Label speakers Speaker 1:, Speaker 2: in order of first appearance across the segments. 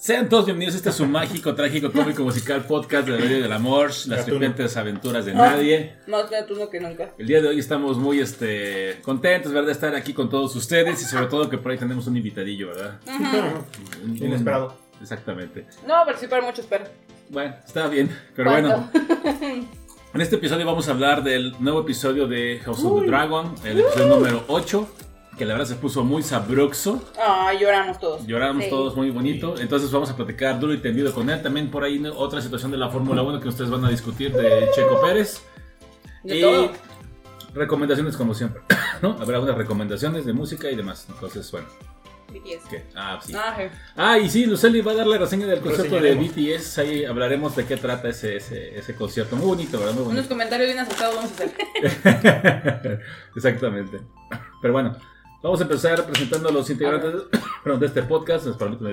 Speaker 1: Sean todos bienvenidos a este su mágico, trágico, cómico, musical podcast de la Radio del Amor, las frecuentes aventuras de nadie.
Speaker 2: Más gatuno que nunca.
Speaker 1: El día de hoy estamos muy este, contentos, ¿verdad? De estar aquí con todos ustedes y sobre todo que por ahí tenemos un invitadillo, ¿verdad? Un- un-
Speaker 3: Inesperado.
Speaker 1: Exactamente.
Speaker 2: No va a participar mucho, espero.
Speaker 1: Bueno, está bien, pero bueno. En este episodio vamos a hablar del nuevo episodio de House of the Dragon, el episodio número 8, que la verdad se puso muy sabroso.
Speaker 2: Ay, lloramos todos.
Speaker 1: Lloramos
Speaker 4: Sí.
Speaker 1: todos muy bonito. Entonces vamos a platicar duro y tendido con él. También por ahí otra situación de la Fórmula 1 que ustedes van a discutir de Checo Pérez.
Speaker 2: De
Speaker 1: y
Speaker 2: todo.
Speaker 1: recomendaciones como siempre. ¿no? Habrá algunas recomendaciones de música y demás. Entonces, bueno.
Speaker 4: BTS.
Speaker 1: ¿qué? Ah, sí.
Speaker 2: Ah, sí.
Speaker 1: Ah, y sí, Luceli va a dar la reseña del concierto de. BTS. Ahí hablaremos de qué trata ese, ese, ese concierto. Muy bonito, ¿verdad? Muy
Speaker 2: Unos
Speaker 1: bonito.
Speaker 2: comentarios bien acertados vamos a hacer.
Speaker 1: Exactamente. Pero bueno, vamos a empezar presentando a los integrantes de este podcast.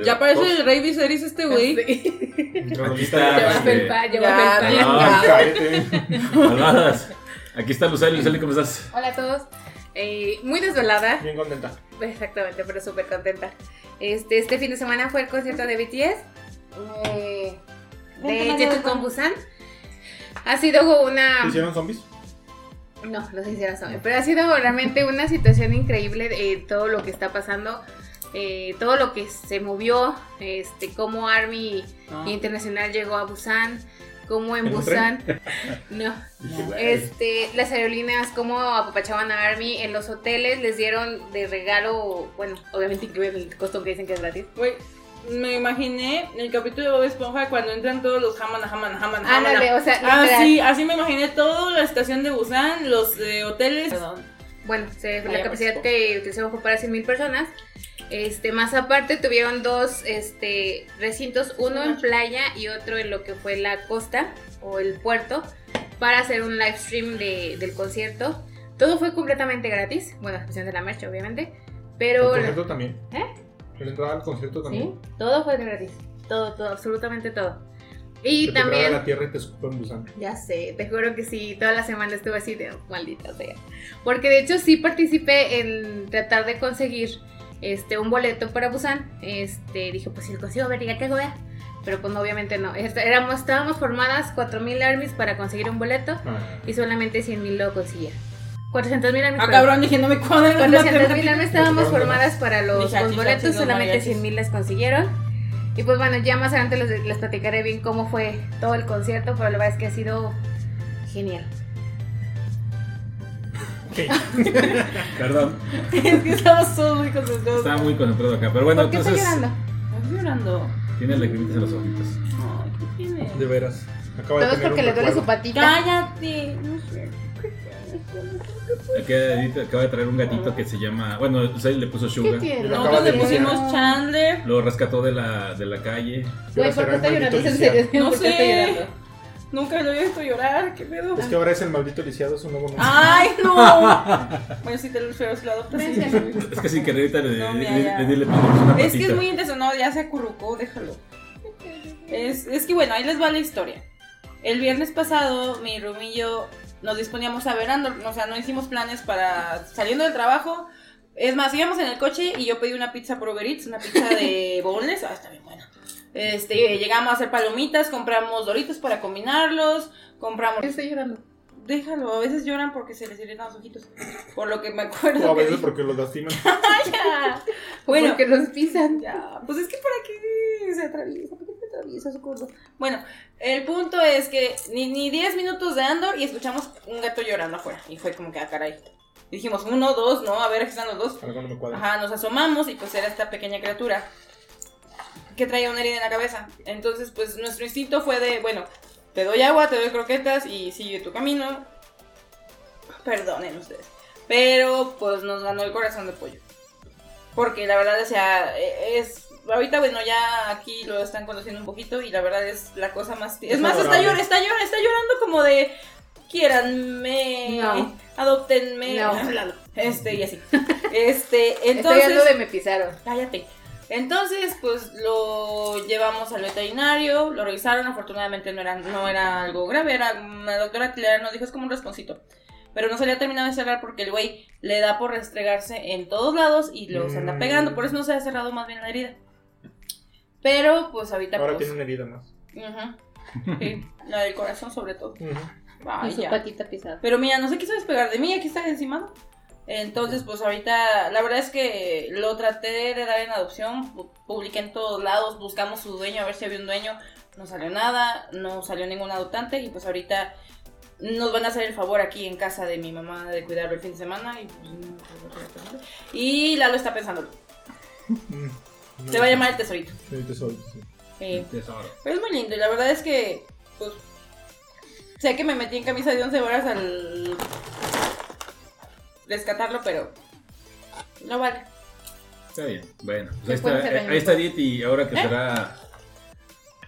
Speaker 2: Ya parece el Rey Viserys este güey.
Speaker 1: Aquí está.
Speaker 4: Ya va a
Speaker 1: este. Ah. Aquí está Luceli. Luceli, ¿cómo estás?
Speaker 4: Hola a todos. Eh, muy desvelada.
Speaker 3: Bien contenta.
Speaker 4: Exactamente, pero súper contenta. Este, este fin de semana fue el concierto de BTS. eh, de Jetu con Busan. Ha sido una.
Speaker 3: ¿Hicieron zombies?
Speaker 4: No, no sé si era pero ha sido realmente una situación increíble de todo lo que está pasando, eh, todo lo que se movió, este, cómo Army
Speaker 2: Ah.
Speaker 4: Internacional llegó a Busan, cómo en
Speaker 3: ¿En un
Speaker 4: Busan, no, este, las aerolíneas, cómo apapachaban a Army en los hoteles, les dieron de regalo, bueno, obviamente incluye el costo que dicen que es gratis.
Speaker 2: Me imaginé el capítulo de Bob Esponja cuando entran todos los Hamana, Hamana, Hamana,
Speaker 4: Ándale,
Speaker 2: Hamana.
Speaker 4: o sea,
Speaker 2: Ah,
Speaker 4: literal.
Speaker 2: sí, así me imaginé toda la estación de Busan, los eh, hoteles. Perdón.
Speaker 4: Bueno, se- la capacidad que utilizaron fue para 100 mil personas. Este, más aparte tuvieron dos este, recintos, uno en playa y otro en lo que fue la costa o el puerto, para hacer un live stream de- del concierto. Todo fue completamente gratis, bueno, a excepción de la merch, obviamente, pero...
Speaker 3: El concierto también.
Speaker 4: ¿Eh?
Speaker 3: La entrada al concierto
Speaker 4: Sí,
Speaker 3: también.
Speaker 4: todo fue gratis, todo, todo, absolutamente todo. Y
Speaker 3: te
Speaker 4: también...
Speaker 3: la tierra y te en Busan.
Speaker 4: Ya sé, te juro que sí, toda la semana estuve así de maldita sea. Porque de hecho sí participé en tratar de conseguir este un boleto para Busan. Este, dije, pues si lo consigo, a ver, ya que hago, vea. Pero pues obviamente no. Este, Éramos, estábamos formadas 4000 armies para conseguir un boleto
Speaker 3: Ah.
Speaker 4: y solamente 100 mil lo conseguía. 400 mil armies.
Speaker 2: Ah, cabrón, dije, no me cuadra la
Speaker 4: 400 mil estábamos formadas para los, boletos, solamente
Speaker 2: mariachis.
Speaker 4: 100 mil les consiguieron. Y pues bueno, ya más adelante les, les platicaré bien cómo fue todo el concierto, pero la verdad es que ha sido genial.
Speaker 3: Ok.
Speaker 1: Perdón,
Speaker 2: es que estamos todos muy concentrados.
Speaker 1: estaba muy concentrado acá. Pero bueno,
Speaker 4: ¿Por qué
Speaker 1: entonces.
Speaker 4: llorando?
Speaker 2: Estás llorando.
Speaker 1: Tiene lagrimitas en los ojitos.
Speaker 2: Ay, ¿qué tiene?
Speaker 3: De veras. Acaba
Speaker 4: Todo
Speaker 3: de
Speaker 4: es porque le duele su patita.
Speaker 2: Cállate. No sé.
Speaker 1: Edith acaba de traer un gatito que se llama. Bueno, Luceli le puso
Speaker 4: ¿Qué
Speaker 1: Sugar.
Speaker 2: Nosotros le pusimos Chandler.
Speaker 1: Lo rescató de la, de la calle.
Speaker 4: Güey, ¿por qué está llorando? ¿Es en serio?
Speaker 2: No
Speaker 4: ¿Por qué está
Speaker 2: sé. Nunca lo he visto llorar. ¿Qué pedo?
Speaker 3: Es que ahora es el maldito lisiado, es un nuevo nombre.
Speaker 2: ¡Ay, no! bueno, si te lo sí.
Speaker 4: Gracias.
Speaker 1: Es que sin querer ahorita le,
Speaker 2: No,
Speaker 1: le- le- le- le una
Speaker 2: Es que es muy intenso. No, ya se acurrucó, déjalo. Es, es que bueno, ahí les va la historia. El viernes pasado, mi yo nos disponíamos a ver Andor. O sea, no hicimos planes para saliendo del trabajo. Es más, íbamos en el coche y yo pedí una pizza por Uber Eats, una pizza de boneless. Ah, está bien buena. Este, llegamos a hacer palomitas, compramos doritos para combinarlos, compramos...
Speaker 4: ¿Por qué está llorando?
Speaker 2: Déjalo, a veces lloran porque se les irritan los ojitos. Por lo que me acuerdo.
Speaker 3: O a
Speaker 2: que
Speaker 3: veces
Speaker 2: dije.
Speaker 3: porque los lastiman.
Speaker 2: Ya. Bueno,
Speaker 4: Porque los pisan.
Speaker 2: ya, pues es que para qué se atraviesa, Bueno, el punto es que ni, ni 10 minutos de Andor y escuchamos un gato llorando afuera. Y fue como que, ah, caray. Y dijimos, uno, dos, no, a ver, aquí están los dos.
Speaker 3: Algo no me cuadra.
Speaker 2: Ajá, nos asomamos y pues era esta pequeña criatura que traía una herida en la cabeza. Entonces, pues nuestro instinto fue de, bueno, te doy agua, te doy croquetas y sigue tu camino. Perdonen ustedes. Pero pues nos ganó el corazón de pollo. Porque la verdad, o sea, e- es... Ahorita, bueno, ya aquí lo están conociendo un poquito y la verdad es la cosa más... Es,
Speaker 3: Es
Speaker 2: más, está,
Speaker 3: adorable.
Speaker 2: llor- está, llor- está llorando como de... Quieranme,
Speaker 4: No.
Speaker 2: adoptenme,
Speaker 4: No.
Speaker 2: este y así. Este,
Speaker 4: Estoy
Speaker 2: entonces...
Speaker 4: hablando de me pisaron.
Speaker 2: Cállate. Entonces, pues lo llevamos al veterinario, lo revisaron, afortunadamente no era, no era algo grave, era la doctora Clara nos dijo es como un rasponcito. Pero no se le ha terminado de cerrar porque el güey le da por restregarse en todos lados y los anda
Speaker 3: Mm.
Speaker 2: pegando, por eso no se ha cerrado más bien la herida. Pero pues ahorita
Speaker 3: Ahora
Speaker 2: pues...
Speaker 3: tiene una herida más.
Speaker 2: Ujú. Sí, la del corazón sobre todo.
Speaker 3: Ujú.
Speaker 2: Ay,
Speaker 4: y su
Speaker 2: ya.
Speaker 4: patita pisada.
Speaker 2: Pero mira, no se quiso despegar de mí, aquí está encima. Entonces, pues ahorita, la verdad es que lo traté de dar en adopción, pu- publiqué en todos lados, buscamos su dueño, a ver si había un dueño, no salió nada, no salió ningún adoptante y pues ahorita nos van a hacer el favor aquí en casa de mi mamá de cuidarlo el fin de semana y pues, no, y Lalo está pensando,
Speaker 3: Mm. No,
Speaker 2: se va a llamar el tesorito.
Speaker 3: Sí, tesoro, sí.
Speaker 2: Sí.
Speaker 1: Tesoro.
Speaker 2: Pero es muy lindo y la verdad es que, pues, sé que me metí en camisa de 11 horas al rescatarlo, pero no vale.
Speaker 1: Está bien. Bueno, pues ahí está, eh, ahí está Edith y ahora que
Speaker 2: ¿Eh?
Speaker 1: será,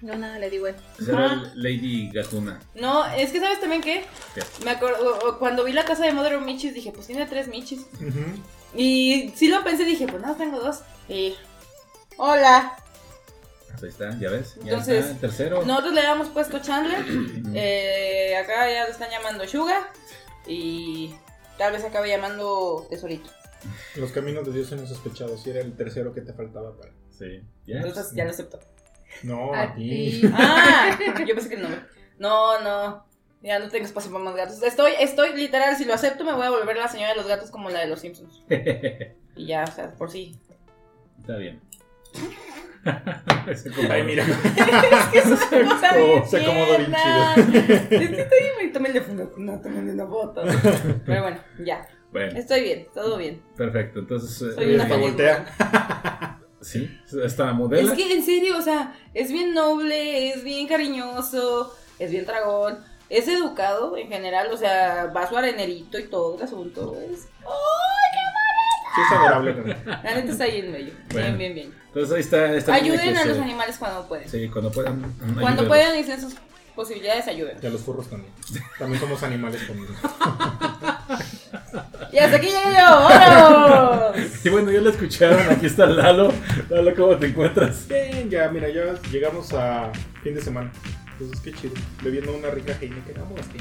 Speaker 4: No, nada, le digo él.
Speaker 1: será. Lady Gatuna.
Speaker 2: No, es que sabes también que
Speaker 1: ¿Qué?
Speaker 2: me acuerdo cuando vi la casa de Mother of Michis dije, pues tiene tres Michis.
Speaker 3: Ujú.
Speaker 2: Y sí lo pensé, dije, pues no, tengo dos. Y hola.
Speaker 1: Pues ahí está, ya ves. Ya
Speaker 2: Entonces,
Speaker 1: está, tercero.
Speaker 2: Nosotros le habíamos puesto Chandler. Eh, acá ya lo están llamando Suga. Y tal vez acabe llamando Tesorito.
Speaker 3: Los caminos de Dios son insospechados. Y era el tercero que te faltaba para.
Speaker 1: Sí. Ya.
Speaker 2: Entonces ya lo acepto.
Speaker 3: No,
Speaker 4: A
Speaker 3: a ti.
Speaker 4: ti.
Speaker 2: Ah, yo pensé que el nombre. No, no. Ya no tengo espacio para más gatos. Estoy, estoy literal, si lo acepto me voy a volver la señora de los gatos como la de los Simpsons. Y ya, o sea, por sí.
Speaker 1: Está bien.
Speaker 3: Ay, mira.
Speaker 2: Cosa bien
Speaker 3: se acomodó bien
Speaker 2: tierna. Es que estoy bien, tomé el de fondo. No, tomé una foto. Pero bueno, ya.
Speaker 1: Bueno,
Speaker 2: Estoy bien, todo bien.
Speaker 1: perfecto. Entonces, eh,
Speaker 2: Soy una feliz
Speaker 3: voltea.
Speaker 1: sí, está modelo.
Speaker 2: Es que en serio, o sea, es bien noble, es bien cariñoso, es bien dragón, es educado en general, o sea, va a su arenerito y todo el asunto. Es,
Speaker 3: Sí, es adorable también.
Speaker 2: la neta está ahí en medio.
Speaker 1: Bueno.
Speaker 2: Bien, bien, bien.
Speaker 1: Entonces ahí está. niña
Speaker 2: Ayuden a los animales cuando pueden.
Speaker 1: Sí, cuando puedan.
Speaker 2: Cuando
Speaker 1: ayúdenlos.
Speaker 2: puedan y sus posibilidades, ayuden.
Speaker 3: Y a los furros también. También somos animales conmigo.
Speaker 2: Y hasta aquí llegué yo, ¡vámonos!
Speaker 1: Y bueno, ya lo escucharon. Aquí está Lalo. Lalo, ¿cómo te encuentras?
Speaker 3: Bien, ya, mira, ya llegamos a fin de semana. Entonces, qué chido. Bebiendo una rica Heineken. Vamos aquí.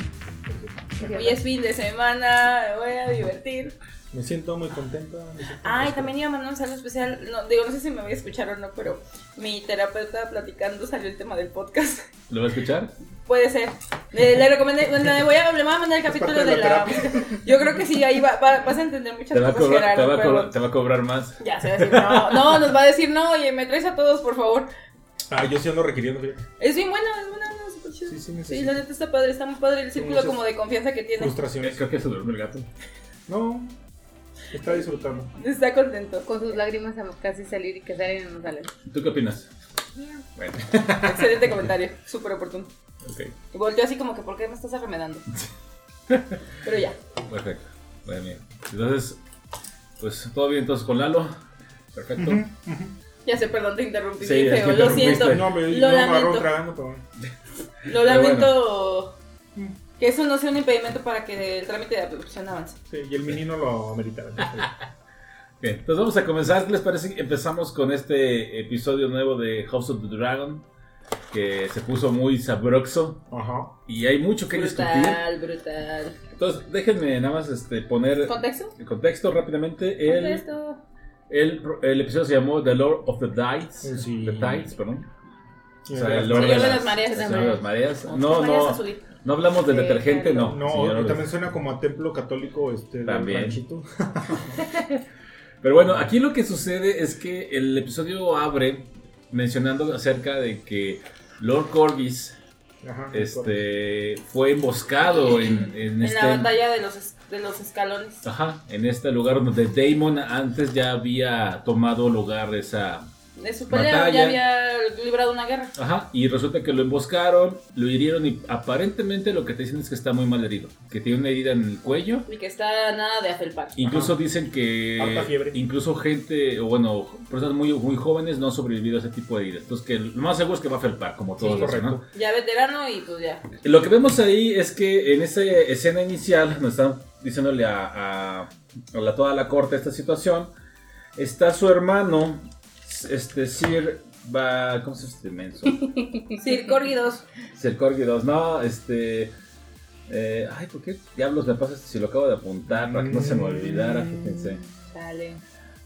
Speaker 2: Hoy es fin de semana, me voy a divertir.
Speaker 3: Me siento muy contenta. siento
Speaker 2: Ay, también iba a mandar un saludo especial. No, digo, no sé si me voy a escuchar o no, pero mi terapeuta platicando salió el tema del podcast.
Speaker 1: ¿Lo va a escuchar?
Speaker 2: Puede ser. Le, le recomendé, bueno, le voy a, le voy a mandar el capítulo
Speaker 3: de
Speaker 2: de
Speaker 3: la.
Speaker 2: Yo creo que sí, ahí va, va- vas a entender muchas
Speaker 1: Te va, a
Speaker 2: cosas,
Speaker 1: cobrar, te, va a
Speaker 2: pero
Speaker 1: cobrar, te va a cobrar más.
Speaker 2: Ya se va a decir, no, no, nos va a decir, no, oye, me traes a todos, por favor.
Speaker 3: Ah, yo sí ando requiriendo.
Speaker 2: Es bien bueno, es buena, es súper chido.
Speaker 3: Sí, sí,
Speaker 2: Sí, la neta está padre, está muy padre el círculo como de confianza que tiene.
Speaker 3: Frustraciones.
Speaker 1: Creo que se duerme el gato.
Speaker 3: No, está disfrutando.
Speaker 2: Está contento.
Speaker 4: Con sus lágrimas a casi salir y que salen y no salen.
Speaker 1: ¿Tú qué opinas? Bueno,
Speaker 2: Excelente comentario, súper oportuno.
Speaker 1: ok,
Speaker 2: Y volteó así como que, ¿por qué me estás arremedando? Pero ya.
Speaker 1: perfecto. Bueno, bien. Entonces, pues todo bien entonces con Lalo. Perfecto.
Speaker 2: Ya sé, perdón, te interrumpí.
Speaker 1: Sí,
Speaker 2: bien feo, lo siento.
Speaker 3: No, me,
Speaker 2: Lo
Speaker 3: no
Speaker 2: lamento.
Speaker 3: tragando, bueno.
Speaker 2: Lo lamento. Que eso no sea un impedimento para que el trámite de adopción avance.
Speaker 3: Sí, y el menino lo ameritaba.
Speaker 1: Bien, entonces vamos a comenzar. ¿Qué les parece? Empezamos con este episodio nuevo de House of the Dragon. Que se puso muy sabroso.
Speaker 3: Ajá.
Speaker 1: Y hay mucho que discutir.
Speaker 2: Brutal, brutal.
Speaker 1: Entonces, déjenme nada más este, poner
Speaker 2: ¿Contexto?
Speaker 1: en contexto rápidamente. El,
Speaker 2: Contexto.
Speaker 1: el, el episodio se llamó The Lord of the Tides.
Speaker 3: Sí.
Speaker 1: The Tides, perdón. O sea, el
Speaker 2: Señor
Speaker 1: de
Speaker 2: de
Speaker 1: las,
Speaker 2: mareas.
Speaker 1: el Señor de las mareas. No, no, no hablamos del
Speaker 4: Sí,
Speaker 1: detergente, no.
Speaker 3: No,
Speaker 1: de-
Speaker 3: también suena como a templo católico este
Speaker 1: También. Pero bueno, aquí lo que sucede es que el episodio abre mencionando acerca de que Lord Corgis
Speaker 3: Ajá.
Speaker 1: este, fue emboscado en, en
Speaker 2: En
Speaker 1: este,
Speaker 2: la batalla de los, de los escalones.
Speaker 1: ajá, en este lugar donde Damon antes ya había tomado lugar esa...
Speaker 2: De su pelea
Speaker 1: Batalla.
Speaker 2: ya había librado una guerra.
Speaker 1: Ajá, y resulta que lo emboscaron, lo hirieron y aparentemente lo que te dicen es que está muy mal herido, que tiene una herida en el cuello.
Speaker 2: Y que está nada de afelpar.
Speaker 1: Incluso
Speaker 3: Ajá.
Speaker 1: dicen que
Speaker 3: Harta fiebre.
Speaker 1: incluso gente, o bueno, personas muy, muy jóvenes no han sobrevivido a ese tipo de heridas. Entonces que lo más seguro es que va a felpar, como todos
Speaker 3: Sí,
Speaker 1: ¿no?
Speaker 3: correcto.
Speaker 2: Ya veterano y pues ya.
Speaker 1: Lo que vemos ahí es que en esa escena inicial nos están diciéndole a, a- a la, toda la corte esta situación. Está su hermano, este Sir va, ¿cómo se llama este menso?
Speaker 2: Sí, corridos.
Speaker 1: Sir Corgi 2, no, este eh, ay, ¿por qué diablos me pasa esto si lo acabo de apuntar para que no se me olvidara? Fíjense.
Speaker 2: Sale.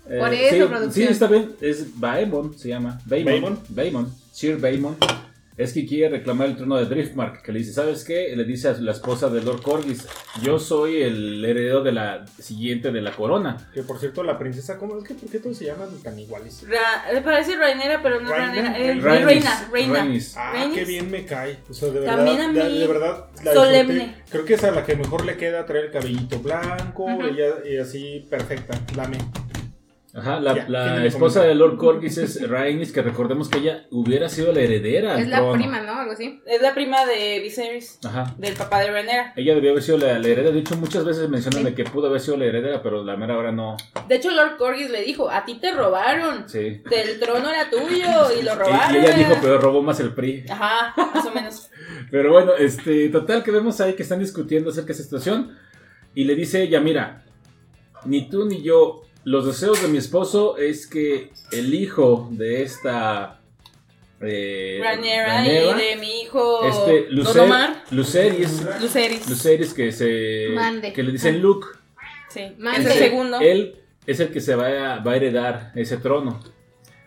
Speaker 1: Eh,
Speaker 4: Por eso,
Speaker 1: sí,
Speaker 4: producción.
Speaker 1: Sí, está bien. Es Baemon, se llama. Baemon.
Speaker 3: ¿Baemon?
Speaker 1: Baemon. Sir Baemon. Es que quiere reclamar el trono de Driftmark. Que le dice, ¿sabes qué? Le dice a la esposa de Lord Corgis, yo soy el heredero de la siguiente de la corona.
Speaker 3: Que por cierto, la princesa, ¿cómo es que por qué todos se llaman tan iguales?
Speaker 2: Ra- le parece Rainera, pero no Rainera. Es Reina, Reina.
Speaker 1: Rhaenys.
Speaker 3: Ah,
Speaker 2: Rhaenys.
Speaker 3: qué bien me cae. O sea, de verdad,
Speaker 2: También a mí,
Speaker 3: de, de verdad la
Speaker 2: solemne.
Speaker 3: disfruté. Creo que es a la que mejor le queda traer el cabellito blanco, ella y así perfecta. Dame.
Speaker 1: Ajá, la,
Speaker 3: Ya,
Speaker 1: esposa de Lord Corgis es Rhaenys, que recordemos que ella hubiera sido la heredera
Speaker 4: Es la
Speaker 1: trono.
Speaker 4: prima, ¿no? Algo así.
Speaker 2: Es la prima de Viserys,
Speaker 1: Ajá.
Speaker 2: del papá de Rainera.
Speaker 1: Ella debió haber sido la, la heredera. De hecho, muchas veces mencionan de que pudo haber sido la heredera, pero la mera hora no.
Speaker 2: De hecho, Lord Corgis le dijo, a ti te robaron.
Speaker 1: Sí.
Speaker 2: Del trono era tuyo y lo
Speaker 1: Y,
Speaker 2: robaron.
Speaker 1: y ella dijo, pero robó más el PRI.
Speaker 2: Ajá, más o menos.
Speaker 1: Pero bueno, este, total que vemos ahí que están discutiendo acerca de esa situación. Y le dice ella, mira, ni tú ni yo, los deseos de mi esposo es que el hijo de esta... Eh,
Speaker 2: y de mi hijo
Speaker 1: este, Lucer. Luceris,
Speaker 2: Luceris.
Speaker 1: Luceris que se...
Speaker 4: Mande.
Speaker 1: Que le dicen Luke.
Speaker 2: Sí,
Speaker 4: Mande.
Speaker 2: segundo.
Speaker 1: Él es el que se va a, va a heredar ese trono.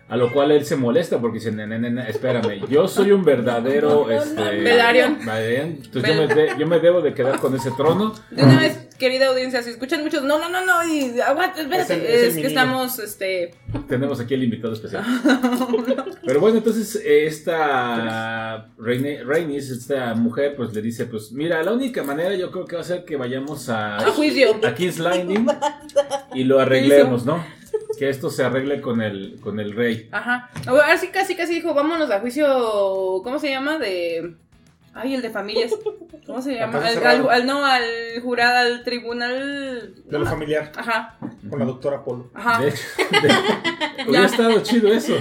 Speaker 1: A lo cual él se molesta porque dice, "Nena, nena, espérame, yo soy un verdadero este,
Speaker 2: Velaryon.
Speaker 1: Entonces yo me, de- yo me debo de quedar con ese trono.
Speaker 2: De una vez, querida audiencia, si escuchan muchos, no, no, no, no, y aguanta, espérate,
Speaker 3: Es el-
Speaker 2: es,
Speaker 3: es el
Speaker 2: que estamos, este,
Speaker 1: Tenemos aquí el invitado especial. Pero bueno, entonces esta Raine- Rhaenys, esta mujer, pues le dice, pues mira, la única manera yo creo que va a ser que vayamos a,
Speaker 2: a juicio.
Speaker 1: a King's Landing y lo arreglemos, ¿no? Que esto se arregle con el, con el rey.
Speaker 2: Ajá. Ahora sí, casi, casi dijo, vámonos a juicio, ¿cómo se llama? De... Ay, el de familias. ¿Cómo se llama? Al,
Speaker 3: cerrado.
Speaker 2: al- al- no, al jurado, al tribunal...
Speaker 3: De lo familiar,
Speaker 2: Ajá,
Speaker 3: con la doctora Polo.
Speaker 2: ajá.
Speaker 1: De hecho, de- hubiera estado chido eso.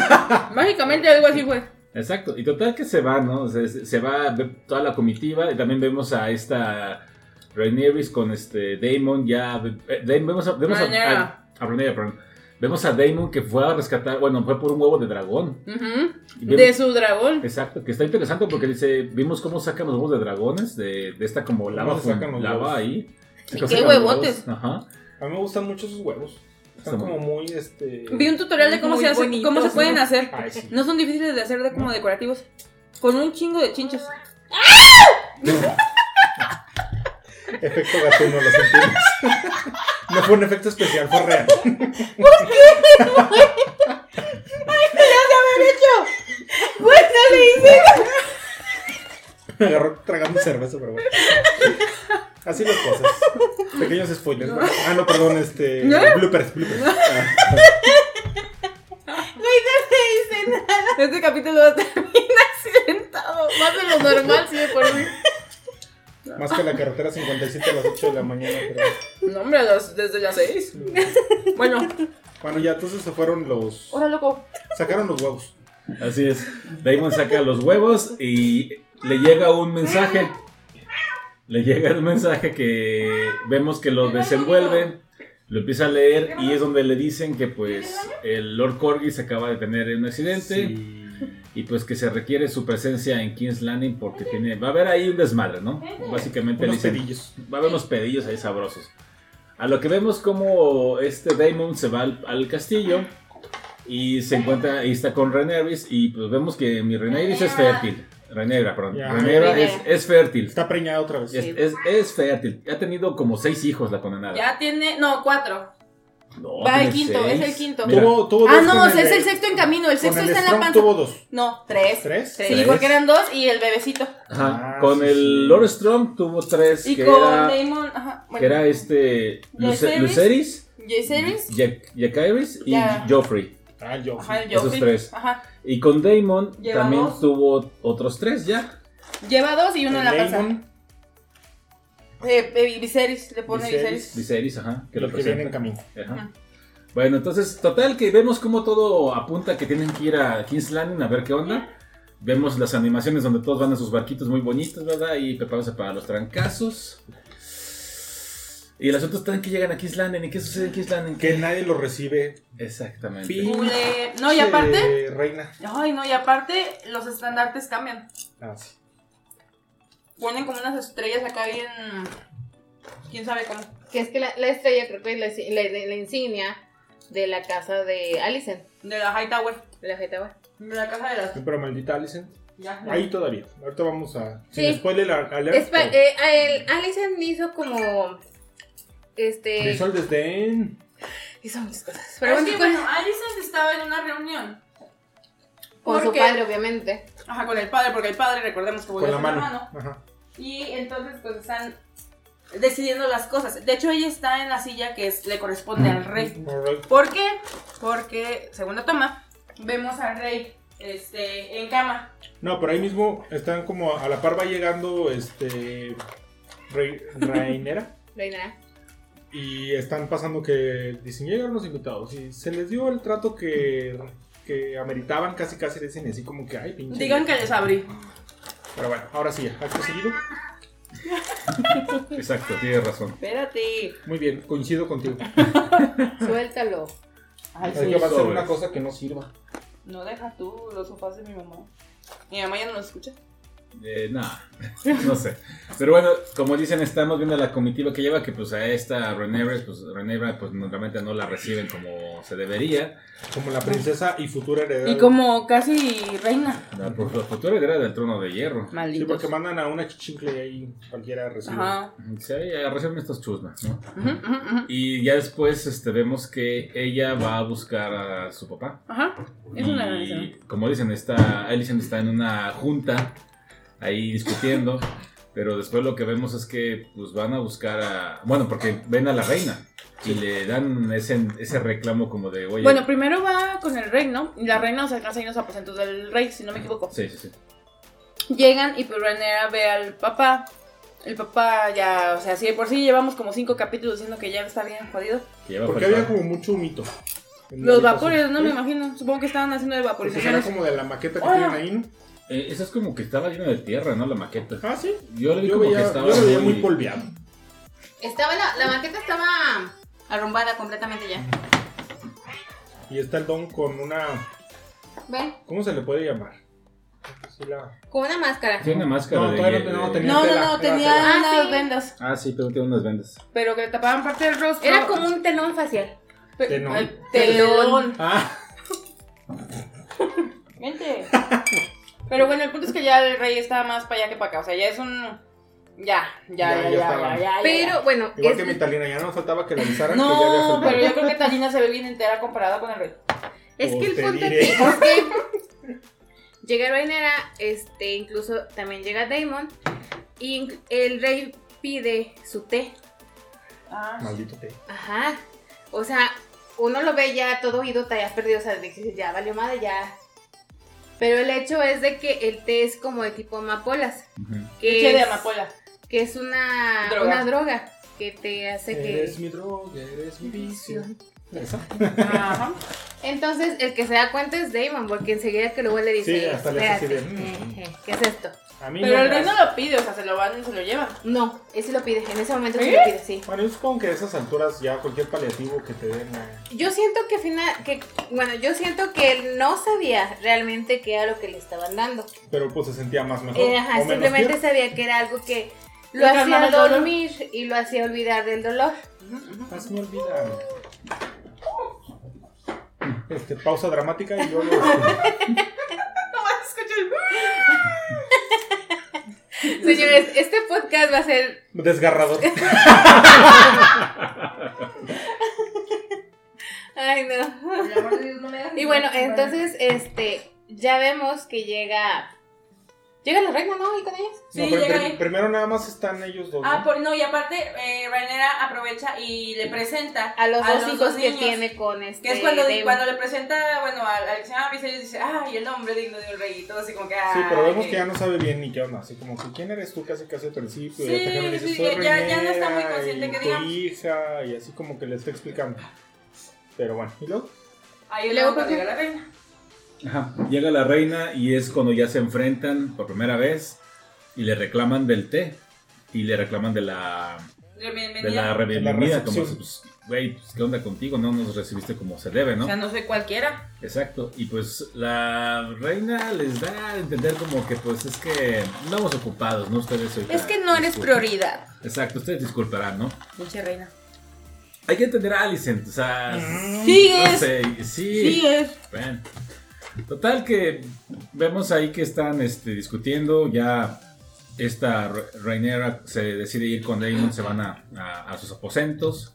Speaker 2: Mágicamente algo así fue.
Speaker 1: Exacto, y total que se va, ¿no? Se, se va toda la comitiva y también vemos a esta Rhaenyra con este Daemon ya... eh, vemos a, vemos a, a- a Rhaenyra, perdón. Vemos a Daemon que fue a rescatar, bueno, fue por un huevo de dragón. Vemos-
Speaker 2: De su dragón.
Speaker 1: Exacto, que está interesante porque dice, vimos cómo sacan los huevos de dragones de, de esta como lava,
Speaker 3: ¿Cómo sacan los
Speaker 1: lava
Speaker 3: huevos?
Speaker 1: ahí.
Speaker 2: Y qué huevotes.
Speaker 1: Ajá.
Speaker 3: A mí me gustan mucho esos huevos. Están
Speaker 1: Está
Speaker 3: como muy, este...
Speaker 2: Vi un tutorial de cómo se hace,
Speaker 4: bonitos,
Speaker 2: cómo se pueden
Speaker 4: ¿no?
Speaker 2: hacer.
Speaker 3: Ay, sí.
Speaker 2: No son difíciles de hacer de como decorativos. Con un chingo de chinches.
Speaker 3: Efecto gatuno, lo sentimos. no fue un efecto especial, fue real.
Speaker 2: ¡Güey, no le hice!
Speaker 3: Me agarró tragando cerveza, pero bueno. Así las cosas. Pequeños spoilers. ¿no? Ah, no, perdón, este.
Speaker 2: ¿No?
Speaker 3: Bloopers, bloopers. Ah,
Speaker 2: Güey, no le hice nada. Este capítulo termina accidentado. Más de lo normal, sí, por mí.
Speaker 3: Más que la carretera 57 a las 8 de la mañana. Pero...
Speaker 2: No, hombre, a las- desde las 6. Bueno,
Speaker 3: Bueno, ya, entonces se fueron los.
Speaker 2: ahora loco.
Speaker 3: Sacaron los huevos.
Speaker 1: Así es. Daemon saca los huevos y le llega un mensaje. Le llega un mensaje que vemos que lo desenvuelve. Lo empieza a leer y es donde le dicen que pues el Lord Corgis acaba de tener un accidente y pues que se requiere su presencia en King's Landing porque tiene va a haber ahí un desmadre, ¿no? Básicamente
Speaker 3: Unos
Speaker 1: dicen,
Speaker 3: pedillos.
Speaker 1: va a haber unos pedillos ahí sabrosos. A lo que vemos como este Daemon se va al, al castillo y se encuentra y está con Rhaenyra y pues vemos que mi Rhaenyra es fértil. Rhaenyra, perdón.
Speaker 3: Ya.
Speaker 1: Rhaenyra es, es fértil.
Speaker 3: Está preñada otra vez.
Speaker 1: Es, es, es fértil. Ha tenido como seis hijos la condenada.
Speaker 2: Ya tiene. No, cuatro.
Speaker 1: No,
Speaker 2: Va el
Speaker 1: tiene
Speaker 2: quinto,
Speaker 1: seis.
Speaker 2: es el quinto.
Speaker 1: Mira,
Speaker 3: Tuvo, tuvo
Speaker 2: Ah, no,
Speaker 3: con
Speaker 2: o sea, es el sexto en camino. El sexto
Speaker 3: el
Speaker 2: está en la
Speaker 3: Strong
Speaker 2: panza.
Speaker 3: tuvo dos.
Speaker 2: No, tres.
Speaker 3: ¿Tres?
Speaker 2: Sí,
Speaker 1: Tres.
Speaker 2: porque eran dos y el bebecito.
Speaker 1: Ajá,
Speaker 3: Ah,
Speaker 1: con
Speaker 3: sí,
Speaker 1: el
Speaker 3: sí.
Speaker 1: Lord Strong tuvo tres.
Speaker 2: Y
Speaker 1: que
Speaker 2: con
Speaker 1: era,
Speaker 2: Damon. Ajá.
Speaker 1: que era este Luce-
Speaker 2: Lucerys.
Speaker 1: Lucerys,
Speaker 2: Jaceres.
Speaker 1: Jack- Jacairis y. Joffrey.
Speaker 3: Ah.
Speaker 2: Ajá, el
Speaker 1: Esos
Speaker 2: Joffrey.
Speaker 1: tres.
Speaker 2: Ajá.
Speaker 1: Y con Daemon
Speaker 2: Lleva
Speaker 1: también
Speaker 2: dos.
Speaker 1: tuvo otros tres ya.
Speaker 2: Lleva dos y uno en la panza. Eh, eh, Viserys, le pone
Speaker 3: Viserys.
Speaker 2: Viserys.
Speaker 1: Ajá, que lo
Speaker 3: que viene en camino.
Speaker 1: Ajá. Bueno, entonces, total, que vemos como todo apunta que tienen que ir a King's Landing a ver qué onda. Vemos las animaciones donde todos van en sus barquitos muy bonitos, ¿verdad? Y preparándose para los trancazos. Y el asunto está en que llegan a King's Landing. ¿Y qué sucede en King's Landing?
Speaker 3: Que nadie lo recibe.
Speaker 1: Exactamente.
Speaker 2: No, y aparte.
Speaker 3: Reina.
Speaker 2: Ay, no, y aparte, los estandartes cambian.
Speaker 3: Ah, sí.
Speaker 2: Ponen como unas estrellas acá bien. ¿Quién sabe cómo?
Speaker 4: Que es que la, la estrella, creo que es la, la- la- la insignia, de la casa de Alicent,
Speaker 2: De la Hightower.
Speaker 4: de la Hightower.
Speaker 2: De la casa de las.
Speaker 3: Pero maldita Alicent.
Speaker 2: Ya.
Speaker 3: Ahí todavía. Ahorita vamos a.
Speaker 4: Sí.
Speaker 3: Sin spoiler alert. Pero-
Speaker 4: eh, a él- Alicent hizo como. Este.
Speaker 3: Hizo el desdén.
Speaker 4: Hizo muchas cosas.
Speaker 2: Pero
Speaker 4: Pero
Speaker 2: es
Speaker 4: bueno,
Speaker 2: que, bueno, Alicent estaba en una reunión.
Speaker 4: con su
Speaker 2: porque-
Speaker 4: padre, obviamente.
Speaker 2: Ajá, con el padre, porque el padre, recordemos que volvió
Speaker 3: Con la
Speaker 2: a
Speaker 3: mano.
Speaker 2: hermano.
Speaker 3: Ajá.
Speaker 2: Y entonces, pues están decidiendo las cosas. De hecho, ella está en la silla que es- le corresponde al rey. ¿Por qué? Porque, segunda toma, vemos al rey este, en cama.
Speaker 3: No, pero ahí mismo están como a la par va llegando este. Rey, Reinera.
Speaker 4: Reina.
Speaker 3: Y están pasando que dicen, llegaron los invitados. Y se les dio el trato que, que ameritaban, casi casi dicen así como que, ay, pinche.
Speaker 2: Digan que les abrí.
Speaker 3: Pero bueno, ahora sí, acto seguido.
Speaker 1: Exacto, tienes razón.
Speaker 2: Espérate.
Speaker 3: Muy bien, coincido contigo.
Speaker 4: Suéltalo.
Speaker 2: Ay,
Speaker 3: Es que va a ser una cosa que no sirva.
Speaker 2: No deja tú los sofás de mi mamá. Mi mamá ya no los escucha.
Speaker 1: Eh, no, no sé. Pero bueno, como dicen, estamos viendo la comitiva que lleva, que pues a esta Renevre, pues Renevre, pues no- realmente no la reciben como se debería.
Speaker 3: Como la princesa y futura heredera.
Speaker 2: Y como casi reina.
Speaker 1: La, pues, la futura heredera del trono de hierro.
Speaker 3: Sí,
Speaker 2: Maldito.
Speaker 3: porque mandan a una chichincle y ahí cualquiera recibe.
Speaker 2: Ajá.
Speaker 1: Sí, reciben estos chusmas, ¿no?
Speaker 2: Ujú, ujú, ujú.
Speaker 1: Y ya después este, vemos que ella va a buscar a su papá.
Speaker 2: Ajá. Es una
Speaker 1: Y como dicen, está, Alicent está en una junta ahí discutiendo. Pero después lo que vemos es que pues van a buscar a... Bueno, porque ven a la reina. Y le dan ese, ese reclamo como de, oye...
Speaker 2: Bueno, primero va con el rey, ¿no? Y la reina se alcanza ahí en los aposentos del rey, si no me equivoco.
Speaker 1: Sí, sí, sí.
Speaker 2: Llegan y pues Renera ve al papá. El papá ya, o sea, si de por sí llevamos como cinco capítulos diciendo que ya está bien jodido.
Speaker 3: Porque había como mucho la
Speaker 2: Los vapores, no
Speaker 3: Sí,
Speaker 2: me imagino. Supongo que estaban haciendo de
Speaker 3: Porque era
Speaker 2: vaporizaciones.
Speaker 3: como de la maqueta que tienen ahí, ¿no?
Speaker 1: Eh, eso es como que estaba lleno de tierra, ¿no? La maqueta.
Speaker 3: Ah, sí.
Speaker 1: Yo le vi
Speaker 3: Yo
Speaker 1: como
Speaker 3: veía,
Speaker 1: que estaba
Speaker 3: yo lo veía muy polveado.
Speaker 4: Estaba la, la maqueta estaba arrumbada completamente ya.
Speaker 3: Y está el don con una.
Speaker 4: ¿Ven?
Speaker 3: ¿Cómo se le puede llamar? Sí, la-
Speaker 4: Con una máscara.
Speaker 1: Tiene una máscara
Speaker 3: No,
Speaker 1: de...
Speaker 3: todavía
Speaker 1: de-
Speaker 3: no, no, tenía-
Speaker 2: No, no,
Speaker 3: tela,
Speaker 2: no, tenía
Speaker 3: tela.
Speaker 4: Ah,
Speaker 2: unas
Speaker 4: sí.
Speaker 2: vendas.
Speaker 1: Ah, sí, pero tiene unas vendas.
Speaker 2: Pero que le tapaban parte del rostro.
Speaker 4: Era como un telón facial.
Speaker 3: Tenón.
Speaker 2: el telón.
Speaker 3: Ah,
Speaker 2: Vente. Pero bueno, el punto es que ya el rey está más para allá que para acá. O sea, ya es un. Ya, ya,
Speaker 3: Ya,
Speaker 2: ya,
Speaker 3: ya
Speaker 2: ya, ya, ya, ya.
Speaker 4: Pero bueno,
Speaker 3: igual
Speaker 4: es-
Speaker 3: que mi Talina, ya no faltaba que la avisaran ya
Speaker 2: No, pero yo creo que Talina se ve bien entera comparada con el rey.
Speaker 4: Es que el
Speaker 3: Te
Speaker 4: punto es que llega Rhaenyra, este, incluso también llega Daemon, y el rey pide su té.
Speaker 2: Ah,
Speaker 3: Maldito té.
Speaker 4: Ajá. O sea, uno lo ve ya todo oído, te hayas perdido, o sea, ya valió madre, ya. Pero el hecho es de que el té es como de tipo amapolas, que
Speaker 2: de
Speaker 4: es,
Speaker 2: amapola.
Speaker 4: que es una
Speaker 2: Droga.
Speaker 4: una droga que te hace
Speaker 3: Eres
Speaker 4: que...
Speaker 3: mi droga, eres mi vicio. ¿Esa?
Speaker 2: Ajá.
Speaker 4: Entonces, el que se da cuenta es Damon, porque enseguida que luego le dice,
Speaker 3: Sí, hasta le hace así
Speaker 4: "Espérate,
Speaker 3: de,
Speaker 4: eh,
Speaker 3: mm".
Speaker 4: eh, ¿qué es esto?
Speaker 3: A mí
Speaker 2: Pero
Speaker 3: no
Speaker 2: el rey no lo pide, o sea, se lo van, se lo llevan.
Speaker 4: No, ese lo pide, en ese momento sí
Speaker 2: ¿Sí?
Speaker 4: lo pide, sí.
Speaker 3: Bueno, yo supongo que a esas alturas ya cualquier paliativo que te den. eh,
Speaker 4: Yo siento que final, que, bueno, yo siento que él no sabía realmente qué era lo que le estaban dando.
Speaker 3: Pero pues se sentía más mejor.
Speaker 4: Eh, ajá,
Speaker 3: o menos
Speaker 4: simplemente sabía que era algo que lo hacía
Speaker 2: dolor.
Speaker 4: dormir y lo hacía olvidar del dolor.
Speaker 3: Hazme olvidar. Este, pausa dramática y luego. este,
Speaker 2: No vas a escuchar el...
Speaker 4: Señores, este podcast va a ser
Speaker 3: desgarrador.
Speaker 4: Ay, no. Y bueno, entonces, este, ya vemos que llega. Llega la reina, ¿no? ¿Y con ellos?
Speaker 2: Sí,
Speaker 3: No, pero
Speaker 2: llega
Speaker 3: prim-
Speaker 2: ahí.
Speaker 3: primero nada más están ellos dos.
Speaker 2: Ah,
Speaker 3: ¿no?
Speaker 2: por, no, y aparte, eh, Rhaenyra aprovecha y le presenta
Speaker 4: A los dos hijos que
Speaker 2: niños.
Speaker 4: tiene con este.
Speaker 2: Que es cuando,
Speaker 4: Daemon.
Speaker 2: cuando le presenta, bueno, al que se llama Viserys dice, ay, el nombre digno de un rey, y todo así como que,
Speaker 3: Sí, pero
Speaker 2: "Ay".
Speaker 3: vemos que ya no sabe bien ni qué onda. Así como que quién eres tú casi casi al principio.
Speaker 2: Sí,
Speaker 3: y hasta que me dice,
Speaker 2: sí,
Speaker 3: soy
Speaker 2: ya- ya no está muy consciente
Speaker 3: y
Speaker 2: que digamos.
Speaker 3: hija. Y así como que le está explicando. Pero bueno, ¿y luego?
Speaker 2: Ahí
Speaker 4: Luego,
Speaker 2: luego cuando
Speaker 4: ¿por
Speaker 2: llega la reina.
Speaker 1: Ajá. Llega la reina y es cuando ya se enfrentan por primera vez y le reclaman del té y le reclaman de la
Speaker 2: De bienvenida.
Speaker 1: de la bienvenida como pues, güey, pues, ¿qué onda contigo? No nos recibiste como se debe, ¿no?
Speaker 2: O sea, no soy cualquiera.
Speaker 1: Exacto. Y pues la reina les da a entender como que pues es que andamos ocupados, ¿no? Ustedes ahorita
Speaker 2: Es que no eres
Speaker 1: disculpen.
Speaker 2: prioridad.
Speaker 1: Exacto, ustedes disculparán, ¿no?
Speaker 2: Pinche reina.
Speaker 1: hay que entender a Alicent, o sea,
Speaker 2: Sí
Speaker 1: no
Speaker 2: es.
Speaker 1: sé, sí,
Speaker 2: Sí es.
Speaker 1: Bueno. Total que vemos ahí que están este, discutiendo, ya esta Re- Rhaenyra se decide ir con Daemon, se van a, a- a sus aposentos,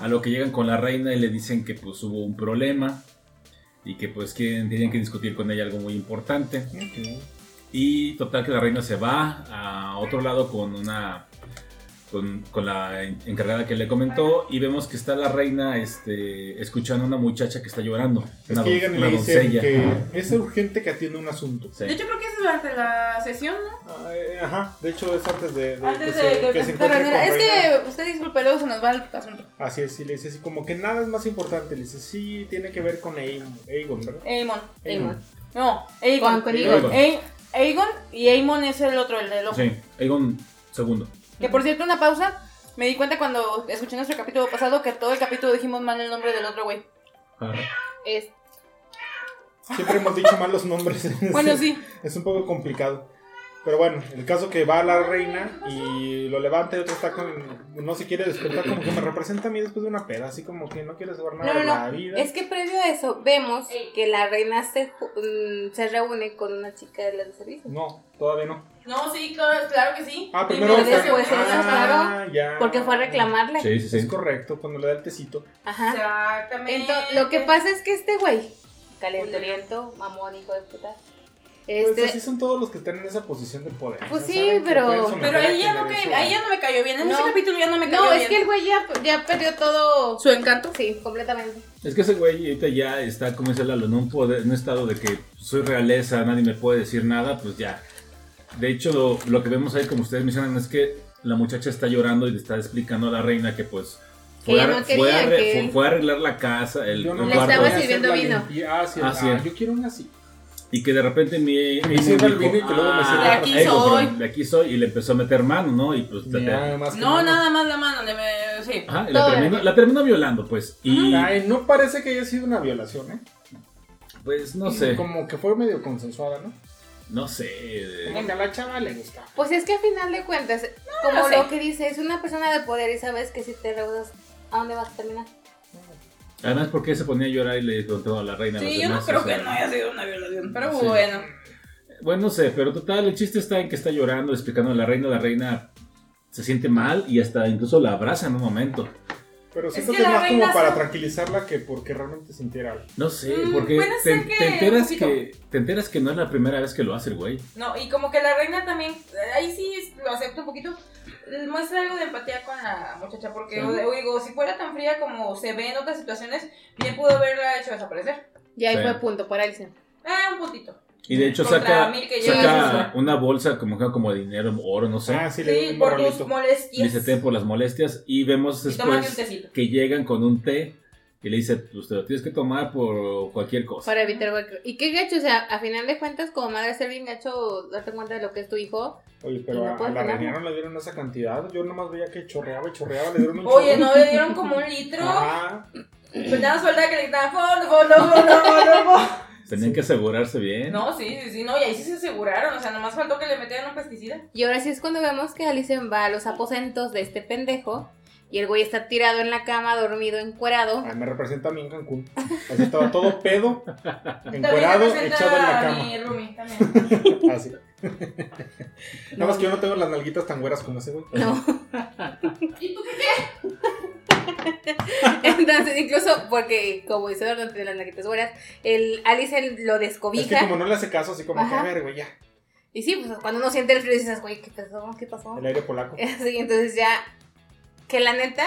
Speaker 1: a lo que llegan con la reina y le dicen que pues hubo un problema y que pues quieren, tienen que discutir con ella algo muy importante. Y total que la reina se va a otro lado con una con, con la en- encargada que le comentó y vemos que está la reina este, escuchando a una muchacha que está llorando,
Speaker 3: Es
Speaker 1: una,
Speaker 3: que llegan y
Speaker 1: una
Speaker 3: le dicen
Speaker 1: doncella.
Speaker 3: que es urgente que atienda un asunto.
Speaker 1: Sí.
Speaker 2: De hecho, creo que es durante la sesión, ¿no?
Speaker 3: Ah, eh, Ajá, de hecho es antes de, de
Speaker 2: Antes
Speaker 3: que,
Speaker 2: de
Speaker 3: se,
Speaker 2: que. Es que usted disculpe, luego se nos va el asunto.
Speaker 3: Así es, y le dice así como que nada es más importante. Le dice, sí, tiene que ver con Aegon, Aegon ¿verdad?
Speaker 2: Aemon.
Speaker 4: Aemon.
Speaker 2: No, Aegon.
Speaker 4: Con- con
Speaker 1: Aegon.
Speaker 2: Ae- Aegon y Aemon es el otro, el del ojo.
Speaker 1: Sí, Aegon segundo.
Speaker 2: Que por cierto, una pausa. Me di cuenta cuando escuché nuestro capítulo pasado que todo el capítulo dijimos mal el nombre del otro güey.
Speaker 4: Es,
Speaker 3: Siempre hemos dicho mal los nombres.
Speaker 2: Bueno, sí.
Speaker 3: Es un poco complicado. Pero bueno, el caso que va la reina y lo levanta y otro está con. No se quiere despertar, como que me representa a mí después de una peda, así como que no quiere saber nada
Speaker 4: No,
Speaker 3: de la
Speaker 4: no.
Speaker 3: vida.
Speaker 4: Es que previo a eso vemos que la reina se, mm, se reúne con una chica de los servicios.
Speaker 3: No, todavía no.
Speaker 2: No, sí, claro, claro que sí.
Speaker 3: Ah, primero.
Speaker 4: Después, eso,
Speaker 3: ah, ya.
Speaker 4: Porque fue a reclamarle.
Speaker 1: Sí, sí,
Speaker 3: Es
Speaker 1: sí.
Speaker 3: correcto, cuando le da el tecito.
Speaker 4: Ajá.
Speaker 2: Exactamente.
Speaker 4: Entonces, lo que pasa es que este güey, calenturiento, mamón, hijo de puta.
Speaker 3: Pues
Speaker 4: Este,
Speaker 3: así son todos los que están en esa posición de poder.
Speaker 4: Pues sí, pero-
Speaker 2: Pero ahí ya, no que, ahí ya no me cayó bien. En
Speaker 4: No.
Speaker 2: ese capítulo ya no me cayó
Speaker 4: no,
Speaker 2: bien.
Speaker 4: es que el güey ya, ya perdió todo.
Speaker 2: Su encanto.
Speaker 4: Sí, completamente.
Speaker 1: Es que ese güey ahorita ya está, como dice Lalo, en un, poder, en un estado de que soy realeza, nadie me puede decir nada, pues ya. De hecho, lo, lo que vemos ahí, como ustedes mencionan, es que la muchacha está llorando y le está explicando a la reina que pues fue, a,
Speaker 4: no
Speaker 1: fue, a re-
Speaker 4: que-
Speaker 1: fue- a arreglar la casa, el,
Speaker 3: Yo no
Speaker 1: el
Speaker 4: Le
Speaker 1: cuarto,
Speaker 4: estaba sirviendo
Speaker 3: la
Speaker 4: vino.
Speaker 3: limpia- Ah, sí,
Speaker 1: Ah,
Speaker 3: ah, yo quiero una así.
Speaker 1: y que de repente mi...
Speaker 3: el vino y que luego me sirva
Speaker 2: De aquí soy.
Speaker 1: perdón, de aquí soy, y le empezó a meter mano, ¿no? Y pues...
Speaker 3: Nada más
Speaker 2: No,
Speaker 3: mano.
Speaker 2: nada más la mano. Le me... Sí.
Speaker 1: Ajá, y la terminó, la terminó violando, pues. Y
Speaker 3: Ay, no parece que haya sido una violación, ¿eh?
Speaker 1: pues no sé,
Speaker 3: Como que fue medio consensuada, ¿no?
Speaker 1: No sé.
Speaker 3: que a la chava le gusta.
Speaker 4: Pues es que a final de cuentas, como
Speaker 2: lo sé.
Speaker 4: lo que dice, es una persona de poder y sabes que si te rehusas, ¿a dónde vas a terminar?
Speaker 1: Además, ¿por qué se ponía a llorar y le preguntó a la reina?
Speaker 2: Sí, yo no creo
Speaker 1: O sea,
Speaker 2: que no haya sido una violación. Pero
Speaker 1: Sí.
Speaker 2: bueno.
Speaker 1: Bueno, no sé, pero total, el chiste está en que está llorando, explicando a la reina. La reina se siente mal y hasta incluso la abraza en un momento.
Speaker 3: Pero siento
Speaker 2: que
Speaker 3: que es más como para tranquilizarla que porque realmente sintiera algo.
Speaker 1: No sé,
Speaker 2: Mm,
Speaker 1: porque te,
Speaker 2: ser que
Speaker 1: te enteras que te enteras que no es la primera vez que lo hace el güey.
Speaker 2: No, y como que la reina también, ahí sí lo acepto un poquito, muestra algo de empatía con la muchacha, porque
Speaker 1: Sí.
Speaker 2: digo, si fuera tan fría como se ve en otras situaciones, bien pudo haberla hecho desaparecer.
Speaker 4: Y ahí
Speaker 1: Sí.
Speaker 4: fue punto, parálisis.
Speaker 2: Ah, un puntito.
Speaker 1: Y de hecho saca,
Speaker 2: mil que llega
Speaker 1: saca una bolsa como, como dinero, oro, no sé.
Speaker 3: Ah, sí, le
Speaker 2: Sí,
Speaker 3: un
Speaker 2: por tus molestias.
Speaker 1: Dice por las molestias. Y vemos
Speaker 2: Y
Speaker 1: después que llegan con un té y le dice, pues te lo tienes que tomar por cualquier cosa.
Speaker 4: Para evitar cualquier... Y qué gacho, o sea, a final de cuentas, como madre ser bien gacho, darte cuenta de lo que es tu hijo.
Speaker 3: Oye, pero
Speaker 4: no
Speaker 3: a, la reina no le dieron esa cantidad. Yo nomás veía que chorreaba y chorreaba, le dieron un
Speaker 2: Oye,
Speaker 3: chorro.
Speaker 2: no le dieron como un litro.
Speaker 3: Ajá.
Speaker 2: Pues nada, suelta que le gritaban fondo, fondo, fondo, fondo,
Speaker 1: Tenían que asegurarse bien.
Speaker 2: No, sí, sí, sí, no, y ahí sí se aseguraron. O sea, nomás faltó que le metieran un pesticida.
Speaker 4: Y ahora sí es cuando vemos que Alicen va a los aposentos de este pendejo. Y el güey está tirado en la cama, dormido, encuerado.
Speaker 3: Ay, me representa a mí en Cancún. Así estaba todo pedo,
Speaker 2: También
Speaker 3: encuerado,
Speaker 2: representa
Speaker 3: echado en la
Speaker 2: a
Speaker 3: cama.
Speaker 2: Mi roomie, también.
Speaker 3: Así. Nada más que yo no tengo las nalguitas tan güeras como ese güey.
Speaker 4: No.
Speaker 2: ¿Y tú qué
Speaker 4: Entonces, incluso porque, como dice Eduardo, entre las naguitas güeras, el Alicen lo
Speaker 3: Es que
Speaker 4: descobija.
Speaker 3: como no le hace caso, así como que, a ver, güey, ya.
Speaker 4: Y sí, pues cuando uno siente el frío dices, güey, ¿qué pasó? ¿Qué pasó?
Speaker 3: El aire polaco.
Speaker 4: Sí, entonces ya. Que la neta,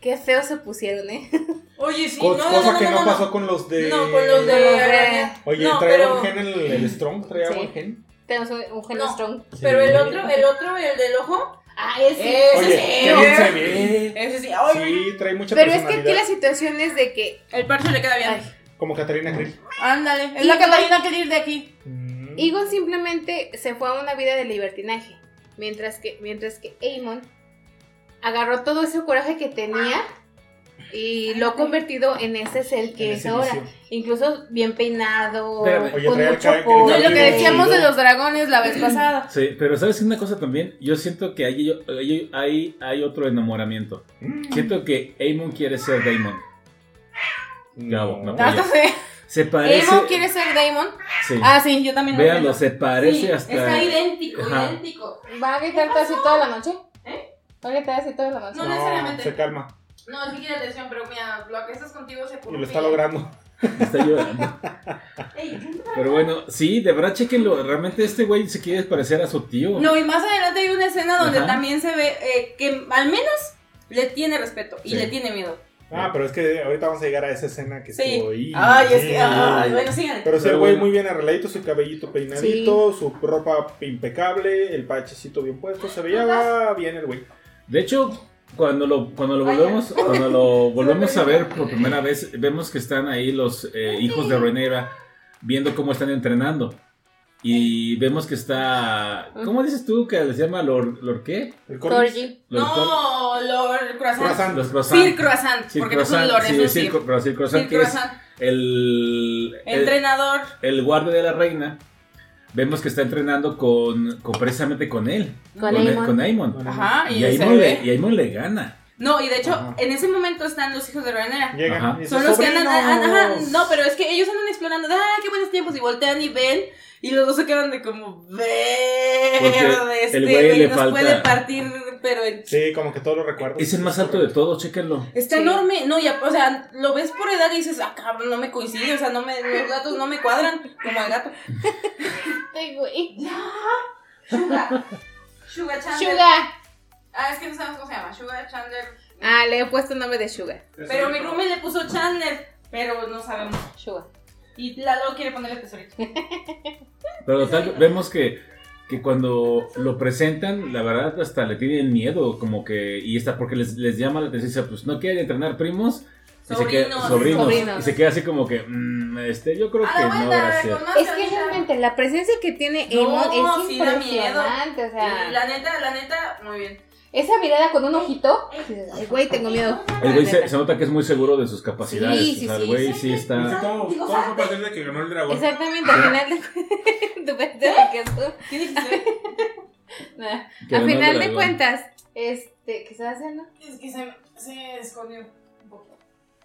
Speaker 4: qué feo se pusieron, ¿eh?
Speaker 2: Oye, sí,
Speaker 3: Co-
Speaker 2: no,
Speaker 3: cosa
Speaker 2: no, no,
Speaker 3: que
Speaker 2: no,
Speaker 3: no,
Speaker 2: no,
Speaker 3: pasó con los de.
Speaker 2: No, con los de.
Speaker 3: Oye,
Speaker 2: no,
Speaker 3: traía
Speaker 2: pero,
Speaker 3: buen gen el, el Strong, traía
Speaker 4: Sí.
Speaker 3: buen gen.
Speaker 4: Tenemos un, un gen
Speaker 2: No.
Speaker 4: strong.
Speaker 2: pero el otro, el otro, el del ojo,
Speaker 4: Ah, ese.
Speaker 2: ese
Speaker 3: Oye,
Speaker 2: sí,
Speaker 3: qué bien se ve.
Speaker 2: ese sí, ay,
Speaker 3: Sí, trae mucha
Speaker 4: Pero es que aquí la situación es de que.
Speaker 2: el parche le queda bien.
Speaker 4: Ay,
Speaker 3: Como Catarina Krill.
Speaker 2: Ándale, es
Speaker 4: Y
Speaker 2: la
Speaker 4: que-
Speaker 2: Catalina que ir de aquí.
Speaker 3: Mm.
Speaker 4: Egon simplemente se fue a una vida de libertinaje. Mientras que, mientras que Aemon agarró todo ese coraje que tenía y lo ha convertido en ese ser que
Speaker 3: En
Speaker 4: es ahora.
Speaker 3: vicio.
Speaker 4: Incluso bien peinado.
Speaker 3: Oye,
Speaker 4: con mucho.
Speaker 2: No, y lo que decíamos de los dragones la vez pasada.
Speaker 1: Sí, pero ¿sabes una cosa también? Yo siento que hay, hay, hay, hay otro enamoramiento.
Speaker 3: Mm.
Speaker 1: Siento que Amon quiere ser Damon. Gabo, me
Speaker 2: Ah.
Speaker 1: Se parece.
Speaker 2: ¿Emo quiere ser Damon?
Speaker 1: Sí.
Speaker 2: Ah, sí, yo también lo
Speaker 1: Véanlo, se parece
Speaker 2: Sí,
Speaker 1: hasta.
Speaker 2: Está idéntico,
Speaker 1: Ajá.
Speaker 2: idéntico.
Speaker 4: ¿Va a gritarte así toda la noche?
Speaker 2: ¿Eh?
Speaker 4: ¿Va a gritar así toda la noche?
Speaker 2: No
Speaker 3: No,
Speaker 2: necesariamente.
Speaker 3: se calma
Speaker 2: No, sí quiere atención, pero mira, lo que estás contigo se
Speaker 3: y lo está logrando.
Speaker 1: Está llorando. Pero bueno, sí, de verdad, chequenlo. Realmente este güey se quiere parecer a su tío.
Speaker 2: No, y más adelante hay una escena donde
Speaker 1: Ajá.
Speaker 2: también se ve eh, que al menos le tiene respeto y
Speaker 1: Sí.
Speaker 2: le tiene miedo.
Speaker 3: Ah, pero es que ahorita vamos a llegar a esa escena que
Speaker 2: Sí.
Speaker 3: estuvo ahí.
Speaker 2: Ay, es que. Ay, bueno, sigan.
Speaker 3: Pero sí, el güey
Speaker 1: bueno.
Speaker 3: muy bien arregladito, su cabellito peinadito, su ropa impecable, el pachecito bien puesto, se veía bien el güey.
Speaker 1: De hecho, cuando lo, cuando lo volvemos, cuando lo volvemos a ver por primera vez, vemos que están ahí los eh, hijos de Renera viendo cómo están entrenando. Y vemos que está. ¿Cómo dices tú que les llama Lord, Lord qué?
Speaker 3: El corgi.
Speaker 2: No, Lord Croissant.
Speaker 3: Croissant.
Speaker 1: Los croissant.
Speaker 2: Sir Croissant.
Speaker 1: Sir
Speaker 2: porque no
Speaker 1: Croissant,
Speaker 2: Lord,
Speaker 1: sí,
Speaker 2: es un
Speaker 1: Sir
Speaker 2: Sir.
Speaker 1: Cro- pero Sir Croissant,
Speaker 2: Sir
Speaker 1: que es el,
Speaker 2: Entrenador.
Speaker 1: el guardia de la reina. Vemos que está entrenando con, con precisamente con él.
Speaker 4: Con
Speaker 1: con Aemon.
Speaker 2: Ajá, y,
Speaker 1: Y le, y Aemon le gana.
Speaker 2: No, y de hecho,
Speaker 3: Ajá.
Speaker 2: en ese momento están los hijos de Renera.
Speaker 3: Llegan
Speaker 2: Son los que andan,
Speaker 3: "Sobrinos".
Speaker 2: ajá, no, pero es que ellos andan explorando, de, ah, qué buenos tiempos, y voltean y ven, y los dos se quedan de como, verde, este
Speaker 1: el güey
Speaker 2: güey
Speaker 1: le
Speaker 2: nos
Speaker 1: falta-
Speaker 2: puede partir, pero en-
Speaker 3: Sí, como que todos los recuerdos.
Speaker 1: Es el más alto de todos, chéquenlo.
Speaker 2: está
Speaker 4: Sí.
Speaker 2: enorme, no, ya, o sea, lo ves por edad y dices, ah, cabrón, no me coincide, o sea, no me, los gatos no me cuadran, como el gato.
Speaker 4: Ay, güey.
Speaker 2: Sugar, Sugar Chandler.
Speaker 4: Sugar.
Speaker 2: Ah, es que no sabemos cómo se llama, Sugar Chandler.
Speaker 4: Ah, le he puesto el nombre de Sugar.
Speaker 2: Pero mi roomie le puso Chandler, pero no sabemos.
Speaker 4: Sugar.
Speaker 2: Y Lalo quiere ponerle tesorito.
Speaker 1: Pero tal, vemos que, que cuando lo presentan, la verdad hasta le tienen miedo, como que, y está porque les, les llama la atención, dice, pues no quieren entrenar primos. Y se queda-
Speaker 2: Sobrinos.
Speaker 1: sobrinos.
Speaker 4: Sobrinos.
Speaker 1: Y se queda así como que, mm, este, yo creo que no,
Speaker 2: vuelta,
Speaker 1: gracias.
Speaker 4: Es que realmente la presencia que tiene
Speaker 2: No,
Speaker 4: Emon es
Speaker 2: sí da miedo.
Speaker 4: impresionante. O
Speaker 2: Y
Speaker 4: sea,
Speaker 2: la neta, la neta, muy bien.
Speaker 4: Esa mirada con un ojito. Ay, güey, tengo miedo.
Speaker 1: El güey se, se nota que es muy seguro de sus capacidades.
Speaker 4: Sí, sí,
Speaker 1: o sea, el
Speaker 4: sí.
Speaker 1: güey sí está...
Speaker 3: Todo, todo fue a partir de que ganó el dragón.
Speaker 4: Exactamente, al final de tu pendejo que
Speaker 1: el
Speaker 4: final de cuentas, este, ¿qué estás haciendo?
Speaker 2: es que se, se escondió un poco.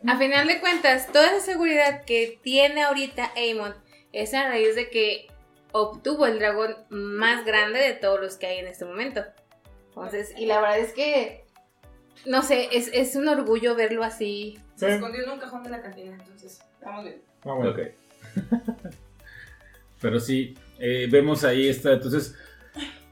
Speaker 4: A final de cuentas, toda esa seguridad que tiene ahorita Amon es a raíz de que obtuvo el dragón más grande de todos los que hay en este momento. Entonces, y la verdad es que, no sé, es, es un orgullo verlo así.
Speaker 2: Se
Speaker 3: Sí.
Speaker 2: escondió en un cajón de la cantina, entonces, estamos bien.
Speaker 3: Ah, bueno.
Speaker 1: Ok. Pero sí, eh, vemos ahí esta, entonces,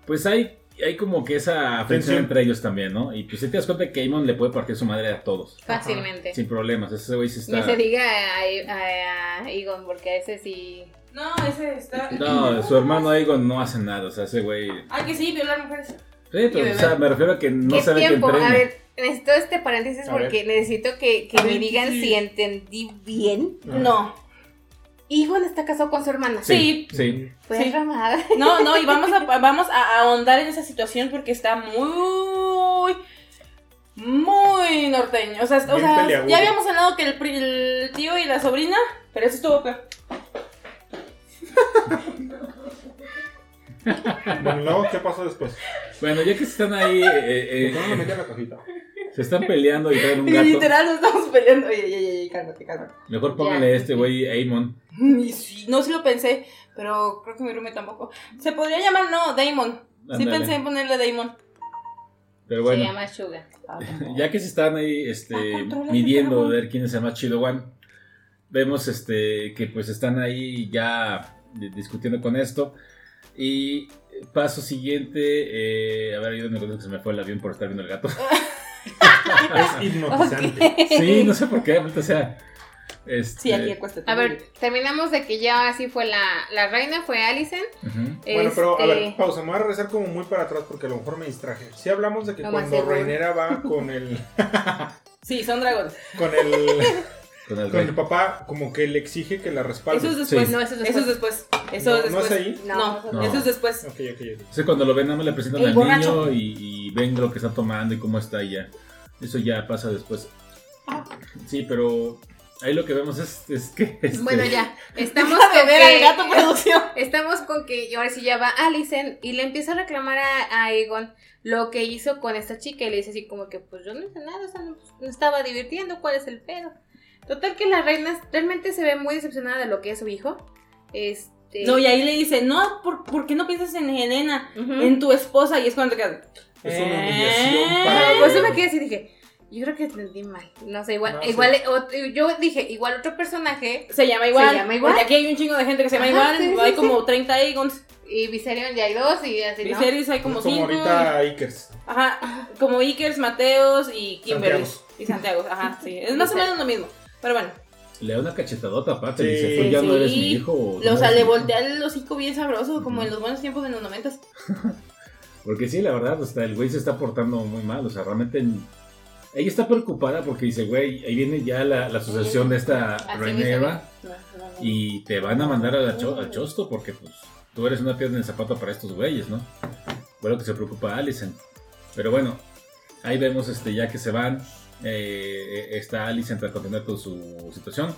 Speaker 1: pues hay, hay como que esa fricción
Speaker 3: Tensión.
Speaker 1: entre ellos también, ¿no? Y pues si te das cuenta que Amon le puede partir su madre a todos,
Speaker 4: Fácilmente.
Speaker 1: sin problemas, ese güey sí
Speaker 4: Ni
Speaker 1: está...
Speaker 4: se diga a, a- a Egon, porque a ese sí.
Speaker 2: No, ese está.
Speaker 1: No, su hermano Aegon no hace nada, o sea, ese güey...
Speaker 2: Ay, que sí, violar mujeres.
Speaker 1: Sí, pero, o sea, me refiero a que no
Speaker 4: ¿Qué
Speaker 1: sabe que
Speaker 4: tiempo?
Speaker 1: entrena.
Speaker 4: A ver, necesito este paréntesis
Speaker 3: A
Speaker 4: porque necesito que, que me
Speaker 3: ver,
Speaker 4: digan
Speaker 3: sí.
Speaker 4: si entendí bien.
Speaker 2: No.
Speaker 4: Egon está casado con su hermana.
Speaker 1: Sí, sí.
Speaker 4: Pues
Speaker 2: Sí.
Speaker 4: ramada.
Speaker 2: No, no, y vamos a, vamos a ahondar en esa situación porque está muy. Muy norteño. O sea, o ya habíamos hablado que el, el tío y la sobrina, pero eso estuvo peor.
Speaker 3: Bueno, luego, ¿qué pasó después?
Speaker 1: Bueno, ya que están ahí, eh, eh,
Speaker 3: No, metí a la cajita.
Speaker 1: se están peleando y traen un gato,
Speaker 2: literal nos estamos peleando. Oye, oye, oye, cálmate, cálmate.
Speaker 1: mejor póngale este güey
Speaker 2: sí, no sí lo pensé, pero creo que mi roommate tampoco. Se podría llamar, no, Damon. Sí pensé en ponerle Damon.
Speaker 1: Pero
Speaker 4: Se
Speaker 1: bueno.
Speaker 4: llama Sugar.
Speaker 1: Ya que se están ahí este,
Speaker 2: Ah,
Speaker 1: midiendo a ver quién es el más chido one, vemos este, que pues están ahí ya di- discutiendo con esto. Y paso siguiente, eh, a ver, ayúdenme con que se me fue el avión por estar viendo el gato.
Speaker 3: Es hipnotizante.
Speaker 1: Sí, no sé por qué, o sea, este,
Speaker 2: Sí, aquí acuéstate.
Speaker 4: A ver, terminamos de que ya así fue la, la reina, fue Alicent.
Speaker 3: Bueno, pero a ver,
Speaker 4: Este,
Speaker 3: pausa, me voy a regresar como muy para atrás porque a lo mejor me distraje. Si hablamos de que
Speaker 4: más
Speaker 3: cuando. Reinera va con el
Speaker 2: Sí, son dragones.
Speaker 3: con el
Speaker 1: con el
Speaker 3: con
Speaker 1: rey.
Speaker 3: el papá como que le exige que la respalde.
Speaker 2: Eso es después.
Speaker 1: Sí.
Speaker 4: No, eso es
Speaker 2: Eso es
Speaker 4: después.
Speaker 3: No,
Speaker 2: es
Speaker 3: ¿no
Speaker 2: después.
Speaker 3: es ahí?
Speaker 2: No,
Speaker 4: No,
Speaker 2: eso es después.
Speaker 3: Ok, ok.
Speaker 1: Entonces cuando lo ven, nada más le presentan
Speaker 2: El
Speaker 1: al
Speaker 2: borracho.
Speaker 1: niño y, y ven lo que está tomando y cómo está y ya. Eso ya pasa después. Sí, pero ahí lo que vemos es, es que... este,
Speaker 4: Bueno, ya, estamos con
Speaker 2: ver al
Speaker 4: que-
Speaker 2: gato producción.
Speaker 4: Estamos con que ahora sí ya va Alicent y le empieza a reclamar a, a Aegon lo que hizo con esta chica y le dice así como que pues yo no hice nada, o sea, no, no estaba divirtiendo, ¿cuál es el pedo? Total que la reina realmente se ve muy decepcionada de lo que es su hijo. Este...
Speaker 2: No, y ahí le dice, no, ¿por, por qué no piensas en Helena?
Speaker 4: Ujú.
Speaker 2: En tu esposa. Y es cuando te quedas.
Speaker 3: Es una
Speaker 2: "Eh".
Speaker 3: humillación para
Speaker 4: Pues yo me quedé así y dije, yo creo que entendí mal. No sé, igual,
Speaker 3: No, sí.
Speaker 4: igual, ot- yo dije, igual otro personaje
Speaker 2: Se llama igual.
Speaker 4: Se llama igual.
Speaker 2: Porque aquí hay un chingo de gente que se llama
Speaker 4: Ajá,
Speaker 2: igual.
Speaker 4: sí, sí,
Speaker 2: hay
Speaker 4: sí.
Speaker 2: como 30 Aegons.
Speaker 4: y Viserion ya hay dos y así, ¿no?
Speaker 2: Viserys hay
Speaker 3: como,
Speaker 2: como 5.
Speaker 3: ahorita Ikers.
Speaker 2: Ajá, como Ikers, Mateos y Kimberly.
Speaker 3: Santiagos.
Speaker 2: Y Santiago, ajá, sí. Es más o menos lo mismo. Pero bueno,
Speaker 1: Le da una cachetadota aparte,
Speaker 3: Sí.
Speaker 1: dice, tú ya no
Speaker 2: Sí.
Speaker 1: eres mi hijo. o no
Speaker 2: o sea, le
Speaker 1: mi hijo".
Speaker 2: voltea el hocico bien sabroso, como en los buenos tiempos de los noventas.
Speaker 1: Porque sí, la verdad, hasta el güey se está portando muy mal. O sea, realmente. Ella está preocupada porque dice, güey, ahí viene ya la, la sucesión de esta Reneva
Speaker 2: No, no, no.
Speaker 1: y te van a mandar a la cho- al chosto porque pues tú eres una piedra en el zapato para estos güeyes, ¿no? Fue lo que se preocupa Alicent. Pero bueno, ahí vemos este ya que se van. Eh, está Alicent a continuar con su situación.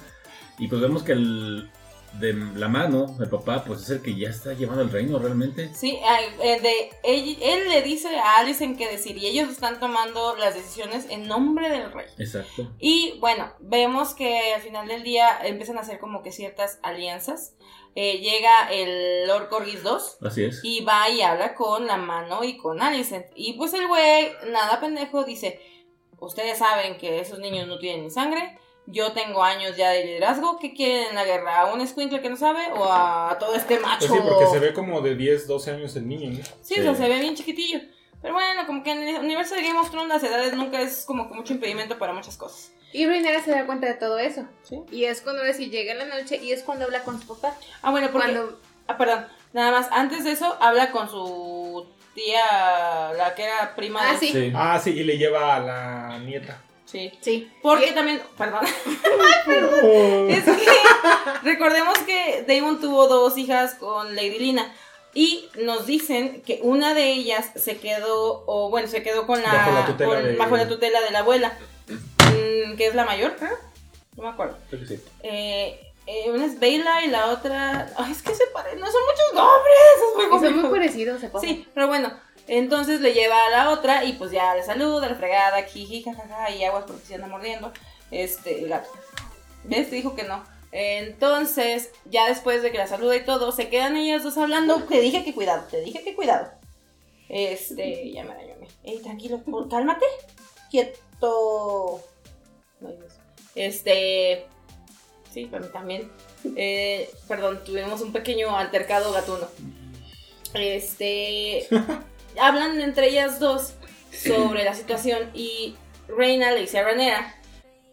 Speaker 1: Y pues vemos que el de la mano, el papá, pues es el que ya está llevando el reino realmente.
Speaker 2: Sí, eh, de, él, él le dice a Alicent qué decir y ellos están tomando las decisiones en nombre del rey.
Speaker 1: Exacto.
Speaker 2: Y bueno, vemos que al final del día empiezan a hacer como que ciertas alianzas. Eh, llega el Lord Corgis 2
Speaker 1: Así es.
Speaker 2: y va y habla con la mano y con Alicent. Y pues el güey, nada pendejo, dice, ustedes saben que esos niños no tienen ni sangre. Yo tengo años ya de liderazgo. ¿Qué quieren en la guerra? ¿A un escuincle que no sabe o a todo este macho?
Speaker 3: Pues sí, porque se ve como de 10, 12 años el niño, ¿no?
Speaker 2: Sí,
Speaker 1: Sí.
Speaker 2: o sea, se ve bien chiquitillo. Pero bueno, como que en el universo de Game of Thrones las edades nunca es como que mucho impedimento para muchas cosas.
Speaker 4: Y Rhaenyra se da cuenta de todo eso.
Speaker 2: Sí.
Speaker 4: Y es cuando sí llega la noche y es cuando habla con su papá.
Speaker 2: Ah, bueno, porque...
Speaker 4: Cuando
Speaker 2: Ah, perdón. Nada más, antes de eso, habla con su tía, la que era prima
Speaker 4: Ah,
Speaker 2: de...
Speaker 4: sí.
Speaker 3: Ah, sí, y le lleva a la nieta.
Speaker 2: Sí.
Speaker 4: Sí.
Speaker 2: Porque
Speaker 4: Y-
Speaker 2: también, perdón,
Speaker 3: Oh.
Speaker 2: es que recordemos que Damon tuvo dos hijas con Lady Lina y nos dicen que una de ellas se quedó, o bueno, se quedó con la,
Speaker 3: Bajo la tutela
Speaker 2: con-
Speaker 3: de-
Speaker 2: bajo la tutela de la abuela, mm, que es la mayor, creo, no me acuerdo.
Speaker 3: Creo que sí.
Speaker 2: Eh, eh, una es Bella y la otra, ay, es que se parecen, no son muchos nombres, es muy
Speaker 4: son muy parecidos, se
Speaker 2: Sí, pero bueno, entonces le lleva a la otra y pues ya le saluda, la fregada, jiji, jajaja, y aguas porque se anda mordiendo. Este, el gato. ¿Ves? Te dijo que no. Entonces, ya después de que la saluda y todo, se quedan ellas dos hablando. Te dije que cuidado, te dije que cuidado. Este, ya me arañó. Ey, tranquilo, cálmate. Quieto. Este, sí, para mí también. Eh, perdón, tuvimos un pequeño altercado gatuno. Este. hablan entre ellas dos sobre la situación y Reina le dice a Ranera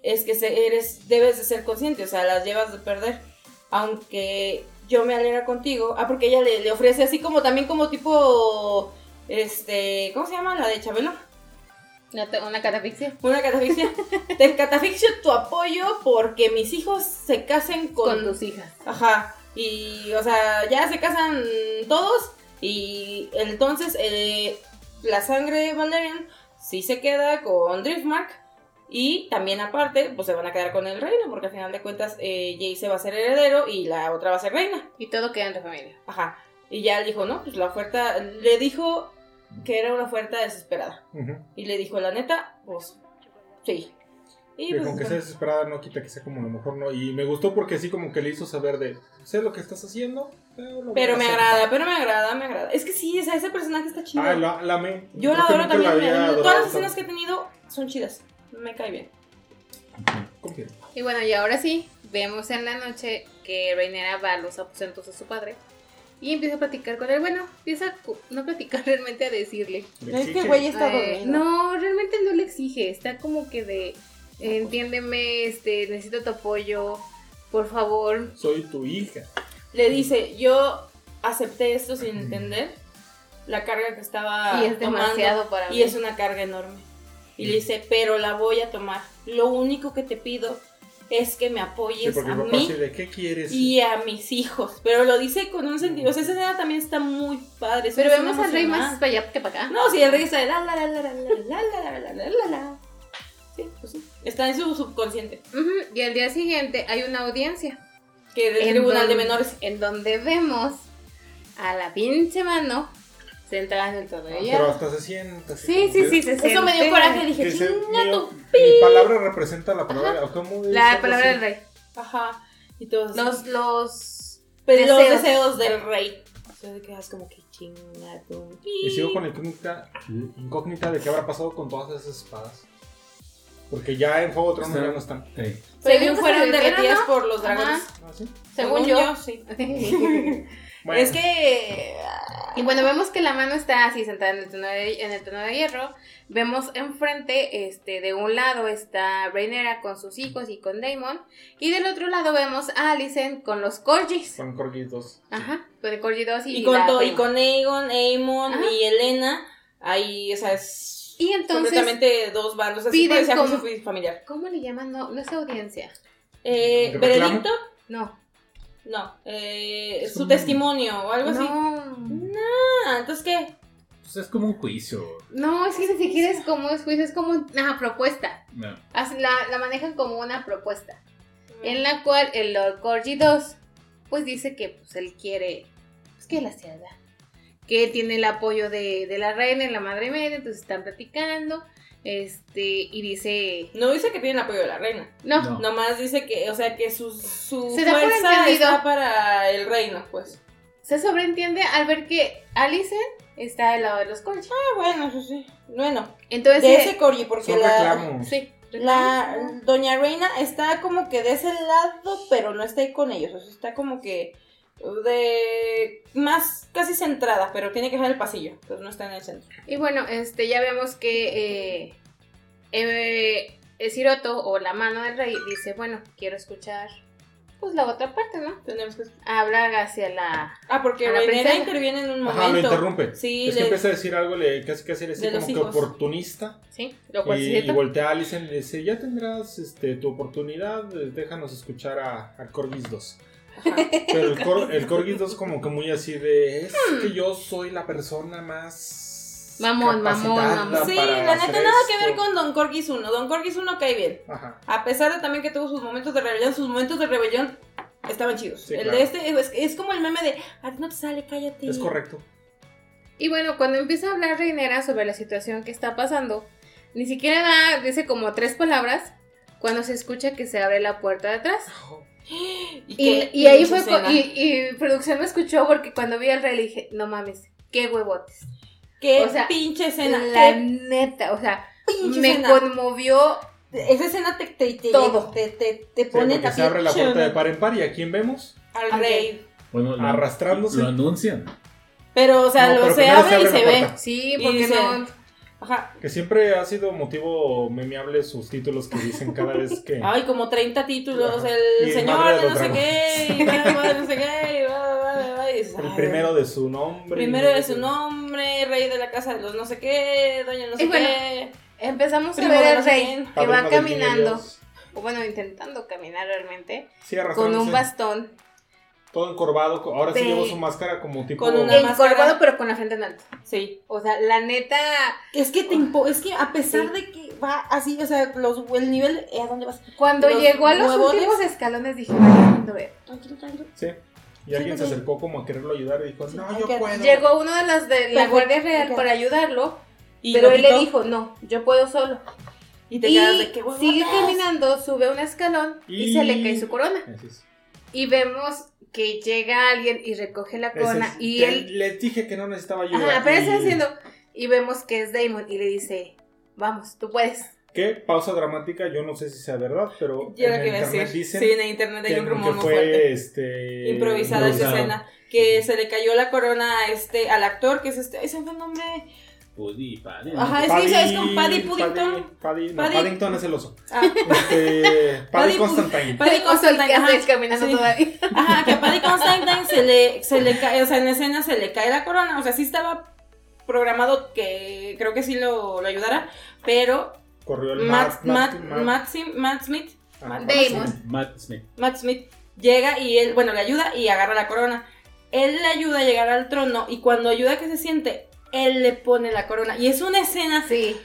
Speaker 2: es que se- eres debes de ser consciente, o sea, las llevas de perder. Aunque yo me alegra contigo. Ah, porque ella le, le ofrece así como también como tipo este, ¿cómo se llama? La de Chabelo.
Speaker 4: Una, catafixia.
Speaker 2: Una catafixia. Te catafixio tu apoyo porque mis hijos se casen
Speaker 4: Con
Speaker 2: con,
Speaker 4: tus hijas.
Speaker 2: Ajá. Y, o sea, ya se casan todos. Y entonces eh, la sangre Valerian sí se queda con Driftmark. Y también aparte, pues se van a quedar con el reino. Porque al final de cuentas, eh, Jace va a ser heredero y la otra va a ser reina.
Speaker 4: Y todo queda en tu familia.
Speaker 2: Ajá. Y ya él dijo, no, pues la oferta. Le dijo que era una oferta desesperada. Y le dijo, la neta, pues sí. Y
Speaker 3: Que
Speaker 2: pues,
Speaker 3: con que sea desesperada no quita que sea como a lo mejor no. Y me gustó porque sí como que le hizo saber de, sé lo que estás haciendo, pero lo
Speaker 2: Pero me
Speaker 3: hacer".
Speaker 2: agrada, pero me agrada, me agrada. Es que sí, o sea, ese personaje está chido.
Speaker 3: Ah, la, la amé.
Speaker 2: Yo la adoro también. me- Todas las escenas que he tenido son chidas. Me cae bien.
Speaker 3: Confío.
Speaker 4: Y bueno, y ahora sí, vemos en la noche que Rhaenyra va a los aposentos de su padre. Y empieza a platicar con él. Bueno, empieza a no platicar realmente a decirle.
Speaker 3: Le
Speaker 2: Es que güey está
Speaker 4: Eh,
Speaker 2: dormido.
Speaker 4: no, realmente no le exige. Está como que de, entiéndeme, este, necesito tu apoyo, por favor.
Speaker 3: Soy tu hija.
Speaker 2: Le dice, yo acepté esto sin entender la carga que estaba
Speaker 4: y es
Speaker 2: tomando,
Speaker 4: demasiado para mí.
Speaker 2: Y es una carga enorme. Y le dice, pero la voy a tomar. Lo único que te pido es que me apoyes a mí
Speaker 3: así de, ¿qué quieres?
Speaker 2: y a mis hijos. Pero lo dice con un sentido. O sea, esa escena también está muy padre. es
Speaker 4: Pero vemos al rey más para allá que para acá.
Speaker 2: No, sí, el rey está de la la la la la la la la la la. Sí, pues sí. Está en su subconsciente.
Speaker 4: Y al día siguiente hay una audiencia.
Speaker 2: Que del
Speaker 4: en
Speaker 2: tribunal de menores.
Speaker 4: En donde vemos a la pinche mano sentada en el trono de
Speaker 3: Pero
Speaker 4: hierro.
Speaker 3: hasta se sienta.
Speaker 4: Sí, sí, sí, se
Speaker 2: Eso me dio
Speaker 4: siente.
Speaker 2: coraje. Dije, chinga tu
Speaker 3: mi palabra representa la palabra. ¿o ¿Cómo dice
Speaker 4: La palabra del rey.
Speaker 2: Ajá. Y todos.
Speaker 4: Los, los...
Speaker 2: Pero los
Speaker 4: deseos.
Speaker 2: deseos del rey. O sea, quedas como que chinga tu.
Speaker 3: Y sigo con la incógnita, incógnita de qué habrá pasado con todas esas espadas. Porque ya en Juego de Tronos ya no están.
Speaker 1: Sí.
Speaker 2: Según fueron derretidas
Speaker 4: ¿no?
Speaker 2: por los dragones.
Speaker 3: ¿Ah, sí?
Speaker 4: Según yo.
Speaker 2: sí.
Speaker 3: Bueno,
Speaker 2: Es que.
Speaker 4: Y bueno, vemos que la mano está así sentada en el trono de, en el trono de hierro. Vemos enfrente, este, de un lado está Rhaenyra con sus hijos y con Daemon. Y del otro lado vemos a Alicent con los Corgis.
Speaker 3: Con Corgis 2.
Speaker 4: Ajá, con el Corgi 2 y,
Speaker 2: Y con, y con Aegon, Aemon
Speaker 4: Ajá.
Speaker 2: y Elena. Ahí, o sea, es.
Speaker 4: Y entonces,
Speaker 2: completamente dos bandos. Así
Speaker 4: piden
Speaker 2: parecía
Speaker 4: como-
Speaker 2: familiar.
Speaker 4: ¿cómo le llaman? No, no es audiencia.
Speaker 2: Eh. ¿Veredicto?
Speaker 4: No.
Speaker 2: No. Eh,
Speaker 3: Es
Speaker 2: su
Speaker 3: un-
Speaker 2: testimonio o algo así.
Speaker 4: No.
Speaker 2: Ah, entonces, ¿qué?
Speaker 1: Pues es como un juicio.
Speaker 4: No, es que ni siquiera es como es juicio, es como una propuesta.
Speaker 1: No.
Speaker 4: La, la manejan como una propuesta. En la cual el Lord Corgi 2 pues dice que pues él quiere pues que la ciudad que tiene el apoyo de, de la reina y la madre media, entonces están platicando, este, y dice,
Speaker 2: No dice que tiene el apoyo de la reina.
Speaker 4: no,
Speaker 1: No.
Speaker 2: Nomás dice que, o sea, que su, su
Speaker 4: Se da por
Speaker 2: fuerza está para el reino, pues.
Speaker 4: se sobreentiende al ver que Alicent está del lado de los Corgi.
Speaker 2: Ah, bueno, eso sí. Bueno,
Speaker 4: Entonces,
Speaker 2: de
Speaker 4: eh,
Speaker 2: ese corgi, porque la,
Speaker 4: sí,
Speaker 2: la doña reina está como que de ese lado, pero no está ahí con ellos. O sea, está como que de más casi centrada, pero tiene que ser el pasillo, pues no está en el centro.
Speaker 4: Y bueno, este, ya vemos que eh, eh, el Siroto o la mano del rey dice, bueno, quiero escuchar pues la otra parte, ¿no?
Speaker 2: Tenemos que
Speaker 4: Habla hacia la...
Speaker 2: Ah, porque
Speaker 4: A la
Speaker 2: Rhaenyra
Speaker 4: princesa.
Speaker 2: interviene en un momento.
Speaker 3: Ajá, lo interrumpe.
Speaker 2: Sí,
Speaker 3: es que
Speaker 2: le-
Speaker 3: empieza a decir algo, le casi casi le dice como que oportunista.
Speaker 4: ¿Sí? Lo cual
Speaker 3: Y, voltea a Alicent y le dice, ya tendrás este, tu oportunidad, eh, déjanos escuchar a, a Corgis 2. Pero el, Cor- el Corgis 2 como que muy así de, es
Speaker 2: Hmm.
Speaker 3: que yo soy la persona más...
Speaker 4: Mamón, mamón, mamón.
Speaker 2: Sí,
Speaker 3: para
Speaker 2: la
Speaker 3: hacer
Speaker 2: neta nada que
Speaker 3: esto".
Speaker 2: ver con Don Corgis 1. Don Corgis 1 cae bien.
Speaker 3: Ajá.
Speaker 2: A pesar de también que tuvo sus momentos de rebelión, sus momentos de rebelión estaban chidos.
Speaker 3: Sí,
Speaker 2: el
Speaker 3: claro.
Speaker 2: de este es, es como el meme de, a ti no te sale, cállate.
Speaker 3: Es correcto.
Speaker 4: Y bueno, cuando empieza a hablar Reinera sobre la situación que está pasando, ni siquiera da, dice como tres palabras, cuando se escucha que se abre la puerta de atrás.
Speaker 2: Y,
Speaker 4: Y, ahí fue, y, y producción me escuchó porque cuando vi al rey le dije, no mames, qué huevotes.
Speaker 2: Qué
Speaker 4: o sea,
Speaker 2: pinche escena.
Speaker 4: La
Speaker 2: qué
Speaker 4: neta, o sea,
Speaker 2: pinche
Speaker 4: me
Speaker 2: escena.
Speaker 4: conmovió
Speaker 2: Esa escena te, te, te,
Speaker 4: Todo.
Speaker 2: te, te, te
Speaker 3: Sí,
Speaker 2: pone la
Speaker 3: se abre la puerta de par en par y ¿a quién vemos?
Speaker 2: al rey.
Speaker 1: Bueno, lo,
Speaker 3: Arrastrándose.
Speaker 1: lo anuncian.
Speaker 2: Pero, o sea,
Speaker 3: No,
Speaker 2: lo se abre
Speaker 3: se
Speaker 2: y se
Speaker 3: la
Speaker 2: ve.
Speaker 4: Sí, porque no.
Speaker 2: Ajá.
Speaker 3: Que siempre ha sido motivo memeable sus títulos que dicen cada vez que...
Speaker 2: Ay, como 30 títulos.
Speaker 3: Ajá.
Speaker 2: El
Speaker 3: Y
Speaker 2: señor
Speaker 3: madre
Speaker 2: de
Speaker 3: de
Speaker 2: no sé qué. Y madre madre de no sé qué. Y va, va, va, va, y dices,
Speaker 3: el primero de su nombre.
Speaker 2: Primero de su nombre, rey de la casa de los no sé qué, doña no sé
Speaker 4: Y bueno,
Speaker 2: qué.
Speaker 4: Empezamos
Speaker 2: Primo
Speaker 4: a ver
Speaker 2: sé
Speaker 4: rey que va caminando, o bueno, intentando caminar realmente,
Speaker 3: Sí,
Speaker 4: con un bastón,
Speaker 3: Todo encorvado. Ahora sí
Speaker 4: De-
Speaker 3: llevó su máscara como tipo...
Speaker 2: Con una- máscara.
Speaker 4: encorvado pero con la frente en alto.
Speaker 2: Sí.
Speaker 4: O sea, la neta,
Speaker 2: Es que te impo es que a pesar
Speaker 4: Sí.
Speaker 2: de que va así, o sea, los, el nivel, ¿eh, ¿a dónde vas?
Speaker 4: cuando
Speaker 2: Los
Speaker 4: llegó a los
Speaker 2: huevotes.
Speaker 4: últimos escalones dije, vaya lindo ver.
Speaker 2: Tranquilo, tranquilo.
Speaker 3: Sí. Y alguien
Speaker 2: Sí,
Speaker 3: se
Speaker 2: sí.
Speaker 3: acercó como a quererlo ayudar y dijo,
Speaker 2: Sí,
Speaker 3: no, yo puedo.
Speaker 4: Llegó uno de los de la Guardia Real para ayudarlo,
Speaker 2: Y
Speaker 4: pero él le dijo, no, yo puedo solo.
Speaker 2: Y te
Speaker 4: Y
Speaker 2: quedas de que huevotes.
Speaker 4: sigue caminando, sube un escalón y...
Speaker 3: Y-
Speaker 4: se le cae su corona.
Speaker 3: Así es.
Speaker 4: Y vemos que llega alguien y recoge la corona
Speaker 3: es-
Speaker 4: y
Speaker 3: te-
Speaker 4: él...
Speaker 3: Les dije que no necesitaba ayuda.
Speaker 4: Ajá, apenas
Speaker 3: y-
Speaker 4: está haciendo... Y vemos que es Damon y le dice, vamos, tú puedes.
Speaker 3: ¿Qué? Pausa dramática, yo no sé si sea verdad, pero
Speaker 2: Yo lo
Speaker 3: en
Speaker 2: que iba a
Speaker 3: internet
Speaker 2: decir.
Speaker 3: dicen
Speaker 2: Sí, en internet hay
Speaker 3: que,
Speaker 2: un
Speaker 3: que
Speaker 2: rumor muy
Speaker 3: fue
Speaker 2: fuerte.
Speaker 3: este,
Speaker 2: Improvisada esa escena. Que se le cayó la corona a este, al actor, que es este. Ese fue el nombre.
Speaker 1: Pudi, padre.
Speaker 2: Ajá, es que es con Paddy Puddington.
Speaker 3: Paddy, Paddy- no,
Speaker 2: Paddy-
Speaker 3: Paddington es el oso.
Speaker 2: Ah,
Speaker 3: Este, Paddy
Speaker 2: Paddy
Speaker 3: Constantine.
Speaker 2: Paddy Constantine,
Speaker 4: que
Speaker 2: ajá.
Speaker 4: caminando
Speaker 2: Sí.
Speaker 4: todavía.
Speaker 2: Ajá, que a Paddy Constantine se le, se le cae, o sea, en la escena se le cae la corona. O sea, sí estaba programado que creo que sí lo, lo ayudara, pero
Speaker 3: Corrió el
Speaker 2: Matt, Matt,
Speaker 3: Matt-
Speaker 2: Matt, Sim- Matt Smith,
Speaker 3: Ah,
Speaker 2: Matt-
Speaker 4: Damon.
Speaker 1: Matt Smith.
Speaker 2: Matt Smith llega y él, bueno, le ayuda y agarra la corona. Él le ayuda a llegar al trono y cuando ayuda que se siente, él le pone la corona. Y es una escena
Speaker 4: Sí.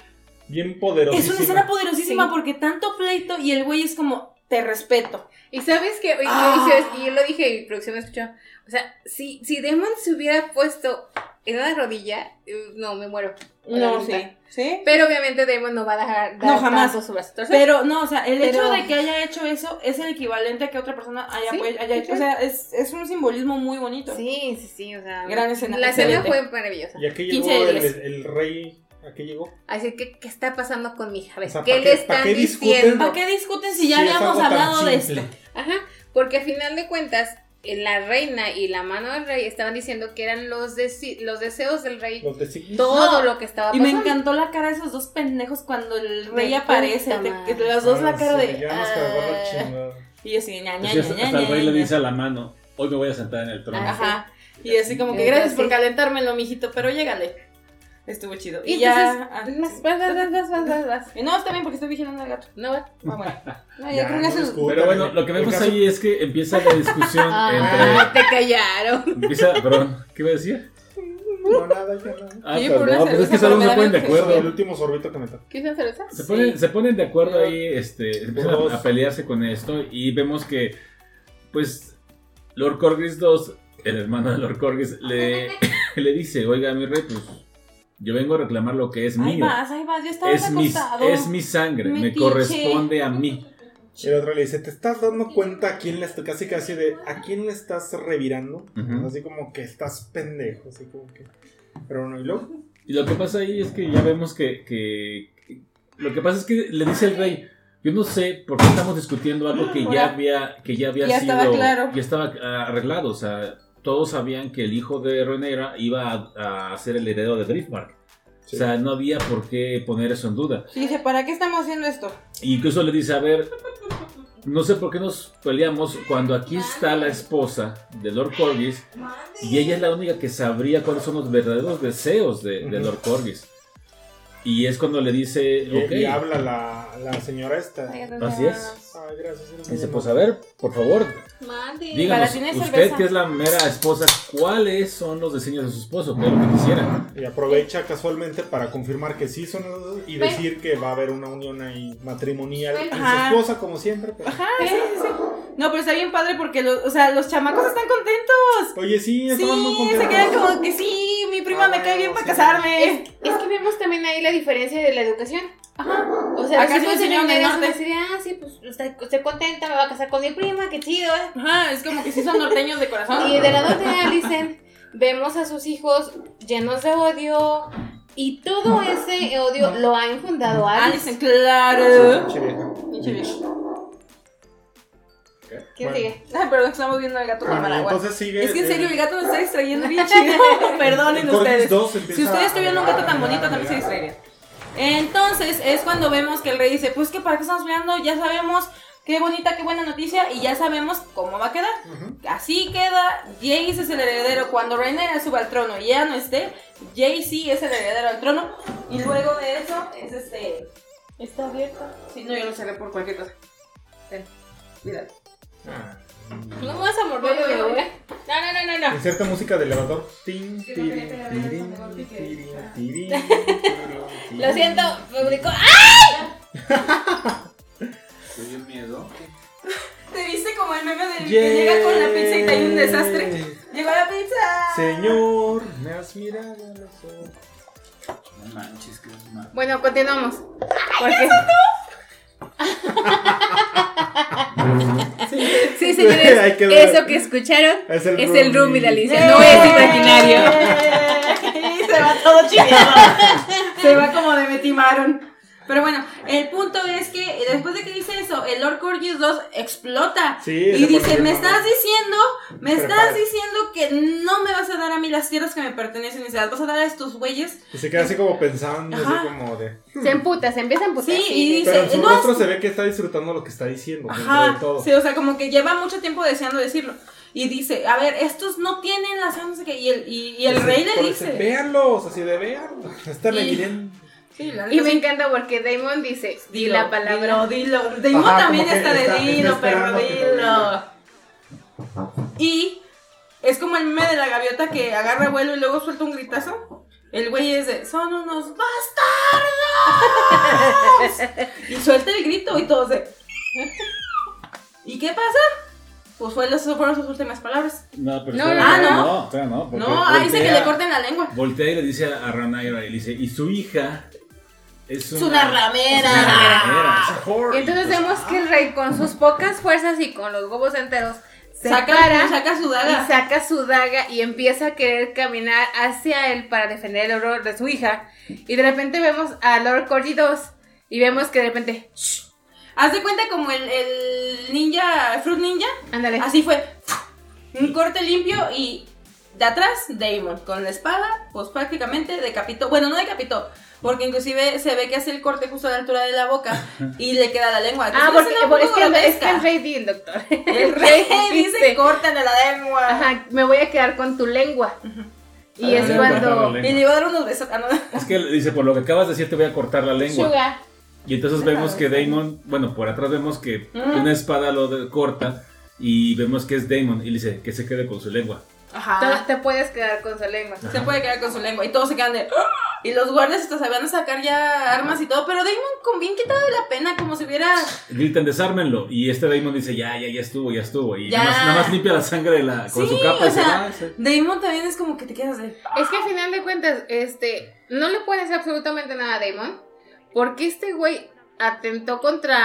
Speaker 3: Bien
Speaker 2: Es
Speaker 3: poderosísima.
Speaker 2: una escena poderosísima
Speaker 4: Sí.
Speaker 2: porque tanto pleito y el güey es como, te respeto.
Speaker 4: Y sabes que, y,
Speaker 2: Ah.
Speaker 4: y- y yo lo dije y producción me escuchó. O sea, si, si Demon se hubiera puesto en una rodilla, eh, no, me muero.
Speaker 2: No, sí. ¿Sí?
Speaker 4: Pero obviamente Demon no va a dejar dar
Speaker 2: No, jamás.
Speaker 4: tanto su brazo.
Speaker 2: Pero no, o sea, el hecho de que haya hecho eso es el equivalente a que otra persona haya,
Speaker 4: Sí,
Speaker 2: pues, haya hecho. O sea, es, es un simbolismo muy bonito.
Speaker 4: Sí, sí, sí, o sea.
Speaker 2: Gran escena,
Speaker 4: La escena fue maravillosa.
Speaker 3: ¿Y a qué llegó
Speaker 2: 15 de
Speaker 3: el,
Speaker 2: 10.
Speaker 3: el rey? ¿A qué llegó?
Speaker 4: Así que, ¿qué está pasando con mi hija? A ver,
Speaker 3: O sea,
Speaker 4: ¿qué
Speaker 3: ¿pa'
Speaker 4: le están
Speaker 3: pa' qué discuten?
Speaker 4: diciendo?
Speaker 2: ¿Para qué discuten si ya habíamos hablado de esto?
Speaker 4: Ajá, porque a final de cuentas, la reina y la mano del rey estaban diciendo que eran los, desi- los deseos del rey.
Speaker 3: Los designios.
Speaker 4: Todo
Speaker 2: No,
Speaker 4: lo que estaba
Speaker 2: Y
Speaker 4: pasando.
Speaker 2: me encantó la cara de esos dos pendejos cuando el rey aparece. te- los dos la
Speaker 3: Ah,
Speaker 2: cara
Speaker 3: sí,
Speaker 2: de.
Speaker 3: Ya nos
Speaker 2: ah, y así, ña, ña,
Speaker 1: Así
Speaker 2: ña,
Speaker 1: es,
Speaker 2: ña,
Speaker 1: hasta el
Speaker 2: ña,
Speaker 1: rey le
Speaker 2: ña.
Speaker 1: dice a la mano, hoy me voy a sentar en el trono.
Speaker 2: Ajá. Y así como que
Speaker 4: Y
Speaker 2: gracias por calentármelo, mijito, pero llégale. Estuvo chido. Y,
Speaker 4: Y
Speaker 2: ya.
Speaker 4: entonces, vas, vas, vas, vas, vas, vas, vas.
Speaker 2: Y no, está bien porque estoy vigilando al gato.
Speaker 4: No, va.
Speaker 2: Ah, bueno. No, ya,
Speaker 3: Ya,
Speaker 2: creo que
Speaker 3: no discutan.
Speaker 1: Pero bueno, lo que vemos
Speaker 3: caso-
Speaker 1: ahí es que empieza la discusión
Speaker 4: Ah, te callaron.
Speaker 1: entre... Empieza, perdón, ¿qué iba a decir?
Speaker 3: No, nada, ya nada.
Speaker 1: Ah,
Speaker 2: Sí,
Speaker 1: perdón, pues es que solo
Speaker 2: pero
Speaker 1: no
Speaker 2: me
Speaker 1: se ponen de acuerdo.
Speaker 3: el último sorbito que me tocó.
Speaker 4: ¿Quieres una cerveza?
Speaker 1: Se ponen, se ponen de acuerdo ahí, este, empiezan a, a pelearse con esto y vemos que, pues, Lord Corgis II, el hermano de Lord Corgis, le, le dice, oiga, mi rey, pues, yo vengo a reclamar lo que es
Speaker 2: Ahí
Speaker 1: mío.
Speaker 2: vas, ahí vas, ya estabas
Speaker 1: Es mi, es mi sangre, me
Speaker 2: Metiche.
Speaker 1: corresponde a mí.
Speaker 3: Y el otro le dice, ¿te estás dando cuenta a quién le estás, casi casi de, a quién le estás revirando?
Speaker 1: Ujú.
Speaker 3: Así como que estás pendejo, así como que... Pero no, y luego...
Speaker 1: Y lo que pasa ahí es que ya vemos que, que- que- Lo que pasa es que le dice el rey, yo no sé por qué estamos discutiendo algo que ya había, que ya había
Speaker 2: ya
Speaker 1: sido...
Speaker 2: estaba claro.
Speaker 1: Ya estaba arreglado, o sea, todos sabían que el hijo de Renera iba a, a ser el heredero de Driftmark.
Speaker 3: Sí.
Speaker 1: O sea, no había por qué poner eso en duda.
Speaker 2: Sí, dice, ¿para qué estamos haciendo esto?
Speaker 1: Y incluso le dice, a ver, no sé por qué nos peleamos cuando aquí está la esposa de Lord Corgis y ella es la única que sabría cuáles son los verdaderos deseos de. Lord Corgis. Y es cuando le dice,
Speaker 3: Y,
Speaker 1: ok,
Speaker 3: y habla la, la señora esta.
Speaker 1: así es.
Speaker 3: Gracias.
Speaker 1: Dice, pues a ver, por favor, díganos,
Speaker 2: Para, ¿tienes
Speaker 1: usted
Speaker 2: cerveza?
Speaker 1: que es la mera esposa, ¿cuáles son los diseños de su esposo? ¿Qué es lo que quisiera?
Speaker 3: Y aprovecha casualmente para confirmar que sí son esos y
Speaker 4: Ven.
Speaker 3: decir que va a haber una unión ahí matrimonial.
Speaker 4: Ven.
Speaker 3: Y su
Speaker 2: Ajá.
Speaker 3: esposa, como siempre. pero-
Speaker 2: Ajá, sí, sí, sí. No, pero está bien padre porque los, o sea, los chamacos están contentos.
Speaker 3: Oye, sí, estaban muy
Speaker 2: Sí,
Speaker 3: contentos.
Speaker 2: se quedan como que sí, mi prima
Speaker 3: Ah,
Speaker 2: me cae bien para
Speaker 3: sí.
Speaker 2: casarme.
Speaker 4: Es que vemos también ahí la diferencia de la educación.
Speaker 2: Ajá.
Speaker 4: O sea,
Speaker 2: Acá sí
Speaker 4: de
Speaker 2: enseñaron norte.
Speaker 4: de, ah, sí, pues estoy, estoy contenta, me voy a casar con mi prima, qué chido, ¿eh?
Speaker 2: Ajá, es como que sí son norteños de corazón.
Speaker 4: Y del lado de Alicent, vemos a sus hijos llenos de odio. Y todo ese odio lo ha infundado
Speaker 2: Ah,
Speaker 4: Alice.
Speaker 2: dicen, claro.
Speaker 3: Pinche vieja.
Speaker 4: ¿Quién
Speaker 3: Bueno.
Speaker 4: sigue?
Speaker 2: Ay, perdón, estamos viendo al gato con
Speaker 3: Bueno,
Speaker 2: Paraguay.
Speaker 3: entonces sigue.
Speaker 2: Es que en
Speaker 3: eh,
Speaker 2: serio, el gato nos está distrayendo bien chido. Perdonen ustedes.
Speaker 3: 2 empieza
Speaker 2: Si ustedes
Speaker 3: a
Speaker 2: tuvieran un gato tan bonito, también se distraerían. Entonces es cuando vemos que el rey dice, pues que para qué estamos peleando, ya sabemos qué bonita, qué buena noticia y ya sabemos cómo va a quedar. Así queda, Jace es el heredero. Cuando Rhaenyra suba al trono y ella no esté, Jace es el heredero al trono. Y luego de eso es este...
Speaker 4: Está abierto.
Speaker 2: Sí, no, yo lo cerré por cualquier cosa. Ten, cuidado.
Speaker 3: Ah.
Speaker 4: No me vas a morder, güey.
Speaker 2: voy.
Speaker 4: No, no, no, no, no.
Speaker 3: Inserta música de elevador. Tin, tirin,
Speaker 2: no pegar
Speaker 3: tirin,
Speaker 2: eso,
Speaker 4: Lo siento, publicó.
Speaker 1: ¿Te dio miedo?
Speaker 2: ¿Te viste como el meme del que llega con la pizza y hay un desastre? ¡Llegó la pizza!
Speaker 3: Señor, me has mirado a los ojos.
Speaker 1: No manches, que es mal.
Speaker 4: Bueno, continuamos. Porque... Sí, señores, eso que escucharon
Speaker 3: Es el
Speaker 4: es el
Speaker 3: roomie.
Speaker 4: de Alicia,
Speaker 2: ¡Eh!
Speaker 4: no es imaginario.
Speaker 2: Se va todo chido. Se va como de metimaron. Pero bueno, el punto es que después de que dice eso, el Lord Corgis 2 explota.
Speaker 3: Sí,
Speaker 2: y dice, me estás diciendo, me estás diciendo que no me vas a dar a mí las tierras que me pertenecen y se las vas a dar a estos güeyes.
Speaker 3: Y se queda así como pensando, así
Speaker 2: Ajá.
Speaker 3: como de.
Speaker 4: Se emputa, se empieza a emputar.
Speaker 2: Sí, y dice,
Speaker 3: Pero en su
Speaker 2: no,
Speaker 3: rostro se ve que está disfrutando lo que está diciendo, de
Speaker 2: Ajá,
Speaker 3: todo.
Speaker 2: sí, o sea, como que lleva mucho tiempo deseando decirlo. Y dice, a ver, estos no tienen las no sé qué. Y el, y, y el
Speaker 3: Dice,
Speaker 2: rey le dice.
Speaker 3: Véanlos, así de véanlos. Están
Speaker 2: Y-
Speaker 3: evidentes.
Speaker 2: Sí, la
Speaker 4: Y me
Speaker 2: sí.
Speaker 4: encanta porque Damon dice, di
Speaker 2: Dilo,
Speaker 4: la palabra.
Speaker 2: Dilo, dilo. Damon
Speaker 3: Ajá,
Speaker 2: también está de dilo,
Speaker 3: lo
Speaker 2: dilo. Y es como el meme de la gaviota que agarra vuelo y luego suelta un gritazo. El güey es de, son unos bastardos. Y suelta el grito y todos de. ¿Y qué pasa? Pues fue las, fueron sus últimas palabras.
Speaker 1: No, pero
Speaker 4: No,
Speaker 1: espera,
Speaker 2: ah, no.
Speaker 1: no, no. porque
Speaker 2: No, ah, dice que le corten la lengua.
Speaker 1: Voltea y le dice a Ranaira y le dice, y su hija es
Speaker 2: Es
Speaker 1: una,
Speaker 2: una ramera.
Speaker 1: es una ramera, es a whore".
Speaker 4: Y entonces vemos que el rey con sus pocas fuerzas y con los huevos enteros se
Speaker 2: Saca,
Speaker 4: para
Speaker 2: saca su
Speaker 4: y
Speaker 2: daga.
Speaker 4: saca su daga y empieza a querer caminar hacia él para defender el oro de su hija. Y de repente vemos a Lord Corgi 2 y vemos que de repente, "Shh,
Speaker 2: Haz de cuenta como el, el ninja, Fruit Ninja.
Speaker 4: ándale.
Speaker 2: Así fue. Un corte limpio y de atrás, Damon. Con la espada, pues prácticamente decapitó. Bueno, no decapitó. Porque inclusive se ve que hace el corte justo a la altura de la boca y le queda la lengua.
Speaker 4: Ah, porque,
Speaker 2: es una
Speaker 4: porque es, que, es que el rey di el doctor.
Speaker 2: El rey dice,
Speaker 4: dice,
Speaker 2: córtale la lengua.
Speaker 4: Ajá, me voy a quedar con tu lengua. Y es
Speaker 1: le voy a cortar
Speaker 4: cuando...
Speaker 2: Y le iba a dar unos besos. Ah, no.
Speaker 1: Es que dice, por lo que acabas de decir te voy a cortar la lengua.
Speaker 4: Sugar.
Speaker 1: Y entonces vemos que Damon, bueno, por atrás vemos que
Speaker 2: Mm.
Speaker 1: una espada lo de- corta y vemos que es Damon y le dice que se quede con su lengua.
Speaker 2: Ajá.
Speaker 4: Te, te puedes quedar con su lengua.
Speaker 2: Se puede quedar con su lengua y todos se quedan de. "¡Ah!". Y los guardias hasta se van a sacar ya armas y todo. Pero Damon con bien quitado de la pena, como si hubiera.
Speaker 1: Gritan, desármenlo. Y este Damon dice, ya, ya, ya estuvo, ya estuvo. Y
Speaker 2: Ya.
Speaker 1: Nada, más, nada más limpia la sangre de la, con
Speaker 2: Sí,
Speaker 1: su capa
Speaker 2: o sea,
Speaker 1: se-
Speaker 2: Damon también es como que te quedas de.
Speaker 4: Es que al final de cuentas, este, no le puede hacer absolutamente nada a Damon, porque este güey atentó contra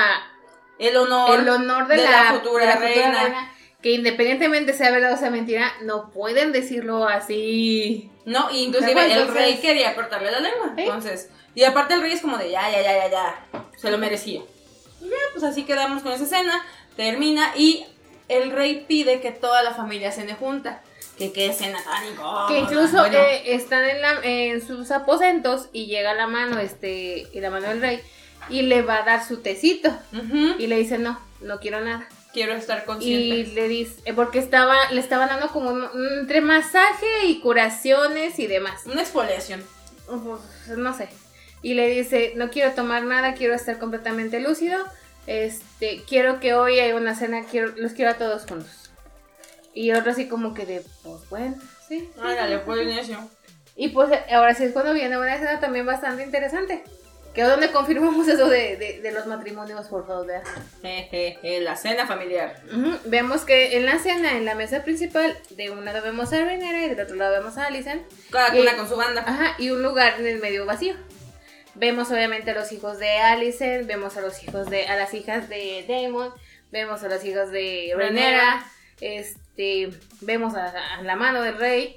Speaker 2: El honor.
Speaker 4: el honor de,
Speaker 2: de
Speaker 4: la,
Speaker 2: la futura
Speaker 4: de la
Speaker 2: reina.
Speaker 4: Que independientemente sea verdad o sea mentira, no pueden decirlo así.
Speaker 2: No, y inclusive el rey quería cortarle la lengua.
Speaker 4: ¿Sí?
Speaker 2: Entonces. Y aparte el rey es como de ya, ya, ya, ya, ya. Se lo merecía. Y ya, pues así quedamos con esa escena. Termina y el rey pide que toda la familia cene junta. Que qué escena tan incómoda.
Speaker 4: que incluso
Speaker 2: Bueno,
Speaker 4: eh, están en, la- en sus aposentos y llega la mano, este, y la mano del rey, y le va a dar su tecito.
Speaker 2: ujú,
Speaker 4: Y le dice, no, no quiero nada.
Speaker 2: Quiero estar
Speaker 4: Y
Speaker 2: consciente.
Speaker 4: le dice, eh, porque estaba, le estaban dando como un- entre masaje y curaciones y demás.
Speaker 2: Una exfoliación.
Speaker 4: Uf, no sé. Y le dice, no quiero tomar nada, quiero estar completamente lúcido. Este, quiero que hoy haya una cena, quiero, los quiero a todos juntos. Y otro así como que de, pues bueno, sí. sí,
Speaker 2: Ándale,
Speaker 4: sí,
Speaker 2: pues
Speaker 4: sí". Y pues ahora sí es cuando viene una escena también bastante interesante. Que donde confirmamos eso de, de- de los matrimonios forzados, ¿verdad?
Speaker 2: Jejeje, la cena familiar.
Speaker 4: Ujú, Vemos que en la cena, en la mesa principal, de un lado vemos a Renera y del otro lado vemos a Alicent.
Speaker 2: Cada una con su banda.
Speaker 4: Ajá, y un lugar en el medio vacío. Vemos obviamente a los hijos de Alicent, vemos a los hijos de, a las hijas de Damon, vemos a las hijas de Renera, este, vemos a, a la mano del rey.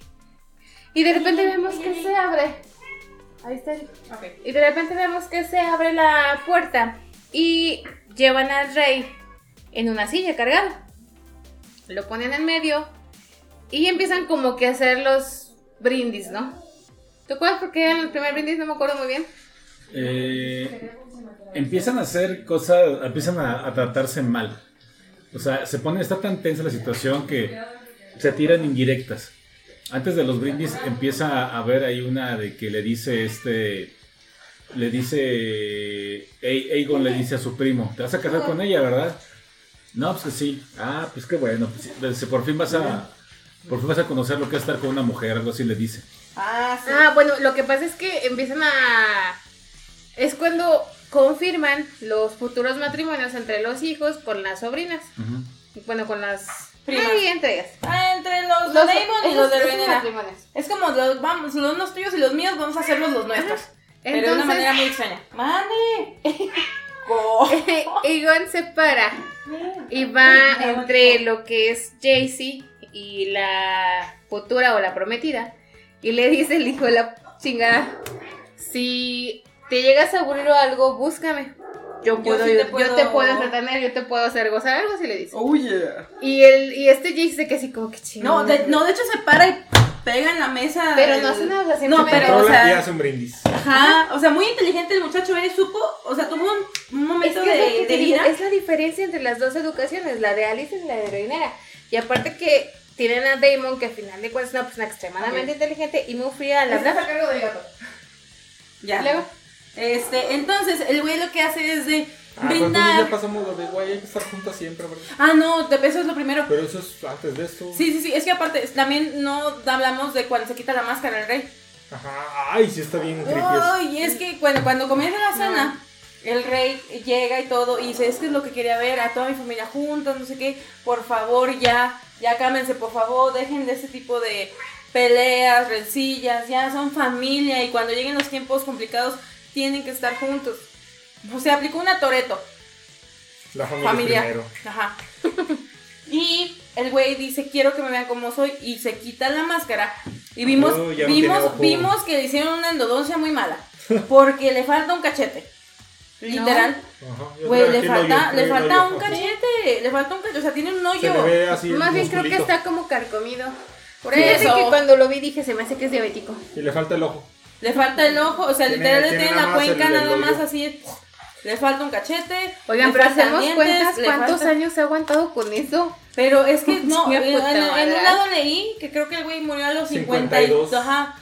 Speaker 4: Y de repente vemos que se abre. Ahí está.
Speaker 2: Ok.
Speaker 4: Y de repente vemos que se abre la puerta y llevan al rey en una silla cargado. Lo ponen en medio y empiezan como que a hacer los brindis, ¿no? ¿Te acuerdas por qué el primer brindis no me acuerdo muy bien?
Speaker 1: Eh, empiezan a hacer cosas, empiezan a, a tratarse mal. O sea, se pone, está tan tensa la situación que se tiran indirectas. Antes de los brindis empieza a haber ahí una de que le dice este, le dice, Aegon le dice a su primo, te vas a casar con ella, ¿verdad? No, pues que sí. Ah, pues qué bueno. pues pues, por fin vas a, por fin vas a conocer lo que es estar con una mujer, algo así le dice.
Speaker 2: Ah, sí.
Speaker 4: Ah, bueno, lo que pasa es que empiezan a... Es cuando confirman los futuros matrimonios entre los hijos con las sobrinas.
Speaker 1: Ujú.
Speaker 4: Bueno, con las...
Speaker 2: Primas.
Speaker 4: Ay, entre ellas.
Speaker 2: Ah, entre los de
Speaker 4: Los-
Speaker 2: Damon y los de Renera. Es como los, vamos, los unos tuyos y los míos, vamos a hacerlos los nuestros. pero de una manera muy extraña. ¡Mane! Co-
Speaker 4: Egon se para y va entre lo que es Jaycee y la futura o la prometida y le dice el hijo de la chingada, si te llegas a aburrir o algo, búscame. Yo
Speaker 2: Yo
Speaker 4: puedo,
Speaker 2: sí
Speaker 4: yo,
Speaker 2: te
Speaker 4: yo
Speaker 2: puedo-
Speaker 4: te puedo entretener, yo te puedo hacer gozar, algo así le dice.
Speaker 2: Oh, yeah.
Speaker 4: Y el y este Jaycee se que así como que
Speaker 2: No,
Speaker 4: chingón.
Speaker 2: de, no, de hecho se para y pega en la mesa.
Speaker 4: Pero
Speaker 2: el-
Speaker 4: no hace nada,
Speaker 2: No,
Speaker 4: simplemente-
Speaker 2: pero, o sea,
Speaker 3: y hace un brindis.
Speaker 2: Ajá, o sea, muy inteligente el muchacho, él supo, o sea, tuvo un, un
Speaker 4: Es
Speaker 2: momento
Speaker 4: es,
Speaker 2: de, ira.
Speaker 4: es la diferencia entre las dos educaciones, la de Alice y la de Reinera. Y aparte que tienen a Damon, que al final de cuentas es una persona extremadamente inteligente y muy fría al hablar.
Speaker 2: Ya.
Speaker 4: Luego,
Speaker 2: Este, entonces, el güey lo que hace es de
Speaker 3: Ah,
Speaker 2: brindar.
Speaker 3: ya pasamos lo de güey, hay que estar juntos siempre, ¿verdad?
Speaker 2: Ah, no, de eso es lo primero.
Speaker 3: Pero eso es antes de esto.
Speaker 2: Sí, sí, sí, es que aparte también no hablamos de cuando se quita la máscara el rey.
Speaker 3: Ajá, ay, sí está bien creepy.
Speaker 2: Ay, es que cuando, cuando comienza la cena, el rey llega y todo y dice, es que es lo que quería ver, a toda mi familia juntos, no sé qué, por favor ya, ya cámense, por favor, dejen de ese tipo de peleas, rencillas, ya son familia y cuando lleguen los tiempos complicados tienen que estar juntos. O sea, aplicó una Toreto,
Speaker 3: La familia,
Speaker 2: familia.
Speaker 3: primero.
Speaker 2: Ajá. Y el güey dice, quiero que me vean como soy y se quita la máscara. Y vimos,
Speaker 3: Oh, no tiene
Speaker 2: vimos, vimos que le hicieron una endodoncia muy mala. Porque le falta un cachete. Literal.
Speaker 3: Ajá. Yo
Speaker 2: Güey, le falta, le falta un cachete. Le falta un cachete. O sea, tiene un hoyo.
Speaker 4: Más bien creo que está como carcomido.
Speaker 2: Por eso.
Speaker 4: que cuando lo vi dije, se me hace que es diabético.
Speaker 3: Y le falta el ojo.
Speaker 2: Le falta el ojo. O sea,
Speaker 3: Tiene-
Speaker 2: literal le
Speaker 3: tiene
Speaker 2: la cuenca nada más así. Le falta un cachete.
Speaker 4: Oigan, pero hacemos cuentas cuántos
Speaker 2: falta-
Speaker 4: años se ha aguantado con eso.
Speaker 2: Pero es que no, en, un lado leí que creo que el güey murió a los 52.
Speaker 3: 52.
Speaker 2: Ajá.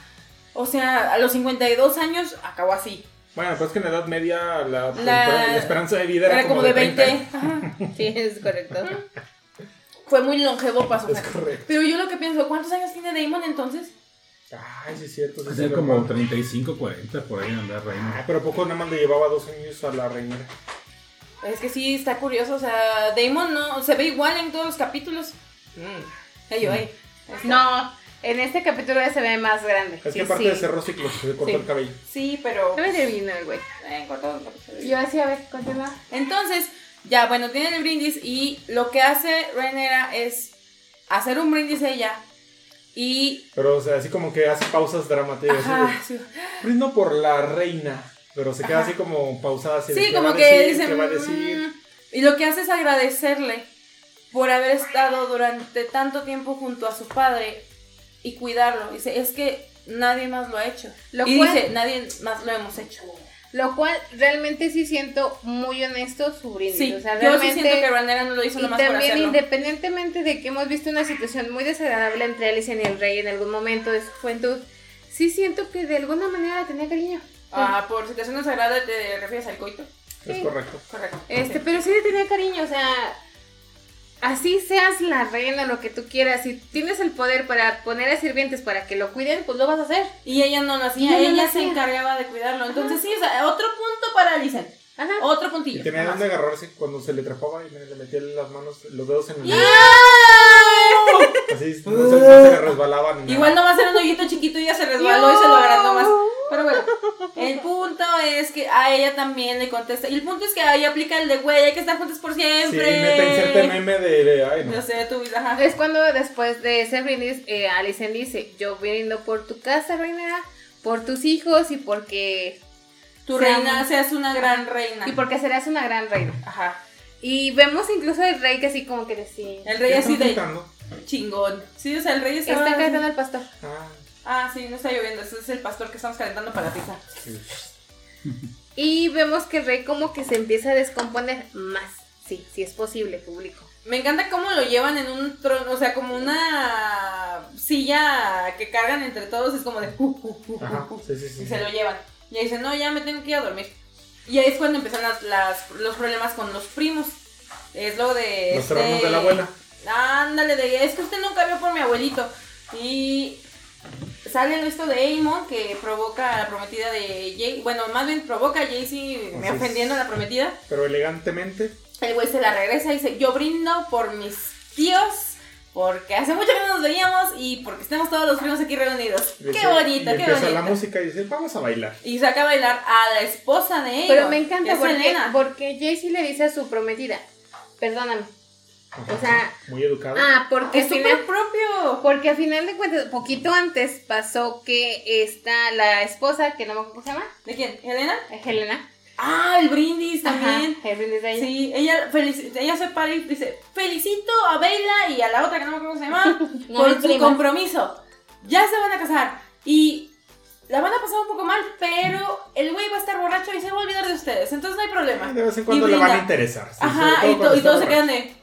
Speaker 2: O sea, a los 52 años acabó así.
Speaker 3: Bueno, pues que en la Edad Media la,
Speaker 2: La-
Speaker 3: la esperanza de vida era,
Speaker 2: Era como de 20.
Speaker 3: 30.
Speaker 2: Ajá.
Speaker 4: Sí, es correcto.
Speaker 2: Fue muy longevo para su
Speaker 3: Es correcto.
Speaker 2: Pero yo lo que pienso, ¿cuántos años tiene Damon entonces?
Speaker 3: Ay, sí es cierto. Sí,
Speaker 1: Hace como
Speaker 3: verdad.
Speaker 1: 35, 40 por ahí andar
Speaker 3: Ah,
Speaker 1: reina.
Speaker 3: pero poco nada más le llevaba dos años a la reina.
Speaker 2: Es que sí, está curioso. O sea, Damon no se ve igual en todos los capítulos. Mm. Yo,
Speaker 4: No, en este capítulo ya se ve más grande.
Speaker 3: Es
Speaker 4: Sí,
Speaker 3: que aparte
Speaker 4: sí.
Speaker 3: de cerró ciclos, se cortó
Speaker 4: Sí.
Speaker 3: el cabello.
Speaker 2: Sí, pero.
Speaker 4: Se ve divino el güey.
Speaker 2: Eh.
Speaker 4: Yo así, a ver, continúa.
Speaker 2: Entonces, ya, bueno, tienen el brindis y lo que hace Renera es hacer un brindis ella y...
Speaker 3: Pero, o sea, así como que hace pausas dramáticas. así
Speaker 2: Ajá,
Speaker 3: de,
Speaker 2: sí,
Speaker 3: Brindo por la reina. Pero se queda
Speaker 2: Ajá.
Speaker 3: así como pausada. Así
Speaker 2: Sí,
Speaker 3: ¿qué
Speaker 2: como que
Speaker 3: decir?
Speaker 2: dice...
Speaker 3: ¿Qué va a decir?
Speaker 2: "Mm", Y lo que hace es agradecerle por haber estado durante tanto tiempo junto a su padre y cuidarlo. Dice, es que nadie más lo ha hecho.
Speaker 4: Lo
Speaker 2: y
Speaker 4: cual-
Speaker 2: dice, nadie más lo hemos hecho.
Speaker 4: Lo cual realmente sí siento muy honesto su brindis.
Speaker 2: Sí,
Speaker 4: o sea,
Speaker 2: yo sí
Speaker 4: realmente.
Speaker 2: siento que Renera no lo hizo
Speaker 4: y
Speaker 2: nomás por
Speaker 4: también, independientemente de que hemos visto una situación muy desagradable entre Alicia y el rey en algún momento de su juventud, sí siento que de alguna manera le tenía cariño.
Speaker 2: Ah, por situaciones sagradas te refieres al coito.
Speaker 3: Es
Speaker 4: Sí.
Speaker 3: correcto.
Speaker 2: Correcto.
Speaker 4: Este,
Speaker 2: Sí.
Speaker 4: pero sí le tenía cariño, o sea, así seas la reina, lo que tú quieras, si tienes el poder para poner a sirvientes para que lo cuiden, pues lo vas a hacer.
Speaker 2: Y ella no lo
Speaker 4: Y
Speaker 2: hacía,
Speaker 4: ella
Speaker 2: ella,
Speaker 4: no lo
Speaker 2: se
Speaker 4: hacía.
Speaker 2: encargaba de cuidarlo. Entonces, sí, o sea, otro punto para Alicent.
Speaker 4: Ajá.
Speaker 2: Otro
Speaker 3: Y
Speaker 2: puntillo.
Speaker 3: tenía donde
Speaker 2: más.
Speaker 3: agarrarse cuando se le trepaba y le metía las manos, los dedos en el.
Speaker 2: ¡Ay!
Speaker 3: Así no se, no se le resbalaban. ni nada.
Speaker 2: Igual nomás era un hoyito chiquito y ya se resbaló y se lo bueno, el punto es que a ella también le contesta. Y el punto es que ahí aplica el de, güey, hay que estar juntos por
Speaker 3: Sí,
Speaker 2: siempre.
Speaker 3: neta, inserte meme de. de- ay, no.
Speaker 2: Yo sé, tu vida. ajá.
Speaker 4: Es cuando después de ese brindis, eh, Alicent dice, yo brindo por tu casa, reina, por tus hijos y porque...
Speaker 2: Tu
Speaker 4: se
Speaker 2: reina seas una gran reina.
Speaker 4: Y porque serás una gran reina.
Speaker 2: Ajá.
Speaker 4: Y vemos incluso al rey que así como que decía...
Speaker 2: El rey
Speaker 3: ¿Qué
Speaker 2: así de chingón. Sí, o sea, el rey estaba...
Speaker 4: Está cantando al pastor.
Speaker 3: Ah,
Speaker 2: Ah, sí, no está lloviendo. Ese es el pastor que estamos calentando para la pizza.
Speaker 4: Y vemos que el rey como que se empieza a descomponer más. Sí, sí es posible, público.
Speaker 2: Me encanta cómo lo llevan en un trono, o sea, como una silla que cargan entre todos, es como de...
Speaker 3: Ajá, sí, sí, sí.
Speaker 2: y se lo llevan. Y ahí dicen, no, ya me tengo que ir a dormir. Y ahí es cuando empiezan las, las- los problemas con los primos. Es lo de...
Speaker 3: Los
Speaker 2: este-
Speaker 3: de la abuela.
Speaker 2: Ándale, de, es que usted nunca vio por mi abuelito. Y sale esto de Amon que provoca a la prometida de Jay. Bueno, más bien provoca a Jaycee me ofendiendo a la prometida.
Speaker 3: Pero elegantemente.
Speaker 2: El güey se la regresa y dice, yo brindo por mis tíos, porque hace mucho que no nos veíamos y porque estemos todos los primos aquí reunidos.
Speaker 3: dice-
Speaker 2: qué bonito,
Speaker 3: y
Speaker 2: qué
Speaker 3: empieza
Speaker 2: bonito.
Speaker 3: la música y dice, vamos a bailar.
Speaker 2: Y saca a bailar a la esposa de ella.
Speaker 4: Pero me encanta porque, porque Jaycee le dice a su prometida, perdóname.
Speaker 3: Ajá.
Speaker 4: O sea,
Speaker 3: Muy educado.
Speaker 4: ah, porque
Speaker 2: Es
Speaker 4: al final...
Speaker 2: propio.
Speaker 4: Porque al final de cuentas, poquito antes pasó que está la esposa, que no me acuerdo cómo se llama,
Speaker 2: ¿De quién? ¿Elena?
Speaker 4: es Helena.
Speaker 2: Ah, el brindis también.
Speaker 4: Ajá, el brindis de ella.
Speaker 2: Sí, ella, felici- ella se para y dice, felicito a Bella y a la otra que no me acuerdo cómo se llama,
Speaker 4: No,
Speaker 2: por su compromiso. Ya se van a casar. Y la van a pasar un poco mal, pero el güey va a estar borracho y se va a olvidar de ustedes. Entonces no hay problema.
Speaker 3: de vez en cuando le van a interesar.
Speaker 2: Ajá, y,
Speaker 3: todo
Speaker 2: to-
Speaker 3: cuando
Speaker 2: y todos se quedan de...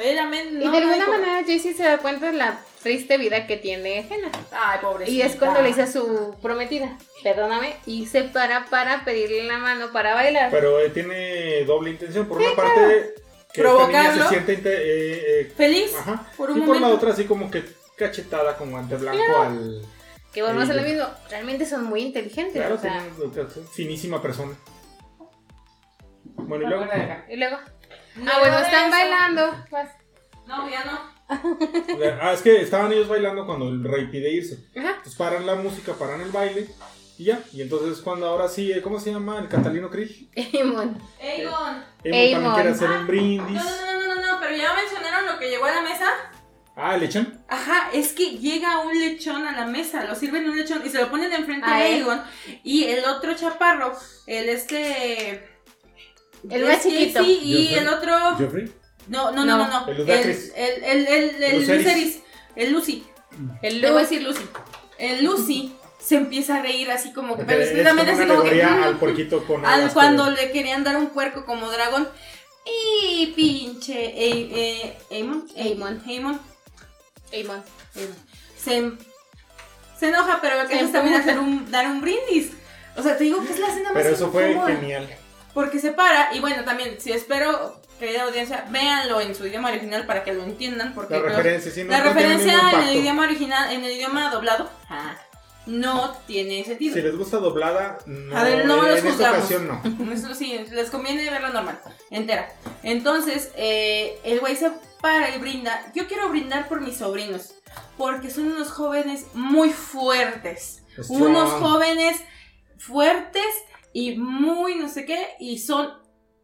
Speaker 4: Y de alguna
Speaker 2: no
Speaker 4: manera Jaycee se da cuenta de la triste vida que tiene Helena.
Speaker 2: Ay, pobrecita.
Speaker 4: Y es cuando le dice a su prometida, perdóname, y se para para pedirle la mano para bailar.
Speaker 3: Pero eh, tiene doble intención. Por una parte, que esta niña se siente eh, eh,
Speaker 2: Feliz
Speaker 3: ajá,
Speaker 2: por un
Speaker 3: y por la otra así como que cachetada con guante blanco
Speaker 4: Claro.
Speaker 3: al...
Speaker 4: Que volvemos a lo mismo, realmente son muy inteligentes.
Speaker 3: Claro,
Speaker 4: o sea,
Speaker 3: finísima persona. Bueno, y luego.
Speaker 4: y luego.
Speaker 2: Luego
Speaker 4: ah, bueno, están
Speaker 2: eso-
Speaker 4: bailando. Pues,
Speaker 2: No, ya no.
Speaker 3: Ah, es que estaban ellos bailando cuando el rey pide irse.
Speaker 4: Ajá.
Speaker 3: Entonces paran la música, paran el baile y ya. Y entonces cuando ahora sí, ¿cómo se llama? El Catalino Krieg.
Speaker 4: Amon.
Speaker 2: Aegon.
Speaker 3: Amon también quiere hacer
Speaker 2: Ah,
Speaker 3: un brindis.
Speaker 2: No, no, no, no, no, no, pero ya mencionaron lo que llegó a la mesa.
Speaker 3: Ah, le echan.
Speaker 2: Ajá, es que llega un lechón a la mesa, lo sirven un lechón y se lo ponen enfrente
Speaker 4: Ah, ¿eh?
Speaker 2: Aegon. Y el otro chaparro, el este.
Speaker 4: El más chiquito.
Speaker 2: Sí, y el otro.
Speaker 1: Joffrey.
Speaker 2: No, no, no,
Speaker 4: No.
Speaker 3: El
Speaker 2: El,
Speaker 3: Ludacris.
Speaker 2: el, el, el, el. El Lucy.
Speaker 4: El
Speaker 2: Le voy a
Speaker 4: Lu.
Speaker 2: decir Lucy. El Lucy se empieza a reír así como que. Pero
Speaker 3: es como
Speaker 2: discretamente
Speaker 3: una
Speaker 2: así como que. mm,
Speaker 3: al porquito con
Speaker 2: al-
Speaker 3: alas,
Speaker 2: cuando le querían dar un puerco como dragón. Y pinche. Eh, eh, Aemon.
Speaker 4: Aemon.
Speaker 2: Aemon.
Speaker 4: Amon.
Speaker 2: se, se enoja, pero que también hacer un, dar un brindis. O sea, te digo que es la escena más
Speaker 3: Pero eso fue genial.
Speaker 2: Porque se para, y bueno, también, si espero, querida audiencia, véanlo en su idioma original para que lo entiendan, porque
Speaker 3: La referencia, sí, no,
Speaker 2: la
Speaker 3: no
Speaker 2: referencia en el idioma original, en el idioma doblado, ah, no tiene sentido.
Speaker 3: Si les gusta doblada, no.
Speaker 2: A ver, no
Speaker 3: en
Speaker 2: los
Speaker 3: esta
Speaker 2: juzgamos.
Speaker 3: ocasión no.
Speaker 2: Eso sí, les conviene verla normal, entera. Entonces, eh, el güey se para y brinda. Yo quiero brindar por mis sobrinos, porque son unos jóvenes muy fuertes.
Speaker 3: Strong.
Speaker 2: Unos jóvenes fuertes y muy no sé qué, y son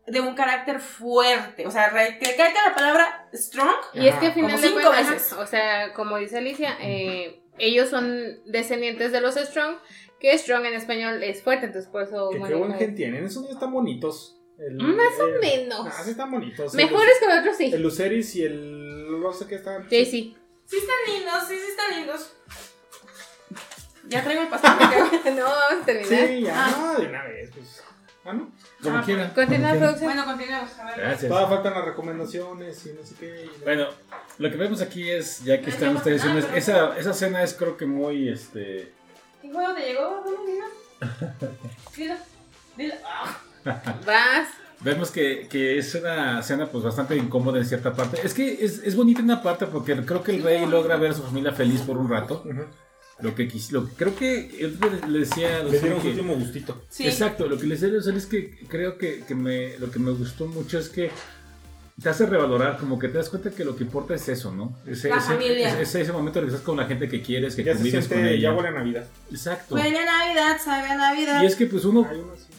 Speaker 2: de un carácter fuerte. O sea, recalca la palabra strong.
Speaker 4: Y es que al final
Speaker 2: Como
Speaker 4: de
Speaker 2: cinco
Speaker 4: cuentas,
Speaker 2: veces.
Speaker 4: o sea, como dice Alicia, eh, ellos son descendientes de los Strong, que Strong en español es fuerte, entonces por eso...
Speaker 3: Que qué buen gen tienen. Esos niños están bonitos. El-
Speaker 4: Más o
Speaker 3: el-
Speaker 4: menos.
Speaker 3: Ah, sí están bonitos.
Speaker 4: Mejores que los otros, sí.
Speaker 3: el Luceris y el. No sé qué están.
Speaker 4: Sí, sí.
Speaker 2: Sí están lindos, sí, sí están lindos. Ya traigo el pastel.
Speaker 4: no, vamos a terminar.
Speaker 3: Sí, ya.
Speaker 2: Ah.
Speaker 3: No, de una vez. Pues. Ah, no.
Speaker 1: Como
Speaker 2: Ah,
Speaker 1: quieran.
Speaker 4: Continúa,
Speaker 1: quieran.
Speaker 4: producción.
Speaker 2: bueno, continuemos. A ver.
Speaker 1: Gracias.
Speaker 3: Todavía faltan las recomendaciones y no sé qué.
Speaker 1: Bueno, lo que vemos aquí es, ya que están ustedes diciendo, es- esa, esa escena es creo que muy, este...
Speaker 2: ¿Qué juego te llegó? Dilo. Dilo. Ah.
Speaker 4: Vas.
Speaker 1: Vemos que, que es una escena pues bastante incómoda en cierta parte. Es que es, es bonita en una parte porque creo que el rey logra ver a su familia feliz por un rato.
Speaker 3: Ujú.
Speaker 1: Lo que quis- lo, creo que el otro le- le decía
Speaker 3: Le dieron su
Speaker 1: que-
Speaker 3: último gustito.
Speaker 2: Sí.
Speaker 1: Exacto, lo que les decía a Lucero es que creo que, que me, lo que me gustó mucho es que te hace revalorar, como que te das cuenta que lo que importa es eso, ¿no? Ese,
Speaker 2: La
Speaker 1: ese,
Speaker 2: familia.
Speaker 1: ese- ese- ese momento en el que estás con la gente que quieres, que
Speaker 3: Ya se
Speaker 1: convives con ella.
Speaker 3: ya huele a Navidad.
Speaker 1: Exacto.
Speaker 2: Huele a Navidad, sabe a Navidad.
Speaker 1: Y es que pues uno,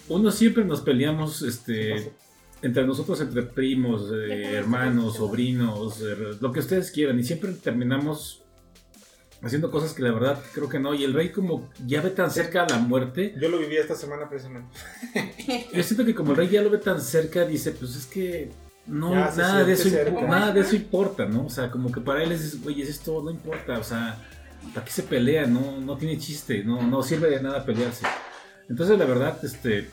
Speaker 3: uno
Speaker 1: siempre nos peleamos este, entre nosotros, entre primos, eh, hermanos, sobrinos, eh, lo que ustedes quieran, y siempre terminamos haciendo cosas que la verdad creo que no. Y el rey como ya ve tan cerca a la muerte,
Speaker 3: Yo lo viví esta semana precisamente.
Speaker 1: yo siento que como el rey ya lo ve tan cerca, dice, pues es que no,
Speaker 3: Ya
Speaker 1: nada de eso nada de eso importa, ¿no? O sea, como que para él es, oye, es esto no importa, o sea, ¿para qué se pelea? No, no tiene chiste, no, no sirve de nada pelearse. Entonces, la verdad, este,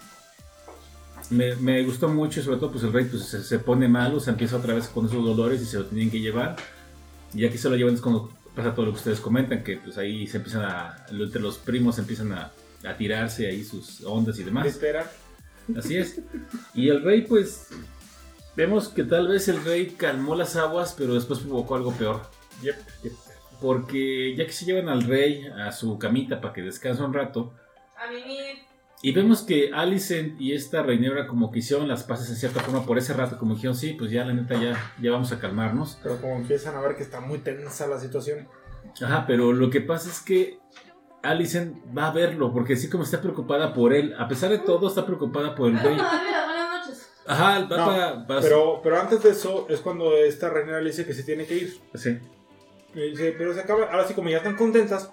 Speaker 1: me, me gustó mucho y sobre todo, pues el rey pues, se, se pone malo, se empieza otra vez con esos dolores y se lo tienen que llevar. Y aquí se lo llevan es cuando pasa todo lo que ustedes comentan, que pues ahí se empiezan a, entre los primos empiezan a, a tirarse ahí sus ondas y demás.
Speaker 3: Espera.
Speaker 1: Así es. Y el rey, pues, vemos que tal vez el rey calmó las aguas, pero después provocó algo peor.
Speaker 3: Yep, yep.
Speaker 1: Porque ya que se llevan al rey a su camita para que descanse un rato,
Speaker 2: A mimir.
Speaker 1: Y vemos que Alicent y esta reinebra como que hicieron las paces en cierta forma por ese rato, como dijeron, sí, pues ya la neta ya, ya vamos a calmarnos.
Speaker 3: Pero como empiezan a ver que está muy tensa la situación.
Speaker 1: Ajá, pero lo que pasa es que Alicent va a verlo, porque así como está preocupada por él, a pesar de todo está preocupada por el rey.
Speaker 2: Buenas noches.
Speaker 1: Ajá, va
Speaker 3: No,
Speaker 1: para... para-
Speaker 3: Pero, pero antes de eso es cuando esta reina le dice que se tiene que ir.
Speaker 1: Sí.
Speaker 3: Y dice, pero se acaba, ahora sí como ya están contentas,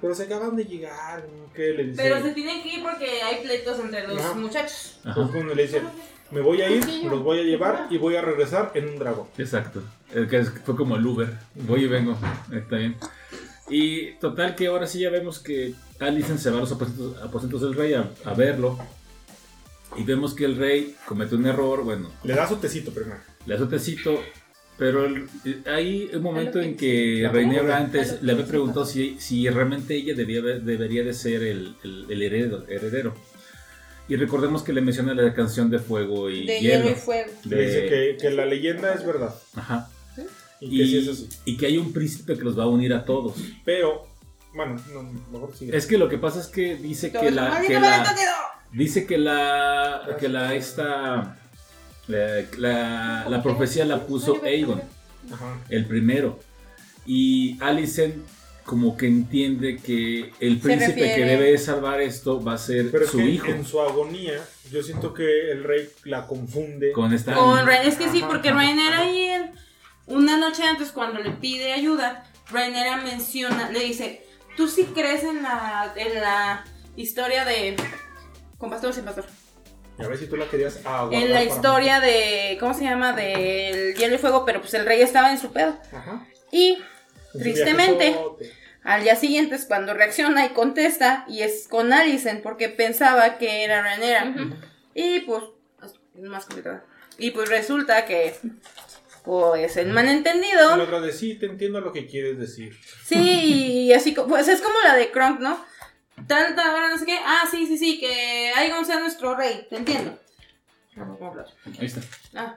Speaker 3: pero se acaban de llegar. ¿Qué le dice?
Speaker 2: Pero se tienen que ir porque hay pleitos entre los
Speaker 3: Ajá.
Speaker 2: muchachos.
Speaker 1: Ajá.
Speaker 3: Pues cuando le dice, me voy a ir, los voy a llevar y voy a regresar en un dragón.
Speaker 1: Exacto. El que fue como el Uber. Voy y vengo. Está bien. Y total que ahora sí ya vemos que Alicent se va a los aposentos, aposentos del rey a, a verlo. Y vemos que el rey comete un error. Bueno,
Speaker 3: Le da su tecito primero.
Speaker 1: le hace un tecito. Pero el- hay un momento en que
Speaker 3: boda.
Speaker 1: antes le había preguntado si, si realmente ella debía, debería de ser el, el- el heredero, heredero. Y recordemos que le menciona la canción de fuego y
Speaker 2: De
Speaker 1: hielo.
Speaker 2: hielo y fuego.
Speaker 3: Le
Speaker 1: De-
Speaker 3: dice que, que la leyenda es verdad.
Speaker 1: Ajá.
Speaker 3: Y que sí
Speaker 1: Y,
Speaker 3: es así.
Speaker 1: y que hay un príncipe que los va a unir a todos.
Speaker 3: Pero Bueno, no, mejor sigue.
Speaker 1: Es que lo que pasa es que dice que la,
Speaker 2: "Maldito
Speaker 1: que la
Speaker 2: dedo".
Speaker 1: dice que la que la esta la, la, la profecía la puso Aegon,
Speaker 3: Ajá.
Speaker 1: el primero. Y Alicent como que entiende que el príncipe que debe de salvar esto va a ser
Speaker 3: Pero
Speaker 1: su
Speaker 3: que
Speaker 1: hijo
Speaker 3: en su agonía, yo siento que el rey la confunde.
Speaker 1: con esta
Speaker 2: Con Ren- es que sí, porque
Speaker 3: ajá.
Speaker 2: Rainera ahí una noche antes cuando le pide ayuda, Rainera menciona, le dice, ¿tú sí crees en la, en la historia de... ¿Con pastor o sin pastor?
Speaker 3: Y a ver si tú la querías aguardar
Speaker 2: En la
Speaker 3: para-
Speaker 2: historia de, ¿cómo se llama? Del hielo y fuego, pero pues el rey estaba en su pedo.
Speaker 3: Ajá.
Speaker 2: Y Tristemente. al día siguiente es cuando reacciona y contesta y es con Alicent porque pensaba que era Rainera. Y pues, es más complicado. Y pues resulta que, pues, el malentendido.
Speaker 3: de sí, te entiendo lo que quieres decir.
Speaker 2: Sí, y así, pues es como la de Kronk, ¿no? Tal, tal, ahora no sé qué. Ah, sí, sí, sí, que Aegon sea nuestro rey, te entiendo.
Speaker 1: Ahí está.
Speaker 2: Ah,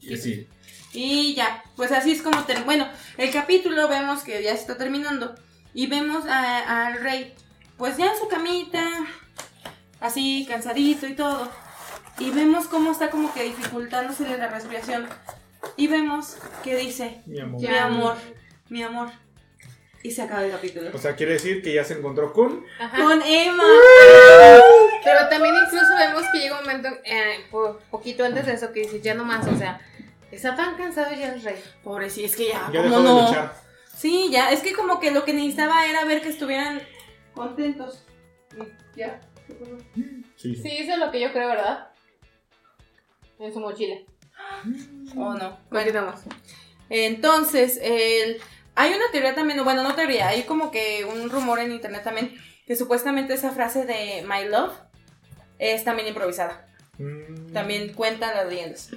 Speaker 1: Y sí,
Speaker 2: y ya, pues así es como, ter- bueno, el capítulo vemos que ya se está terminando y vemos a- al rey, pues ya en su camita, así cansadito y todo, y vemos cómo está como que dificultándose la respiración y vemos que dice,
Speaker 3: Mi amor.
Speaker 2: mi amor, mi amor, y se acaba el capítulo.
Speaker 3: O sea, quiere decir que ya se encontró con.
Speaker 4: Ajá.
Speaker 2: Con Emma.
Speaker 4: Pero también incluso vemos que llega un momento, eh, po- poquito antes de eso, que dice, ya no más, o sea, está tan cansado ya el rey.
Speaker 2: Pobre, sí, es que ya,
Speaker 3: Ya
Speaker 2: ¿cómo
Speaker 3: dejó de
Speaker 2: no?
Speaker 3: luchar.
Speaker 2: Sí, ya, es que como que lo que necesitaba era ver que estuvieran contentos. Y Ya.
Speaker 3: Sí.
Speaker 4: Sí, eso es lo que yo creo, ¿verdad? En su mochila.
Speaker 2: ¿O no? Bueno, entonces, el... hay una teoría también, bueno, no teoría, hay como que un rumor en internet también, que supuestamente esa frase de My Love es también improvisada.
Speaker 3: Mm.
Speaker 2: También cuentan las leyendas.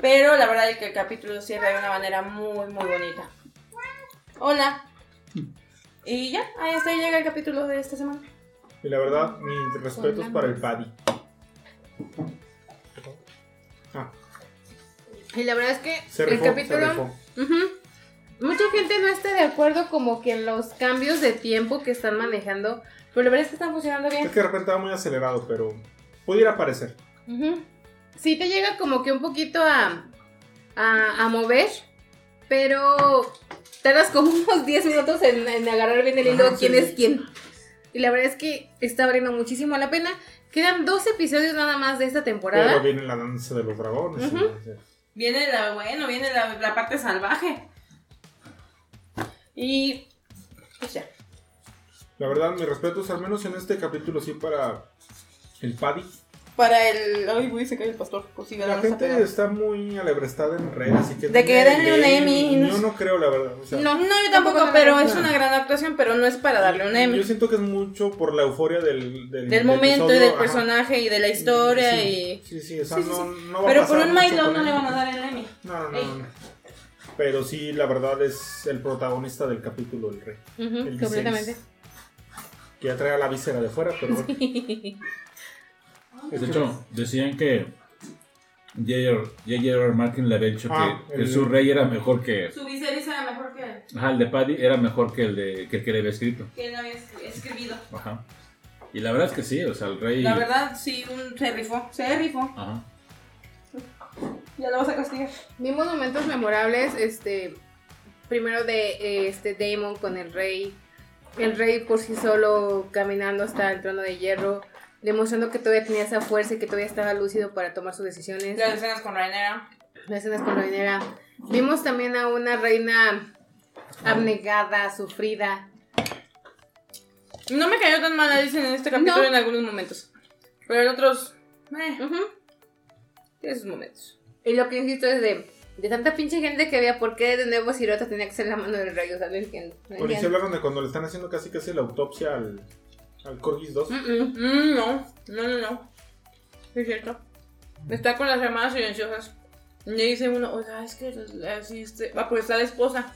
Speaker 2: Pero la verdad es que el capítulo cierra de una manera muy, muy bonita. Hola. Y ya, ahí hasta ahí llega el capítulo de esta semana.
Speaker 3: Y la verdad, mis respetos para el Paddy. Ah,
Speaker 4: Y la verdad es que
Speaker 3: se
Speaker 4: el
Speaker 3: rifó, se
Speaker 4: capítulo... Mucha gente no está de acuerdo como que en los cambios de tiempo que están manejando, pero la verdad es que están funcionando bien.
Speaker 3: Es que de repente va muy acelerado, pero pudiera parecer.
Speaker 4: Ujú. Sí te llega como que un poquito a, a, a mover, pero tardas como unos 10 minutos en, en agarrar bien el hilo
Speaker 3: Ajá,
Speaker 4: quién
Speaker 3: sí.
Speaker 4: es quién. Y la verdad es que está valiendo muchísimo la pena. Quedan dos episodios nada más de esta
Speaker 3: Pero
Speaker 4: temporada.
Speaker 3: viene la danza de los dragones.
Speaker 4: Ujú.
Speaker 3: entonces,
Speaker 2: Viene la, bueno, viene la, la parte salvaje. Y pues ya.
Speaker 3: La verdad, mis respetos, al menos en este capítulo, sí, para el Paddy.
Speaker 2: Para el. Ay, voy a sacar el pastor. Pues sí,
Speaker 3: La gente
Speaker 2: Está
Speaker 3: está muy alebrestada en redes, así que...
Speaker 2: De que
Speaker 3: denle
Speaker 2: un Emmy, no
Speaker 3: Yo no creo, la verdad. o sea,
Speaker 2: No, no, yo
Speaker 4: Tampoco no
Speaker 2: pero es una gran actuación, pero no es para darle un
Speaker 3: Yo
Speaker 2: Emmy.
Speaker 3: siento que es mucho por la euforia del... Del,
Speaker 2: Del momento y
Speaker 3: episodio,
Speaker 2: del
Speaker 3: ajá.
Speaker 2: personaje y de la historia
Speaker 3: sí,
Speaker 2: y.
Speaker 3: Sí, sí, o sea,
Speaker 2: Sí, sí,
Speaker 3: no,
Speaker 2: sí.
Speaker 3: no va a
Speaker 2: Pero por
Speaker 3: pasar
Speaker 2: un Milo no le van a dar el Emmy.
Speaker 3: No, no, no,
Speaker 2: Ey.
Speaker 3: no. Pero sí, la verdad es el protagonista del capítulo, el rey.
Speaker 4: Ujú,
Speaker 3: el
Speaker 4: completamente.
Speaker 3: Viserys, Que ya trae a la víscera de fuera, pero bueno.
Speaker 1: De hecho, decían que J.J.R. Martin le había dicho
Speaker 3: Ah,
Speaker 1: que, que
Speaker 3: el-
Speaker 1: su rey era mejor que.
Speaker 2: Su Viserys era mejor que,
Speaker 1: Ajá, el de Paddy era mejor que el de que el que le había escrito.
Speaker 2: que él había es- escribido.
Speaker 1: Ajá. Y la verdad es que sí, o sea, el rey.
Speaker 2: La verdad, sí, un, se rifó. Se rifó.
Speaker 1: Ajá.
Speaker 2: Ya lo vas a castigar.
Speaker 4: Vimos momentos memorables, este, primero de este Damon con el rey, el rey por sí solo caminando hasta el trono de hierro, demostrando que todavía tenía esa fuerza y que todavía estaba lúcido para tomar sus decisiones.
Speaker 2: Las escenas con Rainera.
Speaker 4: Las escenas con Rhaenyra. Vimos también a una reina abnegada, sufrida.
Speaker 2: No me cayó tan mal Alicent en este capítulo
Speaker 4: No.
Speaker 2: en algunos momentos. Pero en otros. Eh,
Speaker 4: Ujú.
Speaker 2: tiene sus momentos.
Speaker 4: Y lo que insisto es de, de tanta pinche gente que había, ¿por qué de nuevo Sirota tenía que ser la mano del rey? O sea, no entiendo. no
Speaker 3: Bueno, y si
Speaker 4: entiendo.
Speaker 3: hablaron de cuando le están haciendo casi casi la autopsia al, al Corgis 2.
Speaker 4: Mm, mm.
Speaker 2: Mm, no, no, no, no. Es cierto. Está con las llamadas silenciosas. Le dice uno, oiga, es que así este. Va, pues está la esposa.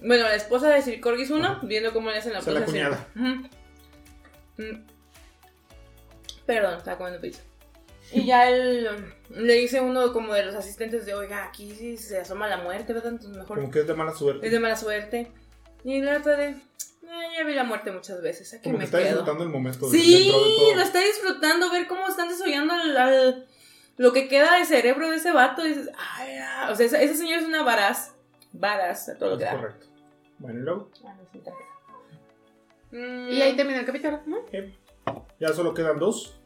Speaker 2: Bueno, la esposa de Sir Corgis 1, viendo cómo le hacen la
Speaker 3: O sea, la cuñada.
Speaker 2: Perdón, estaba comiendo pizza. Y ya él le dice uno como de los asistentes de, oiga, aquí sí se asoma la muerte, ¿verdad? Entonces mejor
Speaker 3: Como que es de mala suerte.
Speaker 2: es de mala suerte. Y la otra de, Eh, ya vi la muerte muchas veces. Aquí
Speaker 3: Como que
Speaker 2: me
Speaker 3: está
Speaker 2: quedo.
Speaker 3: disfrutando el momento de-
Speaker 2: Sí,
Speaker 3: de todo.
Speaker 2: lo está disfrutando, ver cómo están desollando al, al- lo que queda de cerebro de ese vato. Y dices, ay, ah. o sea, ese, ese señor es una varaz. Varaz, a todo lo que da.
Speaker 3: correcto. Bueno, y luego
Speaker 2: Mm,
Speaker 4: Y ahí termina el capítulo. ¿no?
Speaker 3: ya solo quedan dos,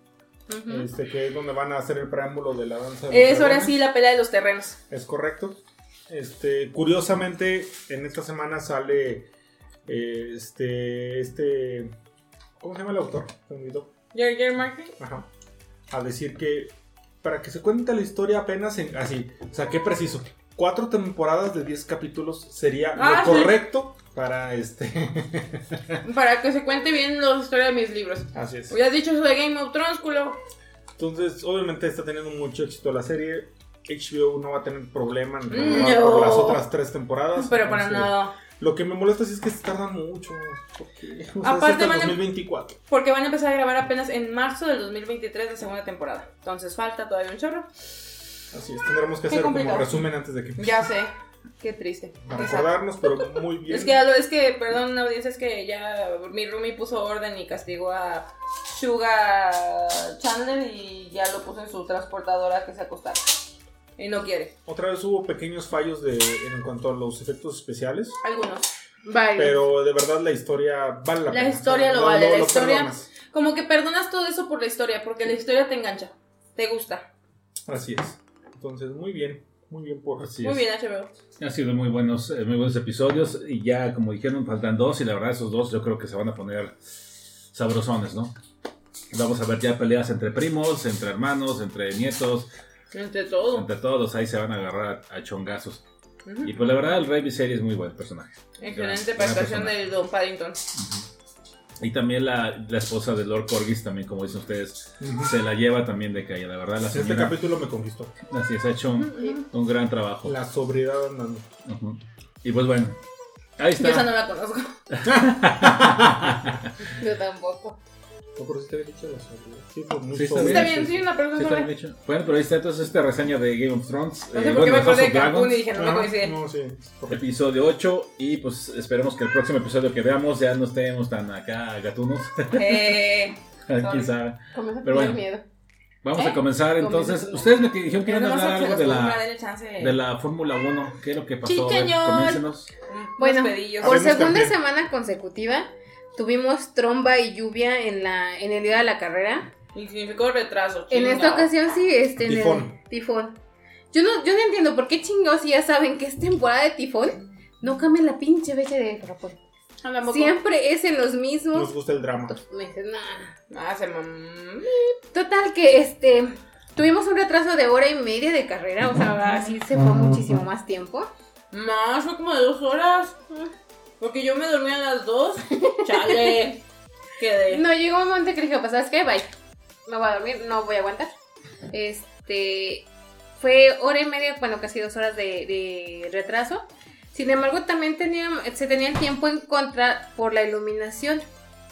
Speaker 3: Este, que es donde van a hacer el preámbulo de la danza. de
Speaker 2: Es ahora sí la pelea de los terrenos.
Speaker 3: Es correcto. Este, curiosamente, en esta semana sale eh, este, este, ¿cómo se llama el autor?
Speaker 2: George. Martin.
Speaker 3: Ajá. A decir que para que se cuente la historia apenas en, así, o sea, qué preciso. Cuatro temporadas de 10 capítulos sería
Speaker 2: Ah,
Speaker 3: lo
Speaker 2: sí.
Speaker 3: correcto para este.
Speaker 2: Para que se cuente bien la historia de mis libros.
Speaker 3: así es.
Speaker 2: Hubieras dicho eso de Game of Thrones, culo.
Speaker 3: Entonces, obviamente está teniendo mucho éxito la serie. HBO no va a tener problema en
Speaker 2: Mm,
Speaker 3: renovar
Speaker 2: no.
Speaker 3: por las otras tres temporadas.
Speaker 2: Pero para
Speaker 3: Entonces,
Speaker 2: nada.
Speaker 3: Lo que me molesta sí es que se tardan mucho. Porque, o sea,
Speaker 2: Aparte
Speaker 3: es hasta el
Speaker 2: van a-
Speaker 3: 2024.
Speaker 2: Porque van a empezar a grabar apenas en marzo del 2023 la segunda temporada. Entonces falta todavía un chorro.
Speaker 3: Así es, tendremos que
Speaker 2: Qué
Speaker 3: hacer como
Speaker 2: complicado.
Speaker 3: resumen antes de que
Speaker 2: Ya sé. Qué triste.
Speaker 3: para
Speaker 2: Exacto.
Speaker 3: recordarnos, pero muy bien.
Speaker 2: Es que, es que, perdón, audiencia, es que ya mi roomie puso orden y castigó a Sugar Chandler y ya lo puso en su transportadora que se acostara. Y no quiere.
Speaker 3: Otra vez hubo pequeños fallos de, en cuanto a los efectos especiales.
Speaker 2: Algunos.
Speaker 4: Vale.
Speaker 3: Pero de verdad la historia vale la,
Speaker 2: La
Speaker 3: pena.
Speaker 2: historia
Speaker 3: O sea,
Speaker 2: lo vale, la
Speaker 3: lo
Speaker 2: historia-
Speaker 3: perdonas.
Speaker 2: Como que perdonas todo eso por la historia, porque la historia te engancha. Te gusta.
Speaker 3: Así es. Entonces, muy bien. Muy bien por
Speaker 1: Así
Speaker 2: Muy
Speaker 1: es.
Speaker 2: bien, HBO.
Speaker 1: Han sido muy buenos, eh, muy buenos episodios y ya como dijeron faltan dos y la verdad esos dos yo creo que se van a poner sabrosones, ¿no? Vamos a ver ya peleas entre primos, entre hermanos, entre nietos,
Speaker 2: Entre todo.
Speaker 1: entre todos, ahí se van a agarrar a chongazos. Y pues la verdad el Rey Viserys es muy buen personaje.
Speaker 2: Excelente
Speaker 1: Gran- gran
Speaker 2: prestación
Speaker 1: personaje.
Speaker 2: de Don Paddington.
Speaker 1: Y también la, la esposa de Lord Corgis también, como dicen ustedes, se la lleva también de calle. La verdad la
Speaker 3: Este capítulo me conquistó.
Speaker 1: así es, ha hecho un, un gran trabajo.
Speaker 3: La sobriedad andando.
Speaker 1: Y pues bueno, ahí
Speaker 2: Yo esa no
Speaker 1: está.
Speaker 2: la conozco.
Speaker 4: Yo tampoco.
Speaker 3: No, pero sí te había dicho la sobriedad. Sí, fue muy
Speaker 1: Sí, está
Speaker 3: sobria.
Speaker 2: Está bien, sí, una
Speaker 1: Sí,
Speaker 2: persona
Speaker 1: está bien
Speaker 2: sobre.
Speaker 1: dicho. Bueno, pero ahí está entonces esta reseña de Game of Thrones.
Speaker 2: No
Speaker 1: eh,
Speaker 2: sé por qué
Speaker 1: bueno,
Speaker 2: me acordé de Cancún y
Speaker 1: Dragons,
Speaker 2: dije, no me coincide.
Speaker 3: No, sí. correcto.
Speaker 1: episodio 8 y pues esperemos que el próximo episodio que veamos ya no estemos tan acá gatunos.
Speaker 2: Eh,
Speaker 1: Quién sabe.
Speaker 4: A
Speaker 1: Pero
Speaker 4: tener
Speaker 1: bueno.
Speaker 4: miedo.
Speaker 1: Vamos
Speaker 2: ¿Eh?
Speaker 1: a comenzar
Speaker 4: Comienza
Speaker 1: entonces.
Speaker 4: con-
Speaker 1: Ustedes me dijeron que iban a hablar algo de la, de la Fórmula 1. ¿Qué es lo que pasó?
Speaker 2: Sí,
Speaker 1: A ver,
Speaker 2: señor.
Speaker 1: comiéncenos.
Speaker 2: Unos
Speaker 4: Bueno,
Speaker 2: pedillos.
Speaker 4: Por segunda
Speaker 3: también.
Speaker 4: semana consecutiva tuvimos tromba y lluvia en la en el día de la carrera.
Speaker 2: Y significó retraso.
Speaker 4: En esta
Speaker 2: chingado.
Speaker 4: ocasión sí, este en el-
Speaker 3: Tifón.
Speaker 4: tifón. Yo no, yo no entiendo por qué chingados si ya saben que es temporada de tifón. No cambien la pinche fecha de Japón.
Speaker 2: Ah.
Speaker 4: Siempre es en los
Speaker 3: Nos
Speaker 4: mismos
Speaker 3: gusta el drama.
Speaker 4: dos meses. Nah.
Speaker 2: Ah, se mam-
Speaker 4: Total que este tuvimos un retraso de hora y media de carrera, o sea, así se fue muchísimo más tiempo.
Speaker 2: Más, fue como de dos horas. Porque yo me dormí a las dos. Chale. Quedé.
Speaker 4: No, llegó un momento que dije, pues, ¿sabes qué? Bye. Me voy a dormir, no voy a aguantar. Este, fue hora y media, bueno, casi dos horas de, de retraso. Sin embargo, también tenía, se tenía el tiempo en contra por la iluminación.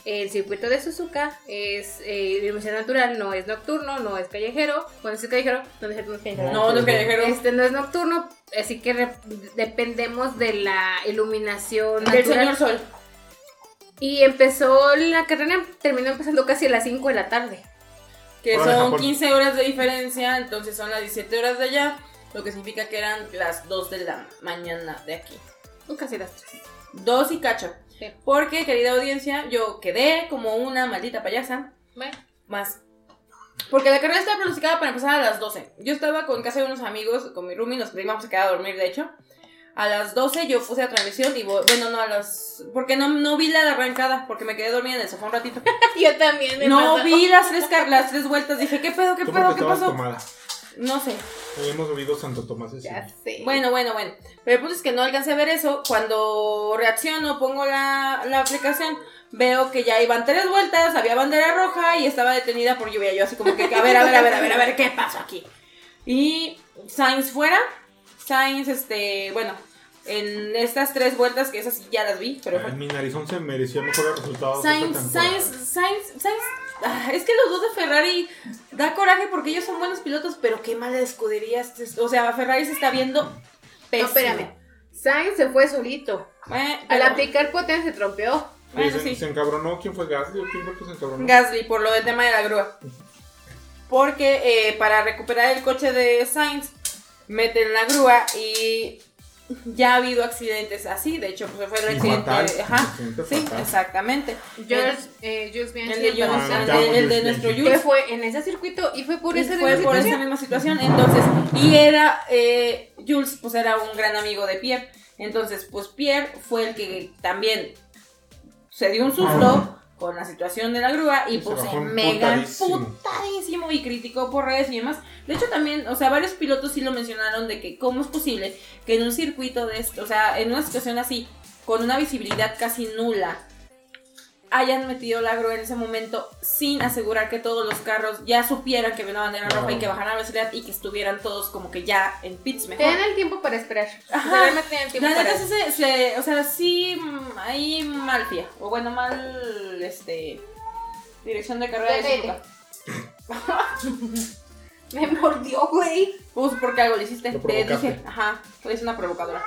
Speaker 4: El circuito de Suzuka es eh, iluminación natural, no es nocturno, no es callejero. Bueno, sí es callejero, no es, no es callejero.
Speaker 2: No, no es callejero.
Speaker 4: Este no es nocturno, así que dependemos de la iluminación
Speaker 2: Del
Speaker 4: natural.
Speaker 2: señor Sol.
Speaker 4: Y empezó la carrera, terminó empezando casi a las 5 de la tarde.
Speaker 2: Que son
Speaker 3: Japón.
Speaker 2: 15 horas de diferencia. Entonces son las 17 horas de allá. Lo que significa que eran las 2 de la mañana de aquí.
Speaker 4: Casi las 3.
Speaker 2: Dos y cacho.
Speaker 4: Sí.
Speaker 2: Porque, querida audiencia, yo quedé como una maldita payasa.
Speaker 4: Bueno,
Speaker 2: Más. Porque la carrera estaba pronosticada para empezar a las 12. Yo estaba con casa de unos amigos, con mi roomie, nos íbamos a quedar a dormir, de hecho. A las 12 yo puse la transmisión y bueno, no a las... Porque no, no vi la arrancada, porque me quedé dormida en el sofá un ratito.
Speaker 4: yo también. me
Speaker 2: No
Speaker 4: pasó.
Speaker 2: vi las tres, car- las tres vueltas, dije, ¿qué pedo, qué pedo, qué pasó?
Speaker 3: tomada.
Speaker 2: No sé.
Speaker 3: Hemos bebido Santo Tomás. ese.
Speaker 4: Ya sé.
Speaker 2: Bueno, bueno, bueno. Pero el punto es que no alcancé a ver eso. Cuando reacciono, pongo la, la aplicación, veo que ya iban tres vueltas, había bandera roja y estaba detenida por lluvia. Yo así como que, a ver, a ver, a ver, a ver, a ver, ¿qué pasó aquí? Y Sainz fuera. Sainz, este, bueno, en estas tres vueltas, que esas sí ya las vi, pero
Speaker 3: Ay, mi narizón se mereció mejores resultados.
Speaker 2: Sainz. Sainz, Sainz, Sainz. ah, es que los dos de Ferrari da coraje porque ellos son buenos pilotos, pero qué mala escudería. es- O sea, Ferrari se está viendo
Speaker 4: No,
Speaker 2: pésimo.
Speaker 4: espérame. Sainz se fue solito.
Speaker 2: Eh,
Speaker 4: Al aplicar potencia se trompeó.
Speaker 2: Bueno,
Speaker 3: se,
Speaker 2: sí.
Speaker 3: se encabronó. ¿Quién fue Gasly o quién fue que se encabronó?
Speaker 2: Gasly por lo del tema de la grúa. Porque eh, para recuperar el coche de Sainz, meten la grúa y ya ha habido accidentes así. De hecho, pues fue el accidente.
Speaker 3: fatal,
Speaker 2: Ajá. Sí,
Speaker 3: fatal.
Speaker 2: exactamente.
Speaker 4: Eh, Jules
Speaker 2: El de,
Speaker 3: Ah,
Speaker 2: el el
Speaker 3: Jules
Speaker 2: nuestro
Speaker 3: Bianchi.
Speaker 4: que
Speaker 2: Jules.
Speaker 4: fue en ese circuito y fue por
Speaker 2: Y
Speaker 4: esa
Speaker 2: fue
Speaker 4: misma
Speaker 2: por esa
Speaker 4: situación.
Speaker 2: misma situación. Entonces, y era, eh, Jules, pues era un gran amigo de Pierre. Entonces, pues Pierre fue el que también se dio un suflo con la situación de la grúa y
Speaker 3: se
Speaker 2: pues mega
Speaker 3: emputadísimo
Speaker 2: y criticó por redes y demás. De hecho, también, o sea, varios pilotos sí lo mencionaron de que cómo es posible que en un circuito de esto, o sea, en una situación así, con una visibilidad casi nula, hayan metido la grúa en ese momento sin asegurar que todos los carros ya supieran que una bandera roja y que bajaran la velocidad y que estuvieran todos como que ya en pits mejor.
Speaker 4: Tenían el tiempo para esperar.
Speaker 2: Ajá.
Speaker 4: Tenían tiempo
Speaker 2: La
Speaker 4: para
Speaker 2: neta sí se, se- o sea, sí, ahí mal pie, o bueno, mal, este, dirección de carrera de.
Speaker 4: Me mordió, güey.
Speaker 2: Pues porque algo le hiciste,
Speaker 3: provocaste.
Speaker 2: dije, ajá, es una provocadora.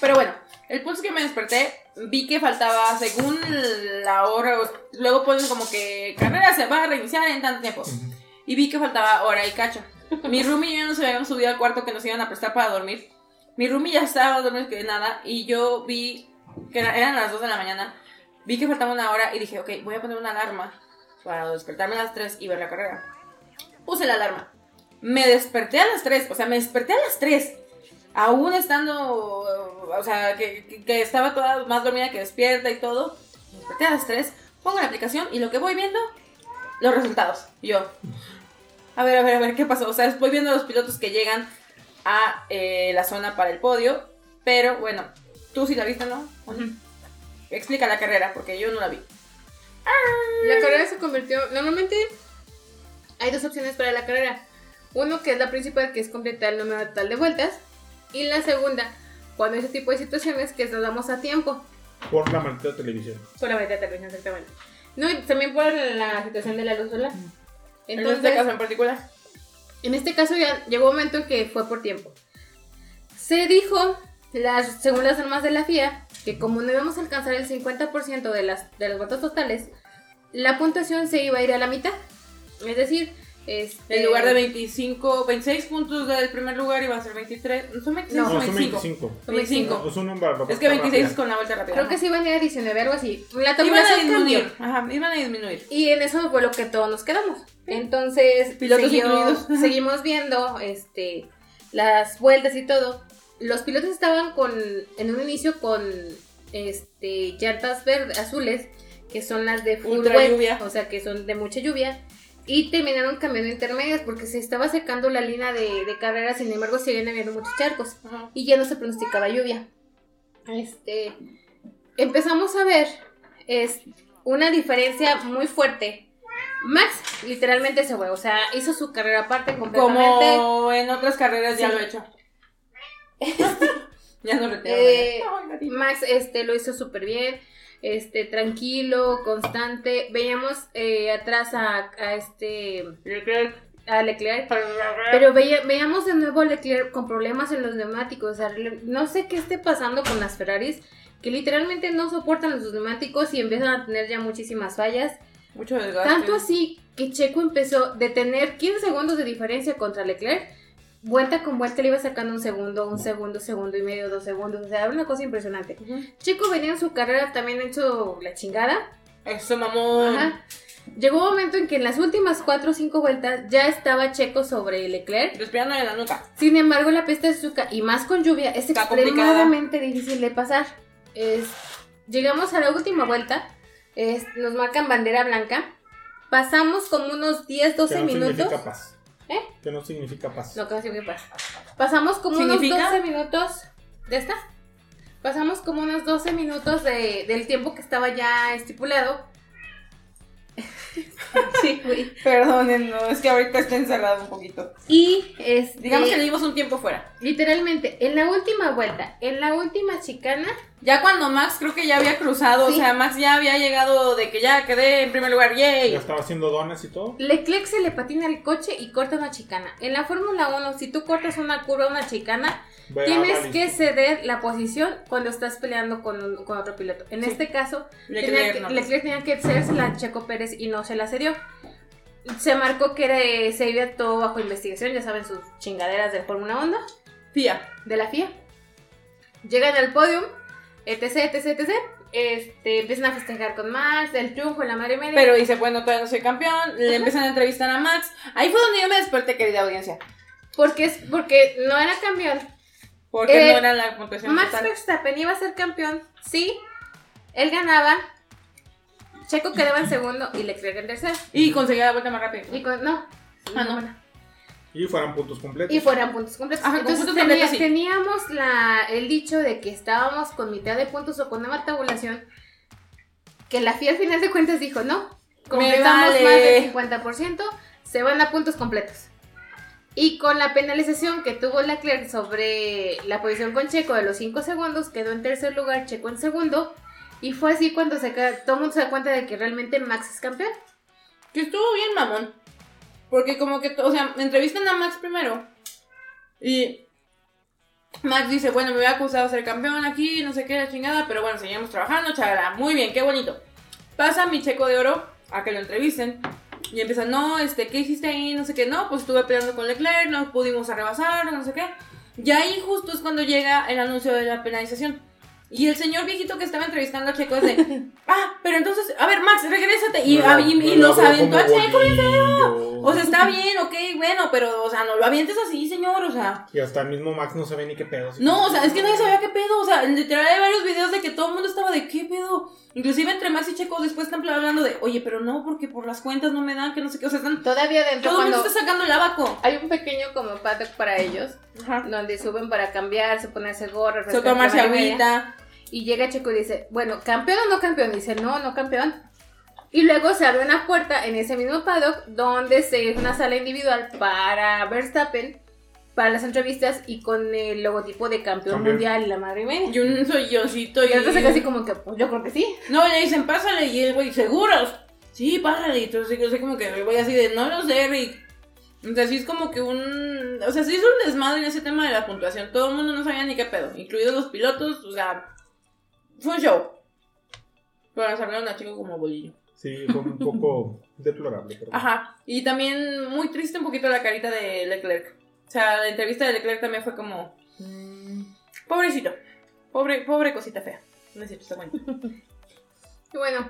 Speaker 2: Pero bueno, el punto es que me desperté, vi que faltaba, según la hora, luego ponen como que carrera se va a reiniciar en tanto tiempo. Y vi que faltaba hora y cacho. Mi roomie y yo nos habíamos subido al cuarto que nos iban a prestar para dormir. Mi roomie ya estaba dormido que nada. Y yo vi que era- eran las 2 de la mañana. Vi que faltaba una hora y dije, ok, voy a poner una alarma para despertarme a las 3 y ver la carrera. Puse la alarma. Me desperté a las 3. O sea, me desperté a las 3. Aún estando, o sea, que, estaba toda más dormida que despierta y todo. Desperté a las 3. Pongo la aplicación y lo que voy viendo, los resultados. Yo, a ver, a ver, a ver, ¿qué pasó? O sea, voy viendo los pilotos que llegan a eh, la zona para el podio, pero bueno, tú sí la viste, ¿no? Explica la carrera, porque yo no la vi.
Speaker 4: La carrera se convirtió. Normalmente hay dos opciones para la carrera. Uno que es la principal, que es completar el número total de vueltas. Y la segunda, cuando ese tipo de situaciones que nos damos a tiempo.
Speaker 3: Por la maldita televisión.
Speaker 4: Solamente de televisión, exactamente. No, y también por la situación de la luz solar.
Speaker 2: en
Speaker 4: Entonces,
Speaker 2: este caso en particular.
Speaker 4: En este caso ya llegó un momento en que fue por tiempo. Se dijo, las, según las normas de la FIA, que como no íbamos a alcanzar el 50% de las, de las vueltas totales, la puntuación se iba a ir a la mitad. Es decir, este,
Speaker 2: En lugar de 25, 26 puntos del primer lugar iba a ser 23. ¿Son 26
Speaker 4: No,
Speaker 2: o
Speaker 3: No, son
Speaker 2: 25?
Speaker 3: 25.
Speaker 2: 25.
Speaker 3: Es un número.
Speaker 2: Es que 26 es con la vuelta rápida.
Speaker 4: Creo que sí iban a ir a 19, algo así. La
Speaker 2: Iban a disminuir.
Speaker 4: cambió.
Speaker 2: Ajá, iban a disminuir.
Speaker 4: Y en eso fue lo que todos nos quedamos. Entonces,
Speaker 2: Pilotos
Speaker 4: siguió-
Speaker 2: incluidos.
Speaker 4: seguimos viendo este, las vueltas y todo. Los pilotos estaban con, en un inicio con este, llantas verdes, azules, que son las de full
Speaker 2: Ultra
Speaker 4: wet,
Speaker 2: lluvia.
Speaker 4: o sea que son de mucha lluvia. Y terminaron cambiando intermedias porque se estaba secando la línea de, de carrera, sin embargo siguen habiendo muchos charcos
Speaker 2: Ajá.
Speaker 4: y ya no se pronosticaba lluvia. Este, empezamos a ver es una diferencia muy fuerte. Max literalmente se fue, o sea, hizo su carrera aparte completamente.
Speaker 2: Como en otras carreras ya lo he hecho. ya no retiro.
Speaker 4: Eh. Max este lo hizo súper bien, este tranquilo, constante. Veíamos eh, atrás a, a este a Leclerc Pero veía- veíamos de nuevo a Leclerc con problemas en los neumáticos. O sea, le- no sé qué esté pasando con las Ferraris, que literalmente no soportan los neumáticos y empiezan a tener ya muchísimas fallas.
Speaker 2: Mucho desgaste.
Speaker 4: Tanto así que Checo empezó de tener 15 segundos de diferencia contra Leclerc. Vuelta con vuelta le iba sacando un segundo, un segundo, segundo y medio, dos segundos. O sea, era una cosa impresionante.
Speaker 2: Ujú.
Speaker 4: Checo venía en su carrera también hecho la chingada.
Speaker 2: Eso, mamón.
Speaker 4: Ajá. Llegó un momento en que en las últimas 4 o 5 vueltas ya estaba Checo sobre Leclerc.
Speaker 2: Respirándole en la nuca.
Speaker 4: Sin embargo, la pista de Suzuka, y más con lluvia, es
Speaker 2: Está
Speaker 4: extremadamente difícil de pasar. Es- llegamos a la última vuelta, es- nos marcan bandera blanca, pasamos como unos 10, 12
Speaker 3: que no significa paz.
Speaker 4: ¿Eh?
Speaker 3: Que no significa paz.
Speaker 4: No. Pasamos como
Speaker 2: ¿Significa?
Speaker 4: unos 12 minutos. ¿Ya está? Pasamos como unos 12 minutos de- del tiempo que estaba ya estipulado. sí, güey.
Speaker 2: Perdonen, no, es que ahorita está encerrado un poquito.
Speaker 4: Y este,
Speaker 2: Digamos que le dimos un tiempo fuera.
Speaker 4: Literalmente, en la última vuelta, en la última chicana,
Speaker 2: Ya cuando Max creo que ya había cruzado,
Speaker 4: Sí.
Speaker 2: o sea, Max ya había llegado de que ya quedé en primer lugar,
Speaker 3: Ya
Speaker 2: yay.
Speaker 3: estaba haciendo donas y todo.
Speaker 4: Leclerc se le patina el coche y corta una chicana. En la Fórmula 1, si tú cortas una curva, una chicana,
Speaker 3: Ve,
Speaker 4: tienes que ceder la posición cuando estás peleando con, un- con otro piloto. En
Speaker 2: Sí.
Speaker 4: este caso,
Speaker 2: Leclerc,
Speaker 4: tenía que-
Speaker 2: no.
Speaker 4: Leclerc tenía que cedersela a Checo Pérez y no se la cedió. Se marcó que era- se iba todo bajo investigación, ya saben sus chingaderas de Fórmula 1,
Speaker 2: Tía.
Speaker 4: de la FIA. Llegan al podium, etc, etc, etc. Este, empiezan a festejar con Max, el triunfo, la madre media.
Speaker 2: Pero dice, bueno, todavía no soy campeón. Le empiezan a entrevistar a Max. Ahí fue donde yo me desperté, querida audiencia.
Speaker 4: porque, es, porque no era campeón.
Speaker 2: Porque
Speaker 4: Eh,
Speaker 2: no era la puntuación
Speaker 4: Max
Speaker 2: total.
Speaker 4: Verstappen iba a ser campeón, sí. Él ganaba. Checo quedaba en segundo y Leclerc en tercero.
Speaker 2: Y conseguía la vuelta más rápido.
Speaker 4: Y con, no.
Speaker 2: Ah, no.
Speaker 4: bueno.
Speaker 3: Y fueran puntos completos.
Speaker 4: Y fueran puntos completos.
Speaker 2: Ajá,
Speaker 4: Entonces
Speaker 2: puntos completos, sí.
Speaker 4: teníamos la, el dicho de que estábamos con mitad de puntos o con nueva tabulación. Que la FIA al final de cuentas dijo, no, completamos
Speaker 2: vale.
Speaker 4: más del 50%, se van a puntos completos. Y con la penalización que tuvo Leclerc sobre la posición con Checo de los 5 segundos, quedó en tercer lugar, Checo en segundo. Y fue así cuando se, todo el mundo se da cuenta de que realmente Max es campeón.
Speaker 2: Que estuvo bien, mamón. Porque como que, o sea, entrevistan a Max primero. Y Max dice, bueno, me había acusado de ser campeón aquí, no sé qué, la chingada, pero bueno, seguimos trabajando, chalala. Muy bien, qué bonito. Pasa mi checo de oro a que lo entrevisten. Y empiezan, no, este, ¿qué hiciste ahí? No sé qué, no, pues estuve peleando con Leclerc, no pudimos rebasar, no sé qué. Y ahí justo es cuando llega el anuncio de la penalización. Y el señor viejito que estaba entrevistando a Checo es de, ah, pero entonces, a ver, Max, regrésate. Y,
Speaker 3: me
Speaker 2: los aventó a Checo bien feo. O sea, está bien, ok, bueno, pero, o sea, no lo avientes así, señor, o sea.
Speaker 3: Y hasta el mismo Max no sabe ni qué pedo.
Speaker 2: No, o sea, es que nadie sabía qué pedo, o sea, literal hay varios videos de que todo el mundo estaba de qué pedo. Inclusive entre Max y Checo después están hablando de, oye, pero no, porque por las cuentas no me dan, que no sé qué, o sea, están...
Speaker 4: Todavía dentro
Speaker 2: Todo el mundo está sacando el abaco.
Speaker 4: hay un pequeño como paddock para ellos,
Speaker 2: Ajá.
Speaker 4: donde suben para cambiarse, ponerse gorra,
Speaker 2: Se
Speaker 4: refresco,
Speaker 2: tomarse
Speaker 4: madre media.
Speaker 2: agüita.
Speaker 4: Y llega Checo y dice, bueno, ¿campeón o no campeón? dice, no, no campeón. Y luego se abre una puerta en ese mismo paddock donde se es una sala individual para Verstappen, para las entrevistas y con el logotipo de campeón mundial y la madre y media.
Speaker 2: Y un solloncito y...
Speaker 4: Y entonces casi como que, pues yo creo que sí.
Speaker 2: No, le dicen, pásale, y el güey, ¿seguros? Sí, pásale, y entonces yo sé como que el güey así de, no lo sé, Rick. O sea, sí es como que un... O sea, sí es un desmadre en ese tema de la puntuación. Todo el mundo no sabía ni qué pedo, incluidos los pilotos, o sea... Fue un show. Pero nos hablaron a chico como bolillo.
Speaker 3: Sí, fue un poco deplorable. Pero...
Speaker 2: Ajá. Y también muy triste un poquito la carita de Leclerc. O sea, la entrevista de Leclerc también fue como... mm, Pobrecito. Pobre, pobre cosita fea. No es cierto, está bueno.
Speaker 4: Y bueno,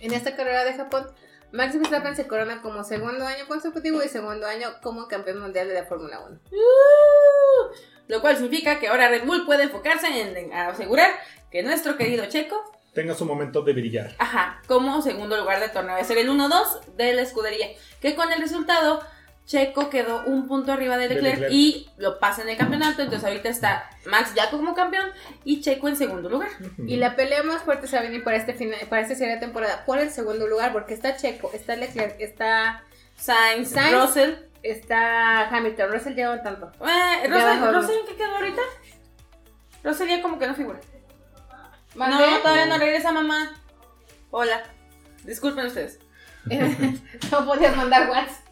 Speaker 4: en esta carrera de Japón, Max Verstappen se corona como segundo año consecutivo y segundo año como campeón mundial de la Fórmula 1.
Speaker 2: Uh, lo cual significa que ahora Red Bull puede enfocarse en, en asegurar que nuestro querido Checo,
Speaker 3: Tenga su momento de brillar.
Speaker 2: ajá, como segundo lugar del torneo, va a ser el 1-2 de la escudería. Que con el resultado, Checo quedó un punto arriba de
Speaker 3: De
Speaker 2: Leclerc, y lo pasa en el campeonato. Entonces ahorita está Max ya como campeón y Checo en segundo lugar.
Speaker 4: Y la pelea más fuerte se va a venir para este final, para este cierre de temporada por el segundo lugar, porque está Checo, está Leclerc, está,
Speaker 2: Sainz,
Speaker 4: Sainz.
Speaker 2: Russell.
Speaker 4: está Hamilton. Russell lleva tanto.
Speaker 2: Eh, Russell,
Speaker 4: bajó.
Speaker 2: ¿Russell en qué quedó ahorita? Russell ya como que no figura. No, todavía no regresa mamá. Hola. Disculpen ustedes.
Speaker 4: no podías mandar WhatsApp.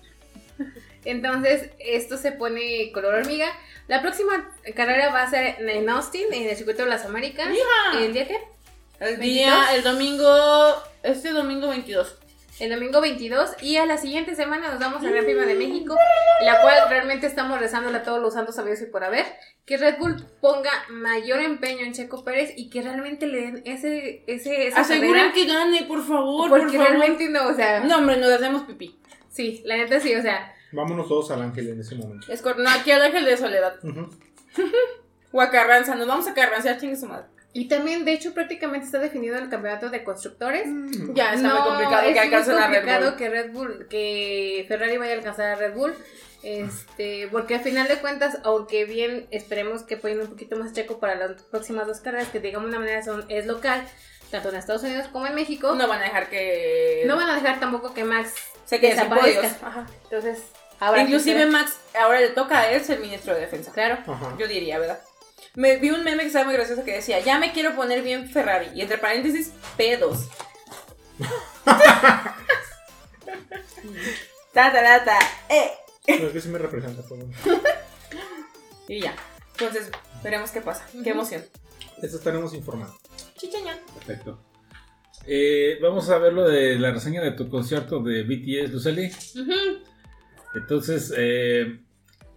Speaker 4: Entonces, esto se pone color hormiga. La próxima carrera va a ser en Austin, en el circuito de las Américas.
Speaker 2: ¡Hija!
Speaker 4: ¿El día qué?
Speaker 2: El
Speaker 4: 22.
Speaker 2: día, el domingo, este domingo 22.
Speaker 4: El domingo 22 y a la siguiente semana nos vamos a Gran Premio de México, la cual realmente estamos rezándole a todos los santos sabios y por haber, que Red Bull ponga mayor empeño en Checo Pérez y que realmente le den ese, ese, esa
Speaker 2: Aseguren
Speaker 4: carrera,
Speaker 2: que gane, por favor,
Speaker 4: porque
Speaker 2: por favor.
Speaker 4: realmente no, o sea,
Speaker 2: No, hombre, nos hacemos pipí.
Speaker 4: sí, la neta sí, o sea,
Speaker 3: Vámonos todos al ángel en ese momento.
Speaker 2: Es no, aquí al ángel de soledad.
Speaker 3: Ujú.
Speaker 2: O a Carranza, nos vamos a Carranza, chingue su madre.
Speaker 4: y también de hecho prácticamente está definido el campeonato de constructores.
Speaker 2: Ya, está muy complicado que
Speaker 4: es muy
Speaker 2: alcancen a Red
Speaker 4: complicado
Speaker 2: Bull.
Speaker 4: que Red Bull, que Ferrari vaya a alcanzar a Red Bull. Este, porque al final de cuentas, aunque bien esperemos que apoyen un poquito más Checo para las próximas dos carreras, que digamos de una manera son, es local, tanto en Estados Unidos como en México, no,
Speaker 2: No van a dejar que...
Speaker 4: van a dejar tampoco que Max
Speaker 2: se quede sin
Speaker 4: desaparezca.
Speaker 2: podios. Ajá.
Speaker 4: Entonces, ahora
Speaker 2: Inclusive Max, ahora le toca a él ser ministro de defensa.
Speaker 4: claro.
Speaker 3: Ajá.
Speaker 2: Yo diría, ¿verdad? Me vi un meme que estaba muy gracioso que decía, ya me quiero poner bien Ferrari. Y entre paréntesis, pedos. ta, ta, ta, ta, eh.
Speaker 3: No, es que sí me representa. por favor.
Speaker 2: Y ya. Entonces, veremos qué pasa. Qué emoción.
Speaker 3: Eso estaremos informados.
Speaker 2: Chichañón.
Speaker 1: Perfecto. Eh, vamos a ver lo de la reseña de tu concierto de BTS, Luceli.
Speaker 2: Ujú.
Speaker 1: Entonces, eh,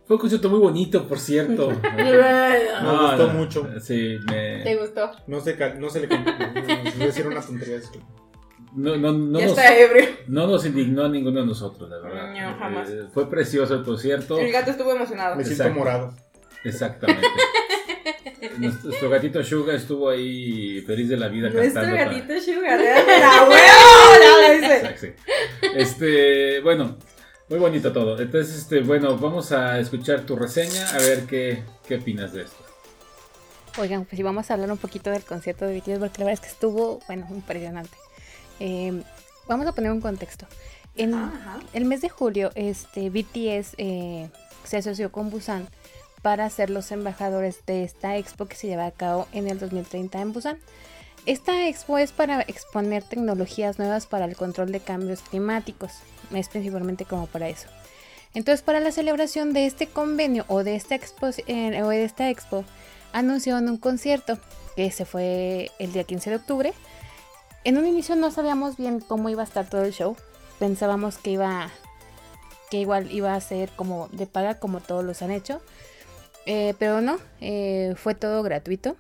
Speaker 1: fue un concierto muy bonito, por cierto.
Speaker 3: Me gustó mucho.
Speaker 1: Sí, me-
Speaker 4: ¿Te gustó?
Speaker 3: No se, no se le cantó. Voy a decir una tontería.
Speaker 1: No, no, no
Speaker 2: ya
Speaker 1: nos,
Speaker 2: está ebrio.
Speaker 1: no nos indignó a ninguno de nosotros, la verdad.
Speaker 2: No, jamás.
Speaker 1: Eh, fue precioso el concierto.
Speaker 2: El gato estuvo emocionado.
Speaker 3: Me siento
Speaker 1: Exacto.
Speaker 3: morado.
Speaker 1: Exactamente. Nuestro, nuestro gatito Suga estuvo ahí feliz de la vida
Speaker 2: Nuestro
Speaker 1: cantando. para-
Speaker 2: gatito Sugar. ¿eh? ¡La huevo!
Speaker 1: Este, bueno, muy bonito todo. Entonces, este, bueno, vamos a escuchar tu reseña, a ver qué, qué opinas de esto.
Speaker 4: Oigan, pues sí, vamos a hablar un poquito del concierto de BTS porque la verdad es que estuvo, bueno, impresionante. Eh, vamos a poner un contexto. En
Speaker 2: Ajá.
Speaker 4: el mes de julio, este BTS eh, se asoció con Busan para ser los embajadores de esta expo que se lleva a cabo en el 2030 en Busan. Esta expo es para exponer tecnologías nuevas para el control de cambios climáticos, es principalmente como para eso. Entonces, para la celebración de este convenio o de esta expo, eh, o de esta expo anunciaron un concierto que se fue el día 15 de octubre. En un inicio no sabíamos bien cómo iba a estar todo el show. Pensábamos que iba que igual iba a ser como de paga como todos los han hecho. Eh, pero no, eh, fue todo gratuito.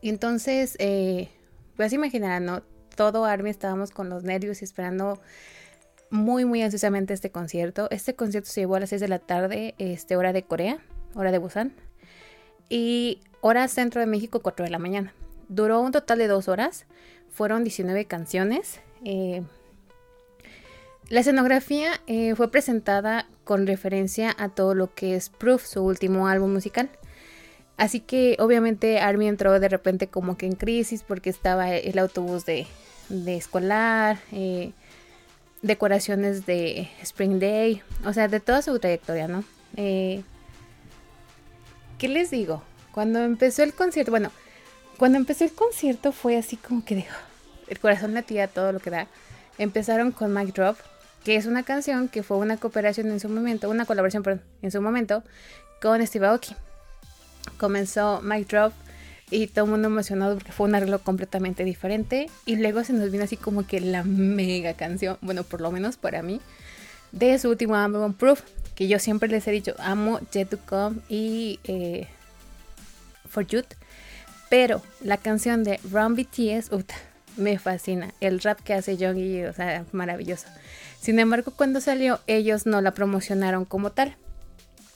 Speaker 4: Y entonces, eh, pues imaginarán, ¿no? Todo Army estábamos con los nervios y esperando muy, muy ansiosamente este concierto. Este concierto se llevó a las 6 de la tarde, este, hora de Corea, hora de Busan. Y hora centro de México, 4 de la mañana. Duró un total de dos horas. Fueron 19 canciones. eh, la escenografía eh, fue presentada con referencia a todo lo que es Proof, su último álbum musical. Así que obviamente Army entró de repente como que en crisis porque estaba el autobús de, escolar, eh, decoraciones de Spring Day, o sea, de toda su trayectoria, ¿no? ¿Qué les digo? Cuando empezó el concierto, bueno, cuando empezó el concierto fue así como que dijo, el corazón latía todo lo que da. Empezaron con Mic Drop, que es una canción que fue una cooperación en su momento, una colaboración, perdón, en su momento con Steve Aoki. Comenzó Mic Drop y todo el mundo emocionado porque fue un arreglo completamente diferente. Y luego se nos vino así como que la mega canción, bueno, por lo menos para mí, de su último álbum Proof, que yo siempre les he dicho, amo Yet to Come y eh, For Youth. Pero la canción de Run BTS, me fascina. El rap que hace Youngie, o sea, maravilloso. Sin embargo, cuando salió, ellos no la promocionaron como tal.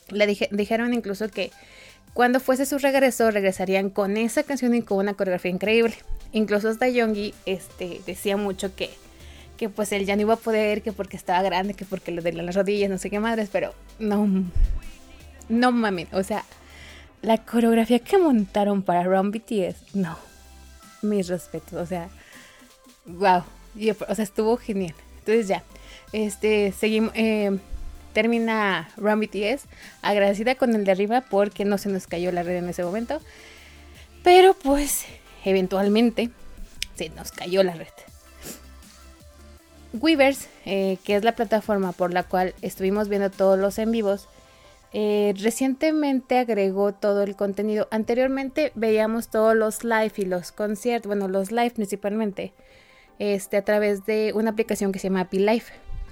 Speaker 4: Le dije- dijeron incluso que cuando fuese su regreso, regresarían con esa canción y con una coreografía increíble. Incluso hasta Youngie este, decía mucho que, que pues él ya no iba a poder, que porque estaba grande, que porque le dolían las rodillas, no sé qué madres, pero no, no mames, o sea, la coreografía que montaron para Run BTS, no, mis respetos, o sea, wow, o sea, estuvo genial. Entonces ya, este, seguimos, eh, termina Run BTS, agradecida con el de arriba porque no se nos cayó la red en ese momento, pero pues, eventualmente, se nos cayó la red. Weavers, eh, que es la plataforma por la cual estuvimos viendo todos los en vivos, eh, recientemente agregó todo el contenido. Anteriormente veíamos todos los live y los conciertos, bueno, los live principalmente, este, a través de una aplicación que se llama Live.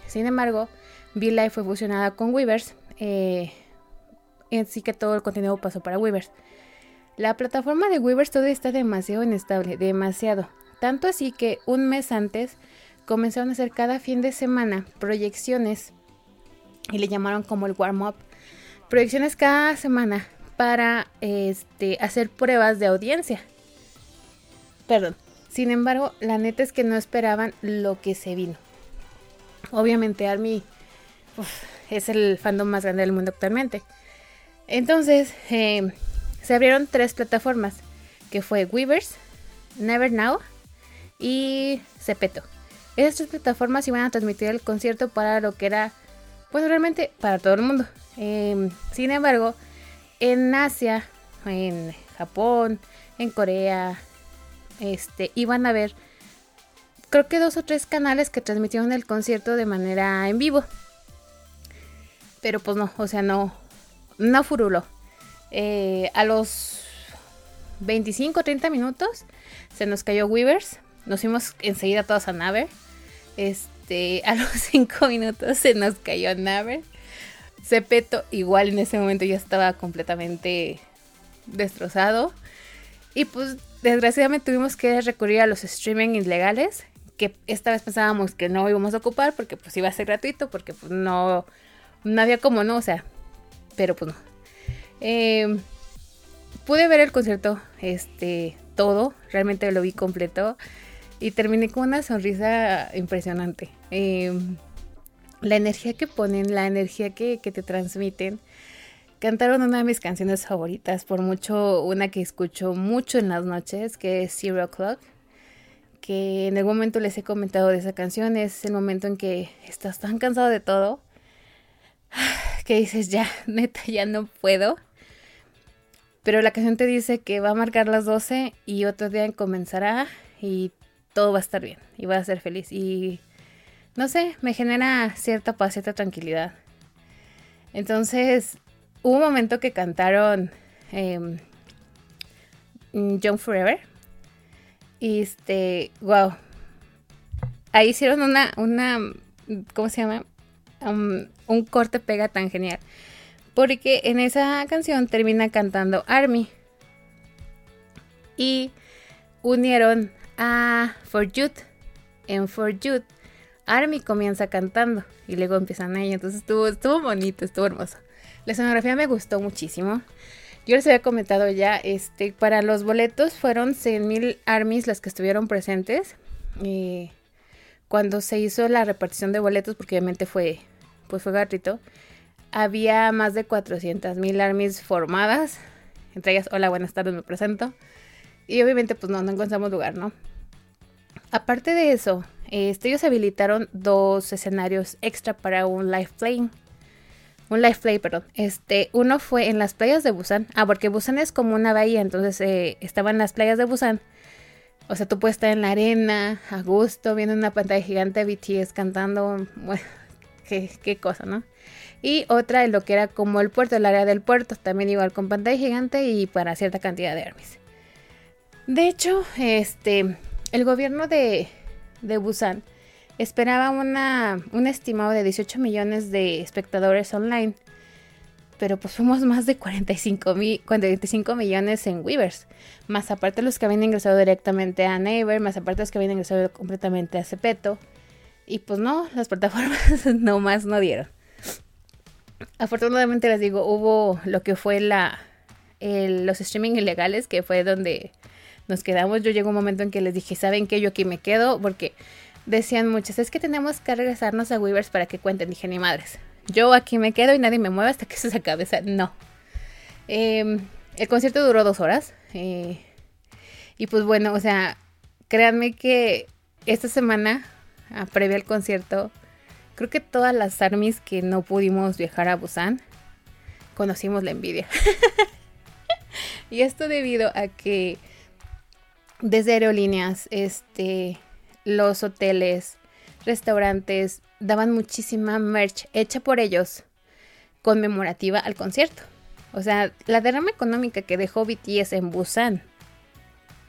Speaker 4: Sin embargo, Live fue fusionada con Weavers, eh, así que todo el contenido pasó para Weavers. La plataforma de Weavers todavía está demasiado inestable, demasiado. Tanto así que un mes antes comenzaron a hacer cada fin de semana proyecciones y le llamaron como el warm-up. Proyecciones cada semana para este, hacer pruebas de audiencia. Perdón. Sin embargo, la neta es que no esperaban lo que se vino. Obviamente Army es el fandom más grande del mundo actualmente. Entonces, eh, se abrieron tres plataformas, que fue Weavers, Never Now y Cepeto. Esas tres plataformas iban a transmitir el concierto para lo que era, bueno, realmente para todo el mundo. Eh, sin embargo, en Asia en Japón, en Corea, este, iban a ver, creo que dos o tres canales que transmitieron el concierto de manera en vivo. Pero pues no, o sea, no, no furuló. Eh, a los 25 30 minutos se nos cayó Weavers. Nos fuimos enseguida todos a Naver. Este, a los 5 minutos se nos cayó Naver. Cepeto igual en ese momento ya estaba completamente destrozado. Y pues desgraciadamente tuvimos que recurrir a los streaming ilegales. Que esta vez pensábamos que no íbamos a ocupar porque pues iba a ser gratuito. Porque pues no, no había como no, o sea. Pero pues no. Eh, pude ver el concierto, este, todo. Realmente lo vi completo. Y terminé con una sonrisa impresionante. Eh, la energía que ponen, la energía que, te transmiten. Cantaron una de mis canciones favoritas, por mucho, una que escucho mucho en las noches, que es Zero Clock. Que en algún momento les he comentado de esa canción. Es el momento en que estás tan cansado de todo que dices, ya, neta, ya no puedo. Pero la canción te dice que va a marcar las 12 y otro día comenzará y todo va a estar bien y va a ser feliz. Y no sé, me genera cierta paz, cierta tranquilidad. Entonces, hubo un momento que cantaron eh, John Forever. Y este, wow. Ahí hicieron una, una, ¿cómo se llama? un corte pega tan genial. Porque en esa canción termina cantando Army. Y unieron a For Youth. En For Youth Army comienza cantando y luego empiezan ellos. Entonces estuvo, estuvo bonito, estuvo hermoso. La escenografía me gustó muchísimo. Yo les había comentado ya, este, para los boletos fueron 100.000 armies las que estuvieron presentes. Y cuando se hizo la repartición de boletos, porque obviamente fue, pues fue gratuito, había más de 400.000 armies formadas. Entre ellas, hola, buenas tardes, me presento. Y obviamente, pues no, encontramos lugar, ¿no? Aparte de eso, este, ellos habilitaron dos escenarios extra para un live play. Un live play, perdón. Este, uno fue en las playas de Busan. Ah, porque Busan es como una bahía, entonces eh, estaba en las playas de Busan. O sea, tú puedes estar en la arena, a gusto, viendo una pantalla gigante de BTS cantando. Bueno, qué, qué cosa, ¿no? Y otra en lo que era como el puerto, el área del puerto, también igual con pantalla gigante y para cierta cantidad de armies. De hecho, este, el gobierno de, de Busan esperaba una, un estimado de 18 millones de espectadores online. Pero pues fuimos más de 45, 45 millones en Weavers. Más aparte los que habían ingresado directamente a Naver. Más aparte los que habían ingresado completamente a Cepeto. Y pues no, las plataformas no más no dieron. Afortunadamente les digo, hubo lo que fue la los streaming ilegales, que fue donde nos quedamos. Yo llegó un momento en que les dije, ¿saben qué? Yo aquí me quedo porque decían muchas, es que tenemos que regresarnos a Weavers para que cuenten. Dije, ni madres. Yo aquí me quedo y nadie me mueve hasta que se acabe. O no. Em, el concierto duró dos horas. Eh, y pues bueno, o sea, créanme que esta semana, previa al concierto, creo que todas las armies que no pudimos viajar a Busan, conocimos la envidia. y esto debido a que desde aerolíneas, este, los hoteles, restaurantes daban muchísima merch hecha por ellos conmemorativa al concierto. O sea, la derrama económica que dejó BTS en Busan,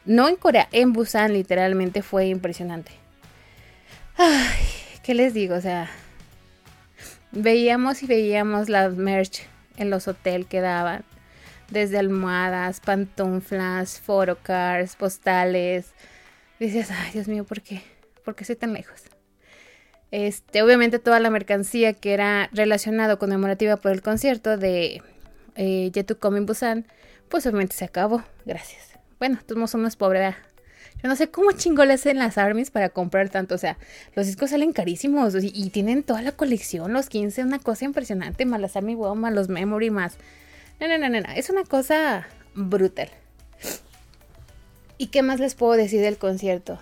Speaker 4: no en Corea, en Busan literalmente fue impresionante. Ay, ¿qué les digo? O sea, veíamos y veíamos las merch en los hoteles que daban desde almohadas, pantuflas, photocars, postales. dices, ay Dios mío, ¿por qué? ¿Por qué soy tan lejos? Este, obviamente toda la mercancía que era relacionada conmemorativa por el concierto de eh, Yetu Coming Busan, pues obviamente se acabó. Gracias. Bueno, todos somos pobres, Yo no sé cómo chingo le hacen las armies para comprar tanto. O sea, los discos salen carísimos y, tienen toda la colección, los 15, una cosa impresionante. Más las Army más los Memory, más no, no, no, no, Es una cosa brutal. ¿Y qué más les puedo decir del concierto?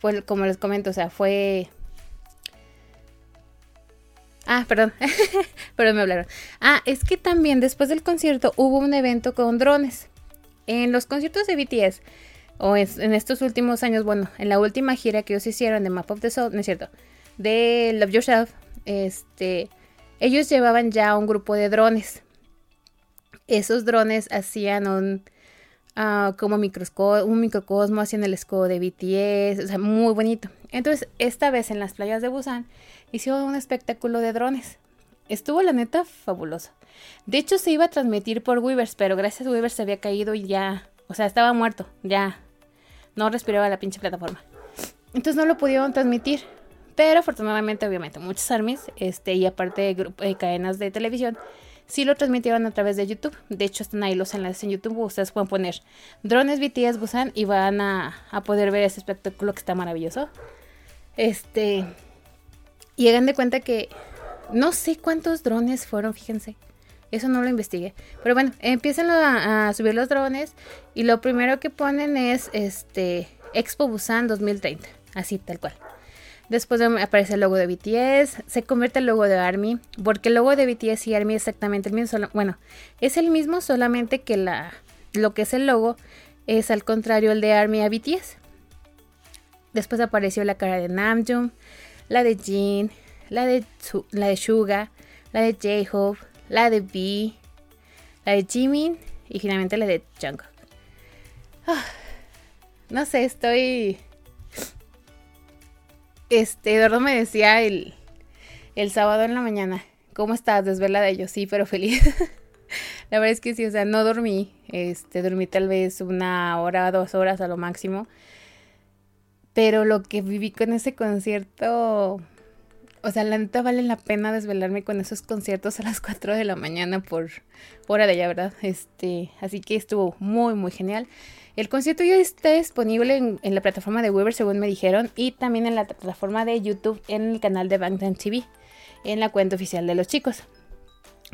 Speaker 4: pues como les comento, o sea, fue... Ah, perdón. Perdón, me hablaron. Ah, es que también después del concierto hubo un evento con drones. En los conciertos de BTS, o en estos últimos años, bueno, en la última gira que ellos hicieron de Map of the Soul, no es cierto, de Love Yourself, este, ellos llevaban ya un grupo de drones. Esos drones hacían un, ah, como microsco- un microcosmo, hacían el escudo de BTS, o sea, muy bonito. Entonces, esta vez en las playas de Busan, hicieron un espectáculo de drones. Estuvo la neta fabuloso. De hecho, se iba a transmitir por Weavers, pero gracias a Weavers se había caído y ya, o sea, estaba muerto, ya no respiraba la pinche plataforma. Entonces no lo pudieron transmitir. Pero afortunadamente, obviamente, muchos armies, este, y aparte grup- eh, cadenas de televisión, sí lo transmitieron a través de YouTube. De hecho, están ahí los enlaces en YouTube. Ustedes pueden poner drones BTS Busan y van a, a poder ver ese espectáculo que está maravilloso. Este. Y hagan de cuenta que no sé cuántos drones fueron, fíjense. Eso no lo investigué. Pero bueno, empiezan a, a subir los drones y lo primero que ponen es este Expo Busan 2030. Así, tal cual. Después de- aparece el logo de BTS, se convierte el logo de ARMY, porque el logo de BTS y ARMY es exactamente el mismo. solo- bueno, es el mismo, solamente que la, lo que es el logo es al contrario el de ARMY a BTS. Después apareció la cara de Namjoon, la de Jin, la de, la de Suga, la de J-Hope, la de V, la de Jimin y finalmente la de Jungkook. Ah, no sé, estoy... Este, Eduardo me decía el, el sábado en la mañana, ¿cómo estás? Desvelada Y yo, sí, pero feliz. la verdad es que sí, o sea, no dormí. Este, dormí tal vez una hora, dos horas a lo máximo. Pero lo que viví con ese concierto, o sea, la neta vale la pena desvelarme con esos conciertos a las 4 de la mañana por hora de allá, ¿verdad? Este, así que estuvo muy, muy genial. El concierto ya está disponible en, la plataforma de Weber, según me dijeron, y también en la plataforma de YouTube en el canal de Bangtan TV, en la cuenta oficial de los chicos,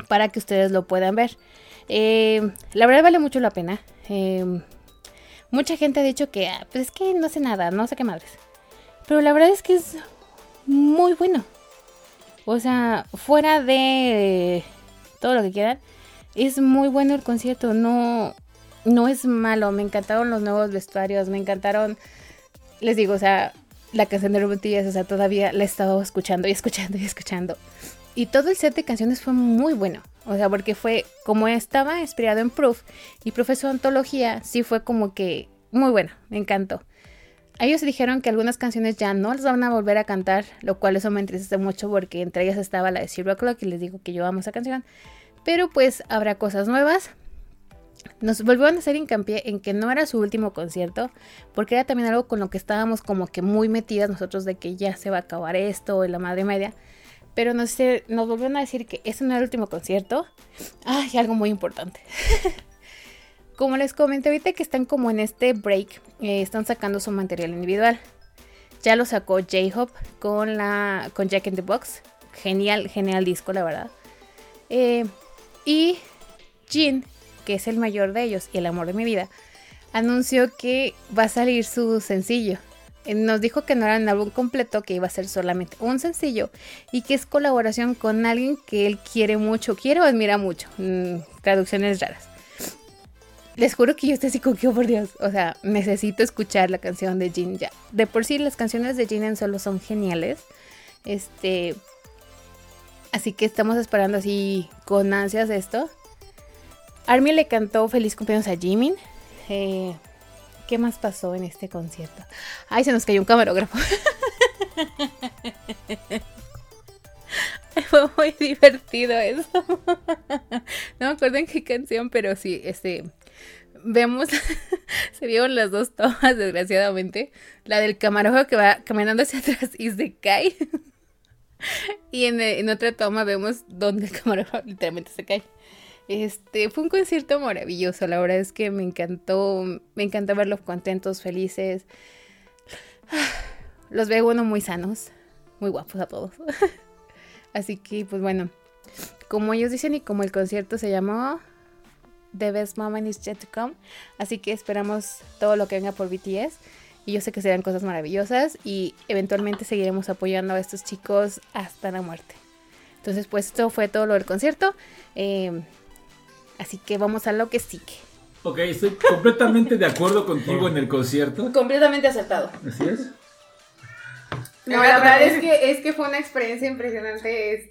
Speaker 4: para que ustedes lo puedan ver. Eh, la verdad vale mucho la pena. Eh, mucha gente ha dicho que, ah, pues es que no sé nada, no sé qué madres. Pero la verdad es que es muy bueno. O sea, fuera de todo lo que quieran, es muy bueno el concierto. No, no es malo. Me encantaron los nuevos vestuarios, me encantaron. Les digo, o sea, la canción de Rubentillas, o sea, todavía la he estado escuchando y escuchando y escuchando. Y todo el set de canciones fue muy bueno. O sea, porque fue como estaba inspirado en Proof y Profesor Antología, sí fue como que muy bueno, me encantó. Ellos dijeron que algunas canciones ya no las van a volver a cantar, lo cual eso me entristece mucho porque entre ellas estaba la de Zero O'Clock y les digo que yo amo esa canción. Pero pues habrá cosas nuevas. Nos volvieron a hacer hincapié en que no era su último concierto, porque era también algo con lo que estábamos como que muy metidas nosotros de que ya se va a acabar esto y la madre media. Pero nos, nos volvieron a decir que ese no era el último concierto. Ay, algo muy importante. como les comenté ahorita que están como en este break, eh, están sacando su material individual. Ya lo sacó J-Hope con la con Jack in the Box. Genial, genial disco, la verdad. Eh, y Jin, que es el mayor de ellos y el amor de mi vida, anunció que va a salir su sencillo. Eh, Nos dijo que no era un álbum completo, que iba a ser solamente un sencillo y que es colaboración con alguien que él quiere mucho, quiere o admira mucho. Mm, traducciones raras. Les juro que yo estoy así oh, por Dios, o sea, necesito escuchar la canción de Jin ya. De por sí las canciones de Jin en solo son geniales. Este, así que estamos esperando así con ansias esto. Army le cantó feliz cumpleaños a Jimin. Eh, ¿Qué más pasó en este concierto? Ay, se nos cayó un camarógrafo. Fue muy divertido eso. No me acuerdo en qué canción, pero sí, este. Vemos, se vieron las dos tomas, desgraciadamente. La del camarógrafo que va caminando hacia atrás y se cae. Y en, en otra toma vemos donde el camarógrafo literalmente se cae. Este fue un concierto maravilloso, la verdad es que me encantó, me encantó verlos contentos, felices. Los veo bueno muy sanos, muy guapos a todos. Así que pues bueno, como ellos dicen y como el concierto se llamó The Best Moment is Yet to Come, así que esperamos todo lo que venga por BTS y yo sé que serán cosas maravillosas y eventualmente seguiremos apoyando a estos chicos hasta la muerte. Entonces, pues esto fue todo lo del concierto. Eh, así que vamos a lo que sigue.
Speaker 1: Ok, estoy completamente de acuerdo contigo en el concierto.
Speaker 2: Completamente acertado.
Speaker 1: Así es.
Speaker 4: No, la verdad es que, es que fue una experiencia impresionante. es-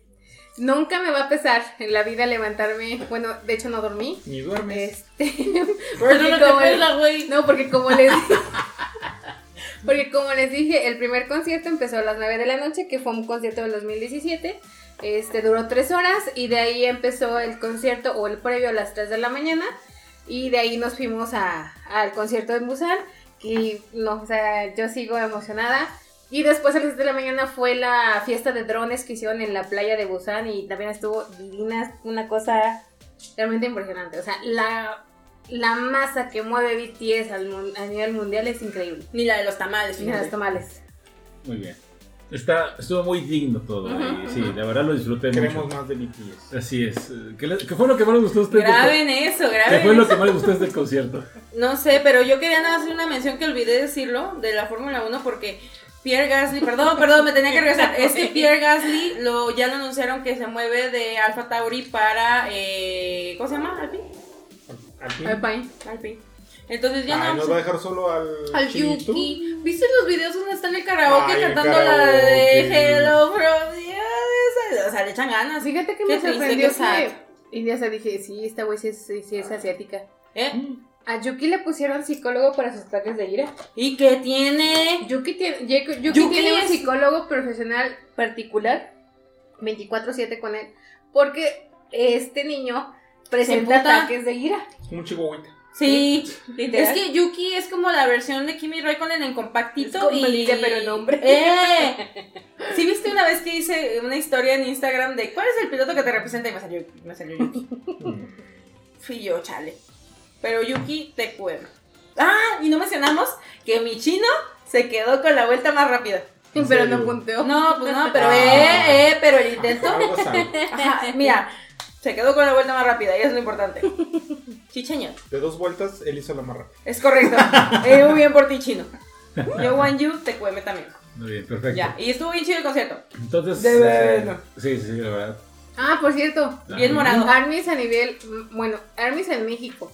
Speaker 4: nunca me va a pesar en la vida levantarme. Bueno, de hecho no dormí.
Speaker 3: Ni duermes.
Speaker 4: Este,
Speaker 2: Pero no, te güey.
Speaker 4: No, porque como les porque como les dije, el primer concierto empezó a las 9 de la noche, que fue un concierto del 2017. Este duró 3 horas y de ahí empezó el concierto o el previo a las 3 de la mañana y de ahí nos fuimos a- al concierto de Busan, que no, o sea, yo sigo emocionada. Y después a las 7 de la mañana fue la fiesta de drones que hicieron en la playa de Busan y también estuvo divina, una cosa realmente impresionante. O sea, la, la masa que mueve BTS al a nivel mundial es increíble.
Speaker 2: Ni la de los tamales.
Speaker 4: Mira los
Speaker 2: fíjate.
Speaker 4: tamales.
Speaker 1: Muy bien. Está, estuvo muy digno todo. y sí, la verdad lo disfruté
Speaker 3: Queremos
Speaker 1: mucho.
Speaker 3: más de BTS.
Speaker 1: Así es. Eh, ¿Qué, le- qué fue lo que más le gustó a usted? del co-
Speaker 2: Graben eso,
Speaker 1: ¿Qué
Speaker 2: graben
Speaker 1: fue lo que más le gustó este concierto?
Speaker 2: No sé, pero yo quería nada hacer una mención que olvidé decirlo de la Fórmula 1 porque Pierre Gasly, perdón, perdón, me tenía que regresar. Es que Pierre Gasly lo, ya lo anunciaron que se mueve de Alfa Tauri para. Eh, ¿Cómo se llama? ¿Alpine?
Speaker 3: ¿Al fin?
Speaker 4: Alpine.
Speaker 2: Alpine. Entonces ya
Speaker 3: Ay,
Speaker 2: no.
Speaker 3: nos va a dejar solo al.
Speaker 2: Yuki. ¿Viste los videos donde está en el karaoke
Speaker 3: Ay, el
Speaker 2: cantando la de Hello from the? O sea, le echan ganas.
Speaker 4: Fíjate que
Speaker 2: Qué
Speaker 4: me sorprendió que... Y ya se dije, sí, esta güey sí es, sí es asiática.
Speaker 2: ¿Eh?
Speaker 4: A Yuki le pusieron psicólogo para sus ataques de ira.
Speaker 2: ¿Y qué tiene?
Speaker 4: Yuki tiene, Yuki, tiene un
Speaker 2: es-
Speaker 4: psicólogo profesional particular, 24-7 con él, porque este niño presenta ataques de ira.
Speaker 3: Un chihuahuita.
Speaker 2: Sí.
Speaker 4: Literal.
Speaker 2: Es que Yuki es como la versión de Kimi Raikkonen en compactito
Speaker 4: Es como
Speaker 2: y
Speaker 4: Lidia, pero en hombre.
Speaker 2: ¡Eh! ¿Sí viste una vez que hice una historia en Instagram de cuál es el piloto que te representa y me salió, me salió Yuki?
Speaker 3: Mm.
Speaker 2: Fui yo, chale. Pero Yuki te cuero. Ah, y no mencionamos que mi chino se quedó con la vuelta más rápida.
Speaker 3: ¿En
Speaker 4: Pero no punteó.
Speaker 2: No, pues no, pero
Speaker 3: Ah.
Speaker 2: eh, eh, pero el intento. Ajá, mira, se quedó con la vuelta más rápida y eso es lo importante. Chicheño.
Speaker 3: De dos vueltas, él hizo la más rápida.
Speaker 2: Es correcto. Eh, muy bien por ti, chino. Yo, Wan Yu, te cueme también.
Speaker 1: Muy bien, perfecto.
Speaker 2: Ya, y estuvo bien chido el concierto.
Speaker 1: Entonces.
Speaker 2: De
Speaker 1: eh, sí, sí, sí, la verdad.
Speaker 4: Ah, por cierto,
Speaker 2: Bien morado.
Speaker 4: Armis a nivel, bueno, Armis en México,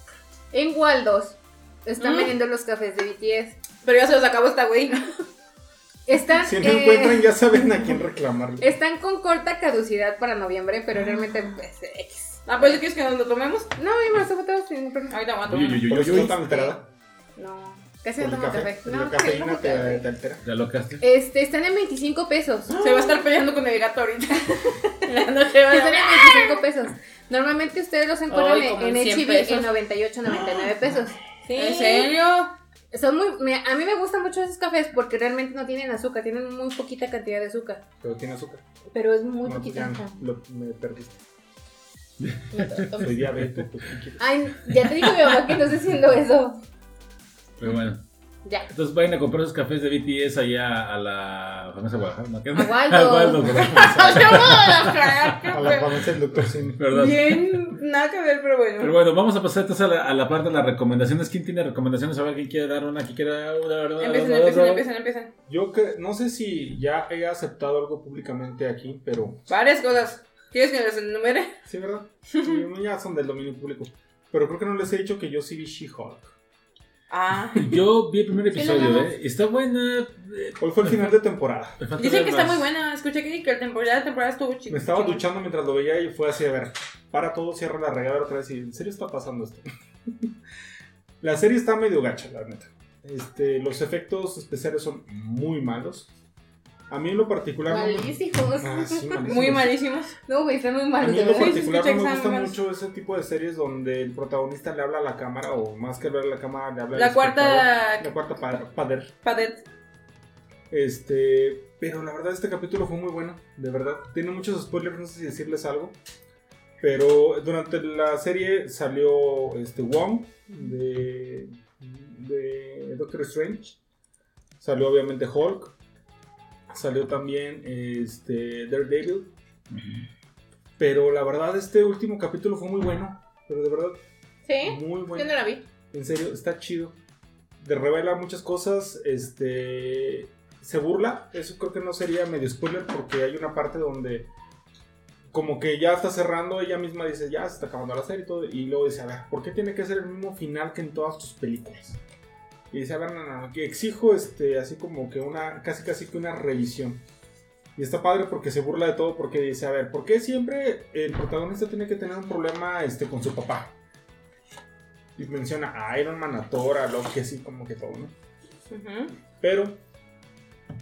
Speaker 4: en Waldos, están
Speaker 2: Mm.
Speaker 4: vendiendo los cafés de BTS.
Speaker 2: Pero ya se los acabó esta güey.
Speaker 4: Están,
Speaker 3: Si no
Speaker 4: eh,
Speaker 3: encuentran, ya saben a quién reclamarle.
Speaker 4: están con corta caducidad para noviembre, pero realmente pues, X.
Speaker 2: Ah, pues ¿quieres que nos lo tomemos?
Speaker 4: No, yo me tomo todos sin problema.
Speaker 2: Ahorita
Speaker 1: uy,
Speaker 3: eso
Speaker 1: uy.
Speaker 3: está tan alterada.
Speaker 4: No, casi no tomo
Speaker 3: café.
Speaker 4: café.
Speaker 3: La
Speaker 4: No, no
Speaker 3: cafeína te, te altera.
Speaker 1: ¿Ya locaste?
Speaker 4: Este, están en 25 pesos.
Speaker 2: Se va a estar peleando con el gato ahorita. La noche va
Speaker 4: Están
Speaker 2: a...
Speaker 4: en 25 pesos. Normalmente ustedes los encuentran
Speaker 2: como
Speaker 4: en,
Speaker 2: en
Speaker 4: en
Speaker 2: 100
Speaker 4: HB en 98, 99 pesos.
Speaker 2: Sí. ¿En serio?
Speaker 4: Son muy, me- a mí me gustan mucho esos cafés porque realmente no tienen azúcar, tienen muy poquita cantidad de azúcar.
Speaker 3: Pero tiene azúcar.
Speaker 4: Pero es muy
Speaker 3: No, pues
Speaker 4: poquita.
Speaker 3: no, lo- me perdiste. Soy diabético. pues.
Speaker 4: Ay, ya te dijo mi mamá que no estoy haciendo eso.
Speaker 1: Pero bueno.
Speaker 4: Ya.
Speaker 1: Entonces vayan a comprar esos cafés de BTS allá a la famosa Guadalajara. ¿no? ¿Qué?
Speaker 4: A Waldo.
Speaker 1: A Waldo.
Speaker 3: A la del doctor Simi.
Speaker 1: Perdón.
Speaker 2: Bien, nada que ver, pero bueno.
Speaker 1: Pero bueno, vamos a pasar entonces a la, a la parte de las recomendaciones. ¿Quién tiene recomendaciones? A ver, ¿quién quiere dar una? ¿Quién quiere dar una? una?
Speaker 2: empiecen, empiecen.
Speaker 3: Yo que, no sé si ya he aceptado algo públicamente aquí, pero
Speaker 2: Varias cosas. ¿Quieres que les enumere?
Speaker 3: sí, ¿verdad? Sí, ya son del dominio público. Pero creo que no les he dicho que yo sí vi She-Hulk.
Speaker 2: Ah.
Speaker 1: Yo vi el primer episodio. ¿eh? Está buena.
Speaker 3: Hoy fue el final de temporada.
Speaker 2: Dicen que está muy buena. Escuché que que la temporada, la temporada estuvo chido.
Speaker 3: Me estaba duchando mientras lo veía y fue así, a ver, para todo, cierra la regadera otra vez y ¿en serio está pasando esto? la serie está medio gacha, la neta. Este, los efectos especiales son muy malos. A mí en lo particular... no me-
Speaker 4: Malísimos.
Speaker 3: Ah, sí, malísimos.
Speaker 2: Muy malísimos.
Speaker 4: No, güey, están muy
Speaker 3: A
Speaker 4: malos,
Speaker 3: mí
Speaker 4: de
Speaker 3: en lo particular no me gusta mucho ese tipo de series donde el protagonista le habla a la cámara o más que hablar a la cámara le habla al
Speaker 2: La cuarta-
Speaker 3: espectador. La cuarta pa- pader.
Speaker 2: Padet.
Speaker 3: Este, pero la verdad este capítulo fue muy bueno, de verdad. Tiene muchos spoilers, no sé si decirles algo. Pero durante la serie salió este Wong de, de Doctor Strange. Salió obviamente Hulk. Salió también este Daredevil. Pero la verdad este último capítulo fue muy bueno. Pero de verdad,
Speaker 4: ¿Sí?
Speaker 3: muy
Speaker 4: Yo
Speaker 3: bueno.
Speaker 4: no la vi.
Speaker 3: En serio, está chido. De revela muchas cosas. Este. Se burla. Eso creo que no sería medio spoiler porque hay una parte donde como que ya está cerrando, ella misma dice, ya se está acabando la serie y todo, y luego dice, a ver, ¿por qué tiene que ser el mismo final que en todas tus películas? Y dice, a ver, no, no, que exijo este, así como que una, casi casi que una revisión. Y está padre porque se burla de todo porque dice, a ver, ¿por qué siempre el protagonista tiene que tener un problema este, con su papá? Y menciona a Iron Man, a Thor, a Loki, así como que todo, ¿no?
Speaker 2: Ujú.
Speaker 3: Pero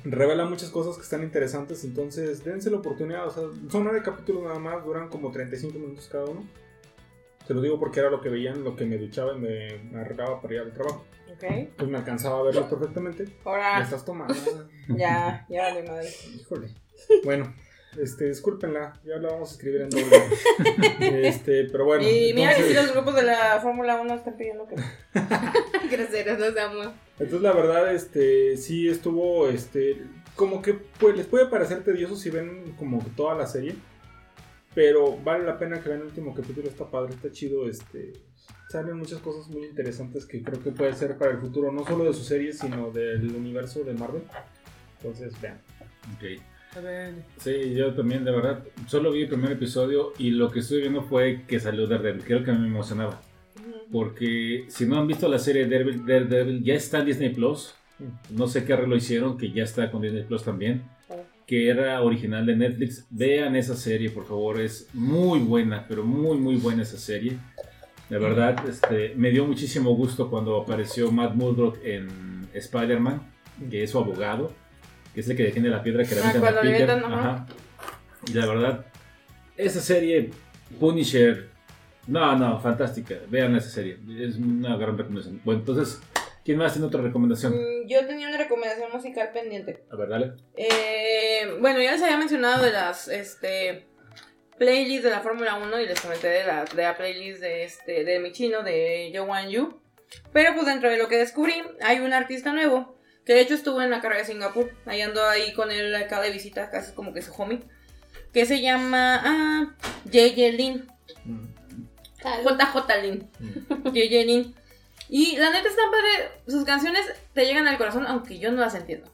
Speaker 3: revela muchas cosas que están interesantes, entonces dense la oportunidad. O sea, son nueve capítulos nada más, duran como 35 minutos cada uno. Te lo digo porque era lo que veían, lo que me duchaba y me arreglaba para ir al trabajo.
Speaker 2: Ok.
Speaker 3: Pues me alcanzaba a verlo perfectamente. Me
Speaker 2: Ahora,
Speaker 3: estás tomando.
Speaker 2: ya, ya vale madre.
Speaker 3: Híjole. Bueno, este, discúlpenla, ya la vamos a escribir en doble. este, pero bueno.
Speaker 2: y mira que si los grupos de la Fórmula 1 están pidiendo que.
Speaker 4: Groseros, los amo.
Speaker 3: Entonces la verdad, este, sí estuvo, este, como que pues, les puede parecer tedioso si ven como toda la serie, pero vale la pena que vean el último capítulo, está padre, está chido, este, salen muchas cosas muy interesantes que creo que puede ser para el futuro, no solo de su serie, sino del universo de Marvel. Entonces, vean.
Speaker 1: Ok. Sí, yo también, de verdad, solo vi el primer episodio y lo que estuve viendo fue que salió Daredevil. Creo que me emocionaba. Porque si no han visto la serie Daredevil, Daredevil ya está en Disney Plus. No sé qué arreglo hicieron, que ya está con Disney Plus también. Que era original de Netflix. Vean esa serie, por favor. Es muy buena, pero muy, muy buena esa serie. De verdad, este, me dio muchísimo gusto cuando apareció Matt Murdock en Spider-Man, que es su abogado, que es el que detiene la piedra que le
Speaker 2: Ah,
Speaker 1: avientan a Peter.
Speaker 2: Ajá.
Speaker 1: Y la verdad, esa serie, Punisher, no, no, fantástica. Vean esa serie, es una gran recomendación. Bueno, entonces, ¿quién más tiene otra recomendación?
Speaker 2: Mm, Yo tenía una recomendación musical pendiente.
Speaker 1: A ver, dale.
Speaker 2: Eh, bueno, ya les había mencionado de las este, playlists de la Fórmula 1 y les comenté de la, de la playlist de, este, de mi chino, de Yo Wan Yu. Pero pues dentro de lo que descubrí, hay un artista nuevo que de hecho estuvo en la carrera de Singapur. Ahí ando ahí con él acá de visita, casi como que su homie. Que se llama ah, JJ Lin. JJ Lin. JJ Lin. Y la neta está padre, sus canciones te llegan al corazón, aunque yo no las entiendo.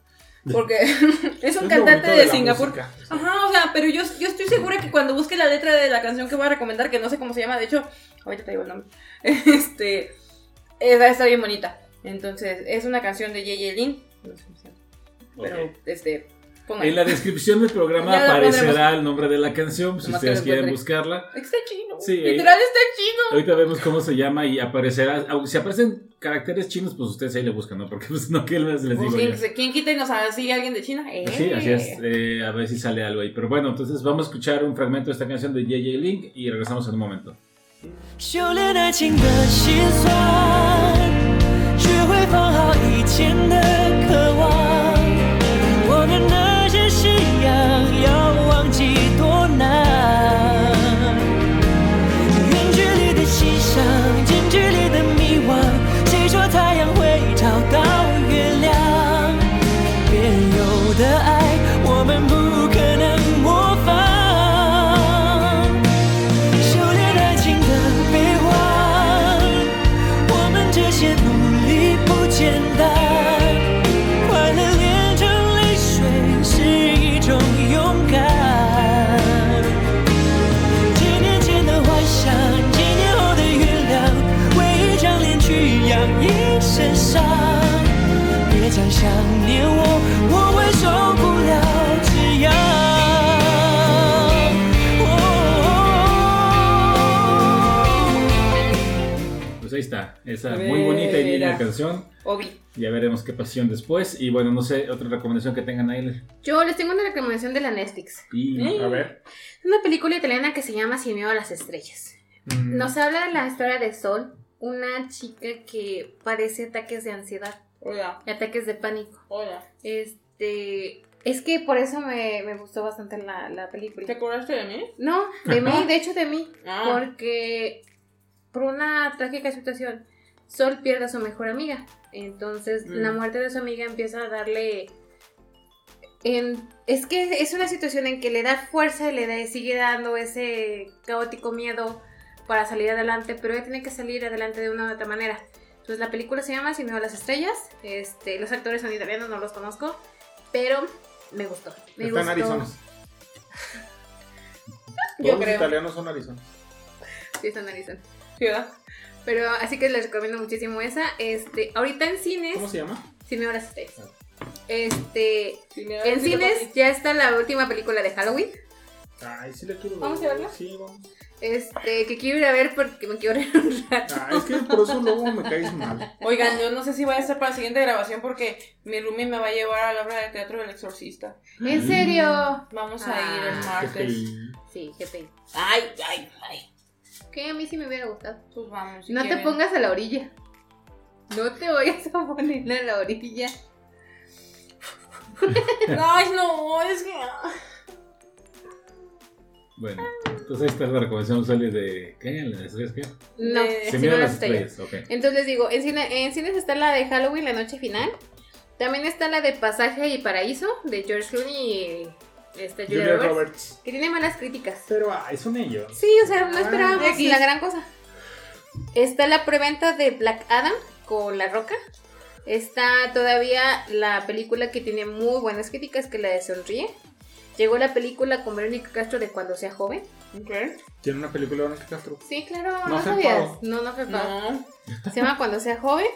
Speaker 2: Porque es un cantante de, Singapur.
Speaker 3: música.
Speaker 2: Ajá, o sea, pero yo, yo estoy segura que cuando busque la letra de la canción que voy a recomendar, que no sé cómo se llama, de hecho, ahorita te digo el nombre, este, está bien bonita. Entonces, es una canción de JJ Lin, no sé cómo se llama, pero, este, pongan.
Speaker 1: En la descripción del programa
Speaker 2: Ya la
Speaker 1: aparecerá
Speaker 2: pondremos.
Speaker 1: el nombre de la canción, si
Speaker 2: Nomás que
Speaker 1: ustedes
Speaker 2: lo
Speaker 1: quieren
Speaker 2: encuentre.
Speaker 1: buscarla.
Speaker 2: Está chino,
Speaker 1: Sí, ahí-
Speaker 2: literal está chino.
Speaker 1: Ahorita vemos cómo se llama y aparecerá. aunque Si aparecen caracteres chinos, pues ustedes ahí le buscan, ¿no? Porque pues no, ¿qué les les digo
Speaker 2: ¿Quién,
Speaker 1: yo?
Speaker 2: quién quita y nos sigue alguien de China? Eh.
Speaker 1: Sí, así es. eh, a ver si sale algo ahí. Pero bueno, entonces vamos a escuchar un fragmento de esta canción de JJ Link y regresamos en un momento.
Speaker 5: 修炼爱情的心酸，学会放好以前的
Speaker 1: Esa muy bonita y linda canción.
Speaker 2: Obi.
Speaker 1: Ya veremos qué pasión después. Y bueno, no sé, otra recomendación que tengan ahí.
Speaker 4: Yo les tengo una recomendación de la Netflix.
Speaker 1: Y
Speaker 2: Eh.
Speaker 3: A ver.
Speaker 4: Es una película italiana que se llama Sin miedo a las estrellas.
Speaker 3: Mm,
Speaker 4: Nos habla de la historia de Sol, una chica que padece ataques de ansiedad
Speaker 2: Hola.
Speaker 4: y ataques de pánico.
Speaker 2: Hola.
Speaker 4: Este, es que por eso me, me gustó bastante la, la
Speaker 2: ¿Te
Speaker 4: película.
Speaker 2: acordaste de mí?
Speaker 4: No, de mí, de hecho de mí,
Speaker 2: Ah.
Speaker 4: porque por una trágica situación, Sol pierde a su mejor amiga. Entonces,
Speaker 2: Mm.
Speaker 4: la muerte de su amiga empieza a darle. en- es que es una situación en que le da fuerza y le da- sigue dando ese caótico miedo para salir adelante, pero ella tiene que salir adelante de una u otra manera. Entonces, la película se llama Sin miedo a las estrellas. Este, los actores son italianos, no los conozco, pero me gustó. Me
Speaker 3: Está en
Speaker 4: gustó.
Speaker 3: Arizona.
Speaker 2: Yo
Speaker 3: Todos los
Speaker 2: creo.
Speaker 3: italianos son Arizona.
Speaker 4: Sí, son Arizona.
Speaker 2: ¿verdad?
Speaker 4: Pero así que les recomiendo muchísimo esa. Este, ahorita en cines,
Speaker 3: ¿Cómo se llama?
Speaker 4: Cine Horas Ustedes. Este,
Speaker 2: Sí, mira,
Speaker 4: en cines ya está la última película de Halloween.
Speaker 3: Ay, sí le quiero ver.
Speaker 4: ¿Vamos a verla?
Speaker 3: Sí, vamos.
Speaker 4: Este, que quiero ir a ver porque me quiero reír un rato.
Speaker 3: Ah, es que por eso luego me caes mal.
Speaker 2: Oigan, yo no sé si voy a estar para la siguiente grabación porque mi roomie me va a llevar a la obra de teatro del exorcista.
Speaker 4: ¿En serio?
Speaker 2: Vamos a
Speaker 4: Ah,
Speaker 2: ir el martes.
Speaker 4: Sí, qué pena.
Speaker 2: Ay, ay, ay.
Speaker 4: Que a mí sí me hubiera gustado.
Speaker 2: Pues vamos. si
Speaker 4: No te pongas a la orilla. No te vayas a poner a la orilla.
Speaker 2: Ay, no, es que.
Speaker 1: Bueno, entonces ahí está la recomendación de. ¿Qué? ¿Las estrellas qué?
Speaker 4: No,
Speaker 2: De-
Speaker 1: Se
Speaker 4: sí
Speaker 1: miran
Speaker 4: no
Speaker 1: las estrellas, ok.
Speaker 4: Entonces les digo, en, cine- en cines está la de Halloween, la noche final. También está la de Pasaje y Paraíso, de George Clooney y este, Julia,
Speaker 3: Julia
Speaker 4: Roberts,
Speaker 3: Roberts.
Speaker 4: que tiene malas críticas.
Speaker 3: Pero, ay, son ellos.
Speaker 4: Sí, o sea, no
Speaker 3: Ah,
Speaker 4: esperábamos la gran cosa. Está la preventa de Black Adam con La Roca. Está todavía la película que tiene muy buenas críticas, que es la de Sonríe. Llegó la película con Verónica Castro de Cuando sea joven.
Speaker 2: Ok.
Speaker 3: Tiene una película de Verónica Castro.
Speaker 4: Sí, claro,
Speaker 3: No
Speaker 4: no, sabías. No, no fue.
Speaker 2: No.
Speaker 4: Se llama Cuando sea joven.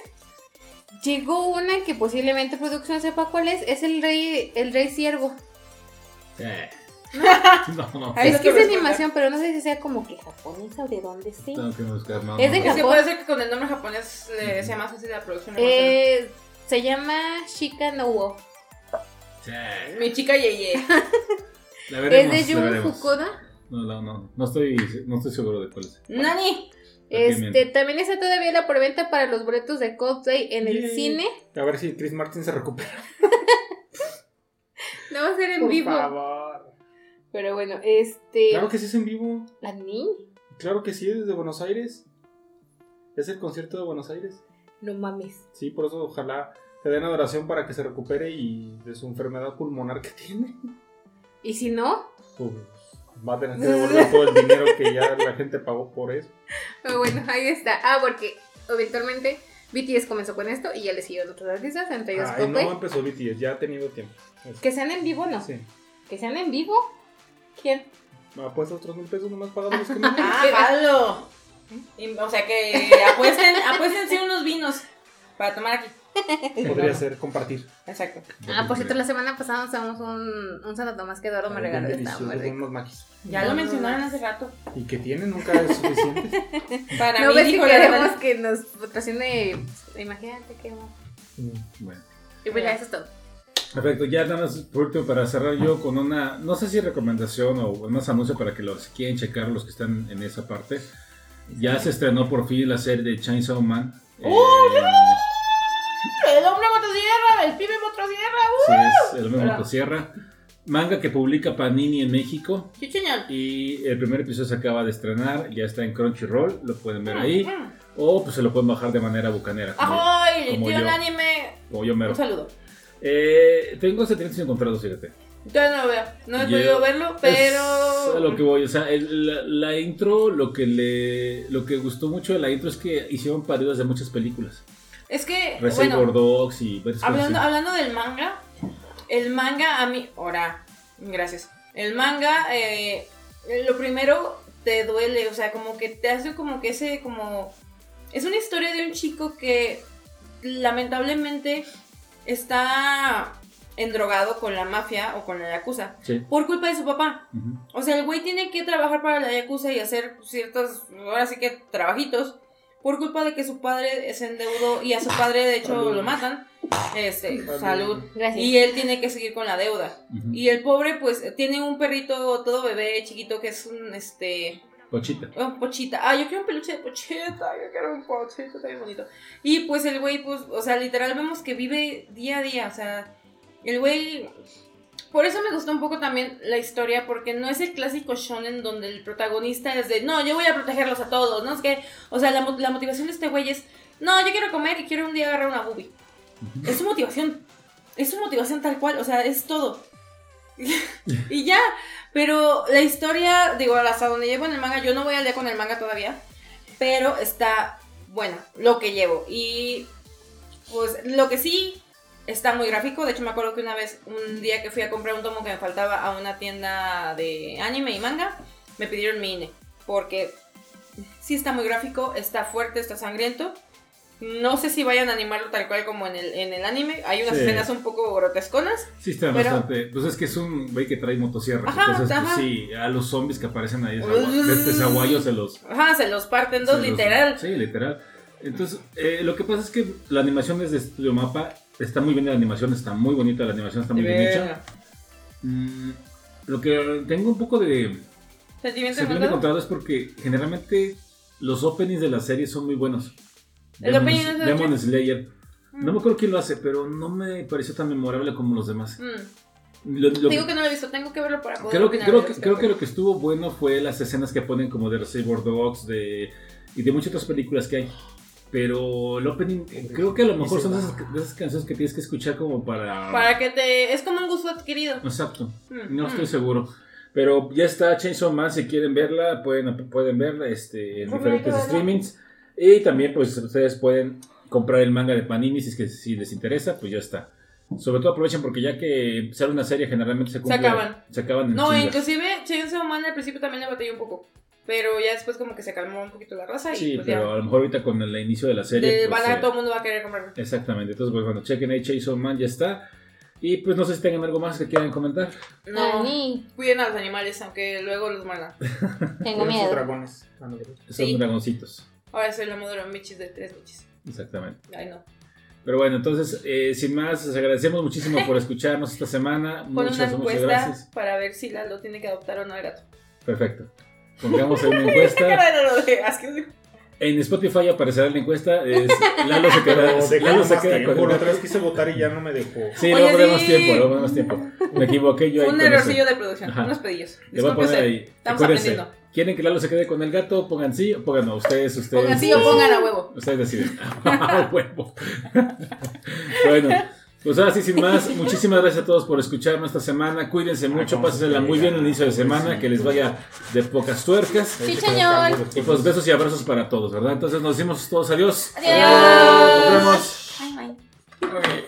Speaker 4: Llegó una que posiblemente producción sepa cuál es. Es el rey, el rey ciervo.
Speaker 1: Eh. No, no.
Speaker 4: Es
Speaker 2: no
Speaker 4: que es animación, pero no sé si sea como que japonesa o de dónde sea.
Speaker 1: Tengo que buscar más.
Speaker 4: Es de
Speaker 1: no.
Speaker 2: Es que
Speaker 4: Japón.
Speaker 2: puede ser que con el nombre japonés eh, sea más fácil la producción. no
Speaker 4: Eh, se llama Shika no Wo.
Speaker 1: Sí.
Speaker 2: Mi chica Yeye.
Speaker 1: La
Speaker 4: Es
Speaker 1: veremos,
Speaker 4: de
Speaker 1: la
Speaker 4: Jun. Fukuda.
Speaker 1: No, no, no. No estoy, no estoy seguro de cuál es.
Speaker 2: Nani.
Speaker 4: Este, también está todavía la preventa para los boletos de Coldplay en el cine.
Speaker 3: A ver si Chris Martin se recupera.
Speaker 4: No va a ser en
Speaker 3: Por
Speaker 4: vivo.
Speaker 3: favor.
Speaker 4: Pero bueno, este.
Speaker 3: Claro que sí es en vivo.
Speaker 4: ¿La niña?
Speaker 3: Claro que sí, es desde Buenos Aires. Es el concierto de Buenos Aires.
Speaker 4: No mames.
Speaker 3: Sí, por eso ojalá te den adoración para que se recupere y de su enfermedad pulmonar que tiene.
Speaker 4: ¿Y si no?
Speaker 3: Pues va a tener que devolver todo el dinero que ya la gente pagó por eso.
Speaker 4: Pero bueno, ahí está. Ah, porque eventualmente BTS comenzó con esto y ya le siguieron otros artistas, entre ellos
Speaker 3: Ay,
Speaker 4: Coldplay.
Speaker 3: no empezó BTS, ya ha tenido tiempo.
Speaker 4: Que sean en vivo, no.
Speaker 3: Sí.
Speaker 4: Que sean en vivo. ¿Quién?
Speaker 3: Me ha puesto otros mil pesos nomás pagando los que me
Speaker 2: Ah, jalo. Y- O sea que apuesten, apuesten sí unos vinos para tomar aquí.
Speaker 3: Podría ser compartir.
Speaker 2: Exacto.
Speaker 4: Ah, por cierto, la semana pasada usamos un, un Santo Tomás que Eduardo me
Speaker 3: Ay,
Speaker 4: regaló.
Speaker 3: unos maquis.
Speaker 2: Ya lo mencionaron hace rato.
Speaker 3: Y que tienen nunca es suficiente.
Speaker 2: Para
Speaker 4: No
Speaker 2: mí
Speaker 4: ves que queremos que nos patrocine. Imagínate que.
Speaker 1: Bueno.
Speaker 4: Y pues ya, eso es todo.
Speaker 1: Perfecto, ya nada más por último para cerrar yo con una, no sé si recomendación o más anuncio para que los quieren checar los que están en esa parte. Ya se estrenó por fin la serie de Chainsaw Man.
Speaker 2: ¡Oh,
Speaker 1: Eh,
Speaker 2: El hombre motosierra, el pibe motosierra.
Speaker 1: sí, es el mismo Motosierra. Manga que publica Panini en México.
Speaker 2: Sí, señor.
Speaker 1: Y el primer episodio se acaba de estrenar, ya está en Crunchyroll, lo pueden ver ahí.
Speaker 2: Mm.
Speaker 1: O pues se lo pueden bajar de manera bucanera, como,
Speaker 2: ¡Ay!
Speaker 1: como yo.
Speaker 2: anime.
Speaker 1: como yo mero.
Speaker 2: Un saludo.
Speaker 1: Eh, tengo sentimientos encontrados, fíjate.
Speaker 2: Todavía no lo veo. No he
Speaker 1: Yo-
Speaker 2: podido verlo,
Speaker 1: Es
Speaker 2: pero.
Speaker 1: a lo que voy, o sea, el- la, la intro, lo que le lo que gustó mucho de la intro es que hicieron parodias de muchas películas.
Speaker 2: Es que.
Speaker 1: Reservoir
Speaker 2: bueno,
Speaker 1: Dogs y
Speaker 2: hablando, hablando del manga. El manga a mí. Ahora. Gracias. El manga. eh, lo primero te duele. O sea, como que te hace como que ese. como. Es una historia de un chico que. Lamentablemente. Está. endrogado con la mafia o con la yakuza.
Speaker 1: Sí.
Speaker 2: Por culpa de su papá. O sea, el güey tiene que trabajar para la Yakuza y hacer ciertos, ahora sí que trabajitos, por culpa de que su padre se endeudó y a su padre de hecho
Speaker 3: Salud.
Speaker 2: lo matan. Este,
Speaker 3: Salud.
Speaker 2: salud.
Speaker 4: Gracias.
Speaker 2: Y él tiene que seguir con la deuda. Y el pobre pues tiene un perrito todo bebé chiquito que es un, este,
Speaker 1: Pochita.
Speaker 2: un pochita. Ah, yo quiero un peluche de pochita, yo quiero un pochito, está bien bonito. Y pues el güey, pues, o sea, literal vemos que vive día a día, o sea, el güey... Por eso me gustó un poco también la historia, porque no es el clásico shonen donde el protagonista es de, no, yo voy a protegerlos a todos, ¿no? Es que, o sea, la, la motivación de este güey es, no, yo quiero comer y quiero un día agarrar una boobie. Es su motivación, es su motivación tal cual, o sea, es todo. y ya, pero la historia, digo, hasta donde llevo en el manga, yo no voy al día con el manga todavía, pero está bueno lo que llevo. Y pues lo que sí está muy gráfico, de hecho me acuerdo que una vez, un día que fui a comprar un tomo que me faltaba a una tienda de anime y manga, me pidieron mi INE. Porque sí está muy gráfico, está fuerte, está sangriento. No sé si vayan a animarlo tal cual como en el, en el anime. Hay unas
Speaker 1: Sí.
Speaker 2: escenas un poco grotesconas.
Speaker 1: Sí, está
Speaker 2: Pero-
Speaker 1: bastante. Pues es que es un güey que trae motosierra.
Speaker 2: Ajá,
Speaker 1: entonces, pues,
Speaker 2: ajá.
Speaker 1: sí, a los zombies que aparecen ahí, este zaguayo se los.
Speaker 2: Ajá, se los parten dos,
Speaker 1: los-
Speaker 2: literal.
Speaker 1: Sí, literal. Entonces, eh, lo que pasa es que la animación es de Estudio Mapa. Está muy bien la animación, está muy bonita la animación, está muy bien hecha. Mm, lo que tengo un poco de
Speaker 2: Sentimiento encontrado.
Speaker 1: es porque generalmente los openings de la serie son muy buenos.
Speaker 2: ¿El
Speaker 1: Demon,
Speaker 2: opening es de
Speaker 1: Demon? Slayer.
Speaker 2: Mm.
Speaker 1: No me acuerdo quién lo hace, pero no me pareció tan memorable como los demás.
Speaker 2: Mm.
Speaker 1: Lo- lo-
Speaker 2: Digo que no lo he visto, tengo que verlo para poder
Speaker 1: creo, que, creo, que, creo que lo que estuvo bueno fue las escenas que ponen como de Reservoir Dogs de, y de muchas otras películas que hay. Pero el opening, creo que a lo mejor son de esas, esas canciones que tienes que escuchar como para...
Speaker 2: Para que te... Es como un gusto adquirido.
Speaker 1: Exacto,
Speaker 2: Mm,
Speaker 1: no
Speaker 2: mm.
Speaker 1: estoy seguro. Pero ya está Chainsaw Man, si quieren verla, pueden, pueden verla este, en diferentes streamings. Y también pues ustedes pueden comprar el manga de Panini si, es que, si les interesa, pues ya está. Sobre todo aprovechen porque ya que sale una serie generalmente se, cumple-
Speaker 2: acaban.
Speaker 1: Se acaban en
Speaker 2: No,
Speaker 1: chinga.
Speaker 2: inclusive Chainsaw Man al principio también le batallé un poco. Pero ya después como que se calmó un poquito la raza y
Speaker 1: Sí,
Speaker 2: pues
Speaker 1: pero
Speaker 2: ya.
Speaker 1: a lo mejor ahorita con el inicio de la serie.
Speaker 2: De,
Speaker 1: pues,
Speaker 2: van a,
Speaker 1: eh,
Speaker 2: todo el mundo va a querer comprarlo.
Speaker 1: Exactamente. Entonces, pues bueno, chequen ahí Chainsaw Man, ya está. Y pues no sé si tengan algo más que quieran comentar.
Speaker 2: No,
Speaker 4: Ani,
Speaker 2: cuiden a los animales, aunque luego los muerdan.
Speaker 4: tengo miedo.
Speaker 3: dragones. Ah, no,
Speaker 1: Son
Speaker 2: Sí.
Speaker 1: dragoncitos.
Speaker 2: Ahora soy la modelo michis de tres michis.
Speaker 1: Exactamente.
Speaker 2: Ay, no.
Speaker 1: Pero bueno, entonces, eh, sin más, les agradecemos muchísimo por escucharnos esta semana.
Speaker 2: Pon una
Speaker 1: Muchas, muchas
Speaker 2: encuesta
Speaker 1: gracias.
Speaker 2: para ver si Lalo tiene que adoptar o no al gato.
Speaker 1: Perfecto. Pongamos una
Speaker 2: ¿Qué
Speaker 1: encuesta.
Speaker 2: lo?
Speaker 1: En Spotify aparecerá la encuesta. Es, Lalo se queda,
Speaker 3: Pero
Speaker 1: Lalo se queda
Speaker 3: La
Speaker 1: el
Speaker 3: otra vez quise votar y ya no me dejó.
Speaker 1: Sí,
Speaker 2: Oye,
Speaker 1: luego ponemos
Speaker 2: sí.
Speaker 1: tiempo, luego ponemos tiempo. Me equivoqué yo ahí.
Speaker 2: Un errorcillo de producción,
Speaker 1: Ajá.
Speaker 2: unos pedillos.
Speaker 1: Le voy a poner ahí.
Speaker 2: Estamos
Speaker 1: Acuérdense,
Speaker 2: aprendiendo.
Speaker 1: ¿Quieren que Lalo se quede con el gato? Pongan sí o pongan no. Ustedes, ustedes.
Speaker 2: Pongan sí o pongan a huevo.
Speaker 1: Ustedes deciden. A huevo. bueno, pues ahora sí, sin más, muchísimas gracias a todos por escucharnos esta semana. Cuídense mucho, pásensela
Speaker 3: se
Speaker 1: muy bien el inicio de semana, que les vaya de pocas tuercas.
Speaker 4: Sí, señor.
Speaker 1: Y pues besos y abrazos para todos, ¿verdad? Entonces nos decimos todos adiós.
Speaker 4: Adiós.
Speaker 1: Nos vemos.
Speaker 4: Bye, bye.
Speaker 1: Bye.